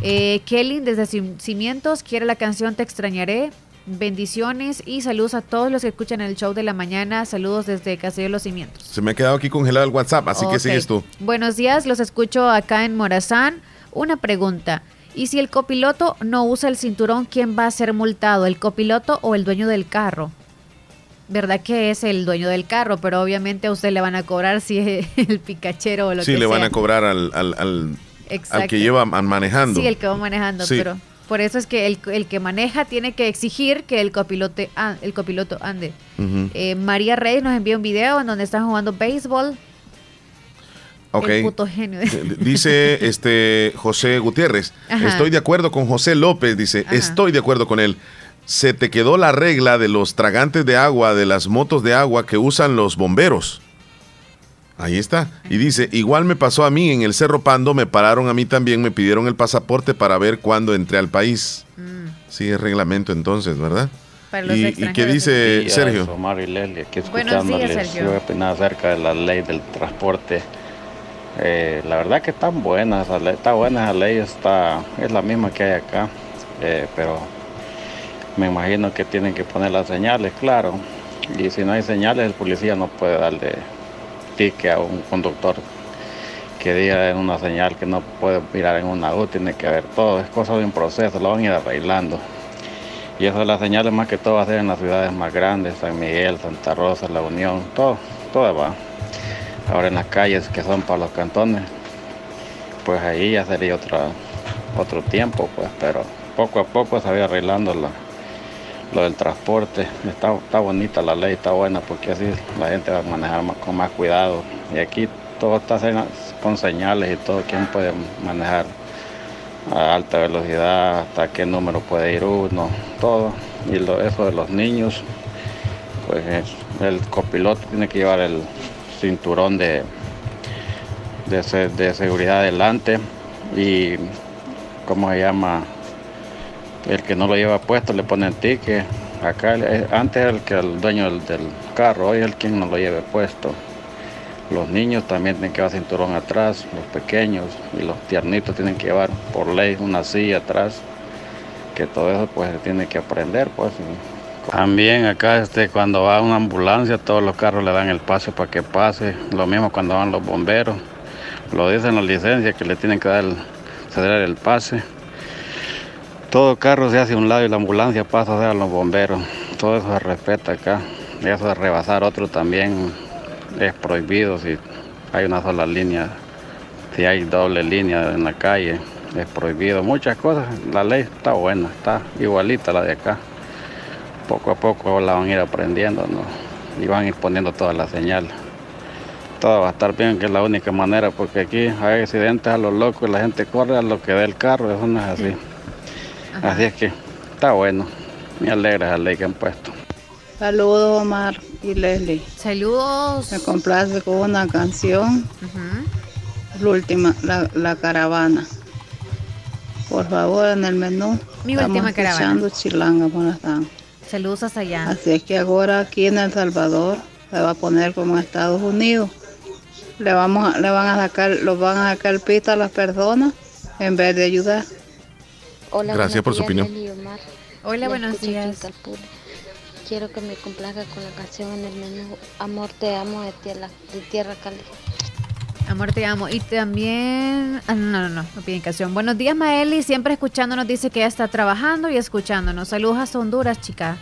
Eh, Kelly desde Cim- Cimientos quiere la canción Te extrañaré. Bendiciones y saludos a todos los que escuchan el show de la mañana. Saludos desde Castillo de los Cimientos. Se me ha quedado aquí congelado el WhatsApp, así que sigues tú. Buenos días, los escucho acá en Morazán. Una pregunta. ¿Y si el copiloto no usa el cinturón, quién va a ser multado? ¿El copiloto o el dueño del carro? ¿Verdad que es el dueño del carro? Pero obviamente a usted le van a cobrar si es el picachero o lo Sí, que le van sea. a cobrar al, al, al- al que lleva man- manejando. Sí, el que va manejando, Sí. pero por eso es que el, el que maneja tiene que exigir que el copilote el copiloto ande. Eh, María Reyes nos envía un video en donde están jugando béisbol. Ok. El puto genio. Dice este José Gutiérrez, Ajá. estoy de acuerdo con José López, dice, Ajá. estoy de acuerdo con él. Se te quedó la regla de los tragantes de agua, de las motos de agua que usan los bomberos. Ahí está. Y dice, igual me pasó a mí en el Cerro Pando, me pararon a mí también, me pidieron el pasaporte para ver cuándo entré al país. Sí, es reglamento entonces, ¿verdad? Mm. Para los ¿Y, y qué dice Buenos días, Sergio? Omar y Leslie, aquí escuchándoles. Sergio. Yo voy a opinar acerca de la ley del transporte. Eh, la verdad que están buenas, esa ley- está buena esa ley, está, es la misma que hay acá, eh, pero me imagino que tienen que poner las señales, claro. Y si no hay señales, el policía no puede darle tique a un conductor que diga en una señal que no puede mirar en una U, tiene que ver todo, es cosa de un proceso, lo van a ir arreglando. Y eso las señales más que todo va a ser en las ciudades más grandes, San Miguel, Santa Rosa, La Unión, todo, todo va. Ahora en las calles que son para los cantones, pues ahí ya sería otra, otro tiempo, pues, pero poco a poco se va arreglando la, lo del transporte. Está, está bonita la ley, está buena porque así la gente va a manejar con más cuidado. Y aquí todo está con señales y todo, quién puede manejar a alta velocidad, hasta qué número puede ir uno, todo. Y lo- eso de los niños, pues es- el copiloto tiene que llevar el cinturón de, de seguridad adelante y, ¿cómo se llama? El que no lo lleva puesto le ponen ticket. Acá eh, antes el que el dueño del, carro, hoy el quien no lo lleve puesto. Los niños también tienen que llevar cinturón atrás, los pequeños y los tiernitos tienen que llevar por ley una silla atrás, que todo eso pues se tiene que aprender pues. También acá este cuando va una ambulancia todos los carros le dan el paso para que pase, lo mismo cuando van los bomberos, lo dicen en la licencia que le tienen que dar el, ceder el pase. Todo carro se hace a un lado y la ambulancia pasa a ser a los bomberos. Todo eso se respeta acá. Eso de rebasar otro también es prohibido si hay una sola línea. Si hay doble línea en la calle, es prohibido. Muchas cosas. La ley está buena, está igualita la de acá. Poco a poco la van a ir aprendiendo, ¿no? Y van a ir poniendo todas las señales. Todo va a estar bien, que es la única manera, porque aquí hay accidentes a los locos y la gente corre a lo que dé el carro, eso no es así. Así es que está bueno. Me alegra esa ley que han puesto. Saludos Omar y Leslie. Saludos. Me complace con una canción. La última, la, la caravana. Por favor, en el menú. Mi estamos última caravana. escuchando Chilanga, ¿cómo están? Saludos hasta allá. Así es que ahora aquí en El Salvador se va a poner como en Estados Unidos. Le vamos a- le van a sacar, los van a sacar pita a las personas en vez de ayudar. Hola, Gracias por su días, opinión. Hola, La buenos días. Quiero que me complaga con la canción en el menú Amor te amo de Tierra, de tierra Cali. Amor, te amo. Y también. ah, no, no, no, no piden canción. Buenos días, Maeli. Siempre escuchándonos. Dice que ya está trabajando y escuchándonos. Saludos hasta Honduras, chica.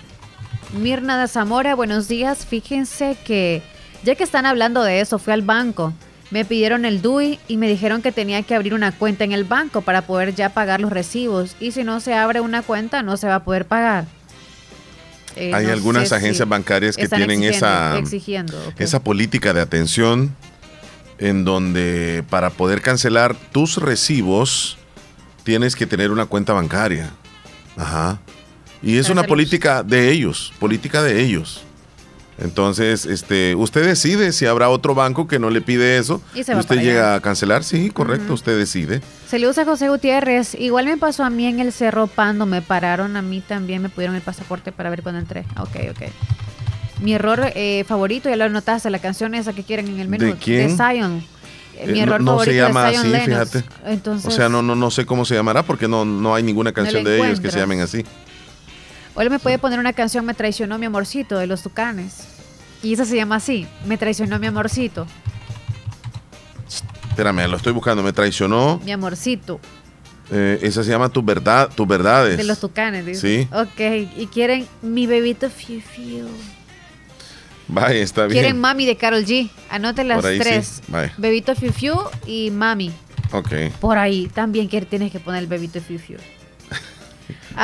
Mirna de Zamora, buenos días. Fíjense que ya que están hablando de eso, fui al banco. Me pidieron el DUI y me dijeron que tenía que abrir una cuenta en el banco para poder ya pagar los recibos. Y si no se abre una cuenta, no se va a poder pagar. Eh, Hay no algunas agencias si bancarias que tienen exigiendo- esa, exigiendo, esa política de atención en donde para poder cancelar tus recibos tienes que tener una cuenta bancaria. Ajá. Y es una política de ellos, política de ellos. Entonces, este, usted decide si habrá otro banco que no le pide eso Y se va usted llega allá. a cancelar. Sí, correcto, usted decide. Saludos a José Gutiérrez. Igual me pasó a mí en el Cerro Pando. Me pararon a mí también. Me pidieron el pasaporte para ver cuándo entré. Ok, ok. Mi error eh, favorito, ya lo notaste, la canción esa que quieren en el menú. ¿De quién? Zion. Eh, Mi error no, no favorito se llama de Zion así, Lennox. fíjate. Entonces, o sea, no, no, no sé cómo se llamará porque no, no hay ninguna canción de ellos que se llamen así. Hoy me puede poner una canción Me traicionó mi amorcito de los Tucanes. Y esa se llama así, Me traicionó mi amorcito. Espérame, lo estoy buscando. Me traicionó. Mi amorcito. Eh, esa se llama Tu verdad, tus verdades. De los Tucanes, dice. Sí. Ok. Y quieren mi bebito Fiu Fiu. Vaya, está bien. Quieren Mami de Carol G. Anoten las sí. tres. Bebito Fiu Fiu y Mami. Ok. Por ahí también que tienes que poner el Bebito Fiu Fiu.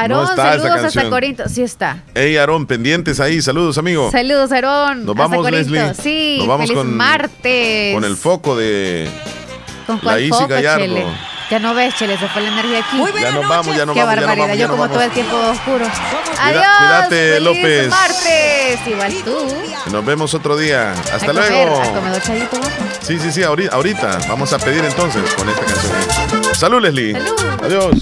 Aarón, está esa saludos hasta canción. Corinto. Sí está. Hey, Aarón, pendientes ahí. Saludos, amigo. Saludos, Aarón. Nos hasta vamos, Corinto. Leslie. Sí, Nos vamos feliz con- martes. Con el foco de ¿Con la Isi foco, Gallardo. Chele? Ya no ves, Chele, se fue la energía aquí. Ya nos vamos, ya nos Qué vamos, ya nos barbaridad, vamos, ya yo como vamos. todo el tiempo oscuro. Adiós. cuídate, feliz López. martes. Igual tú. Nos vemos otro día. Hasta a comer, luego. a comer ochadito, ¿no? Sí, sí, sí, ahorita, ahorita. Vamos a pedir entonces con esta canción. Salud, Leslie. Adiós.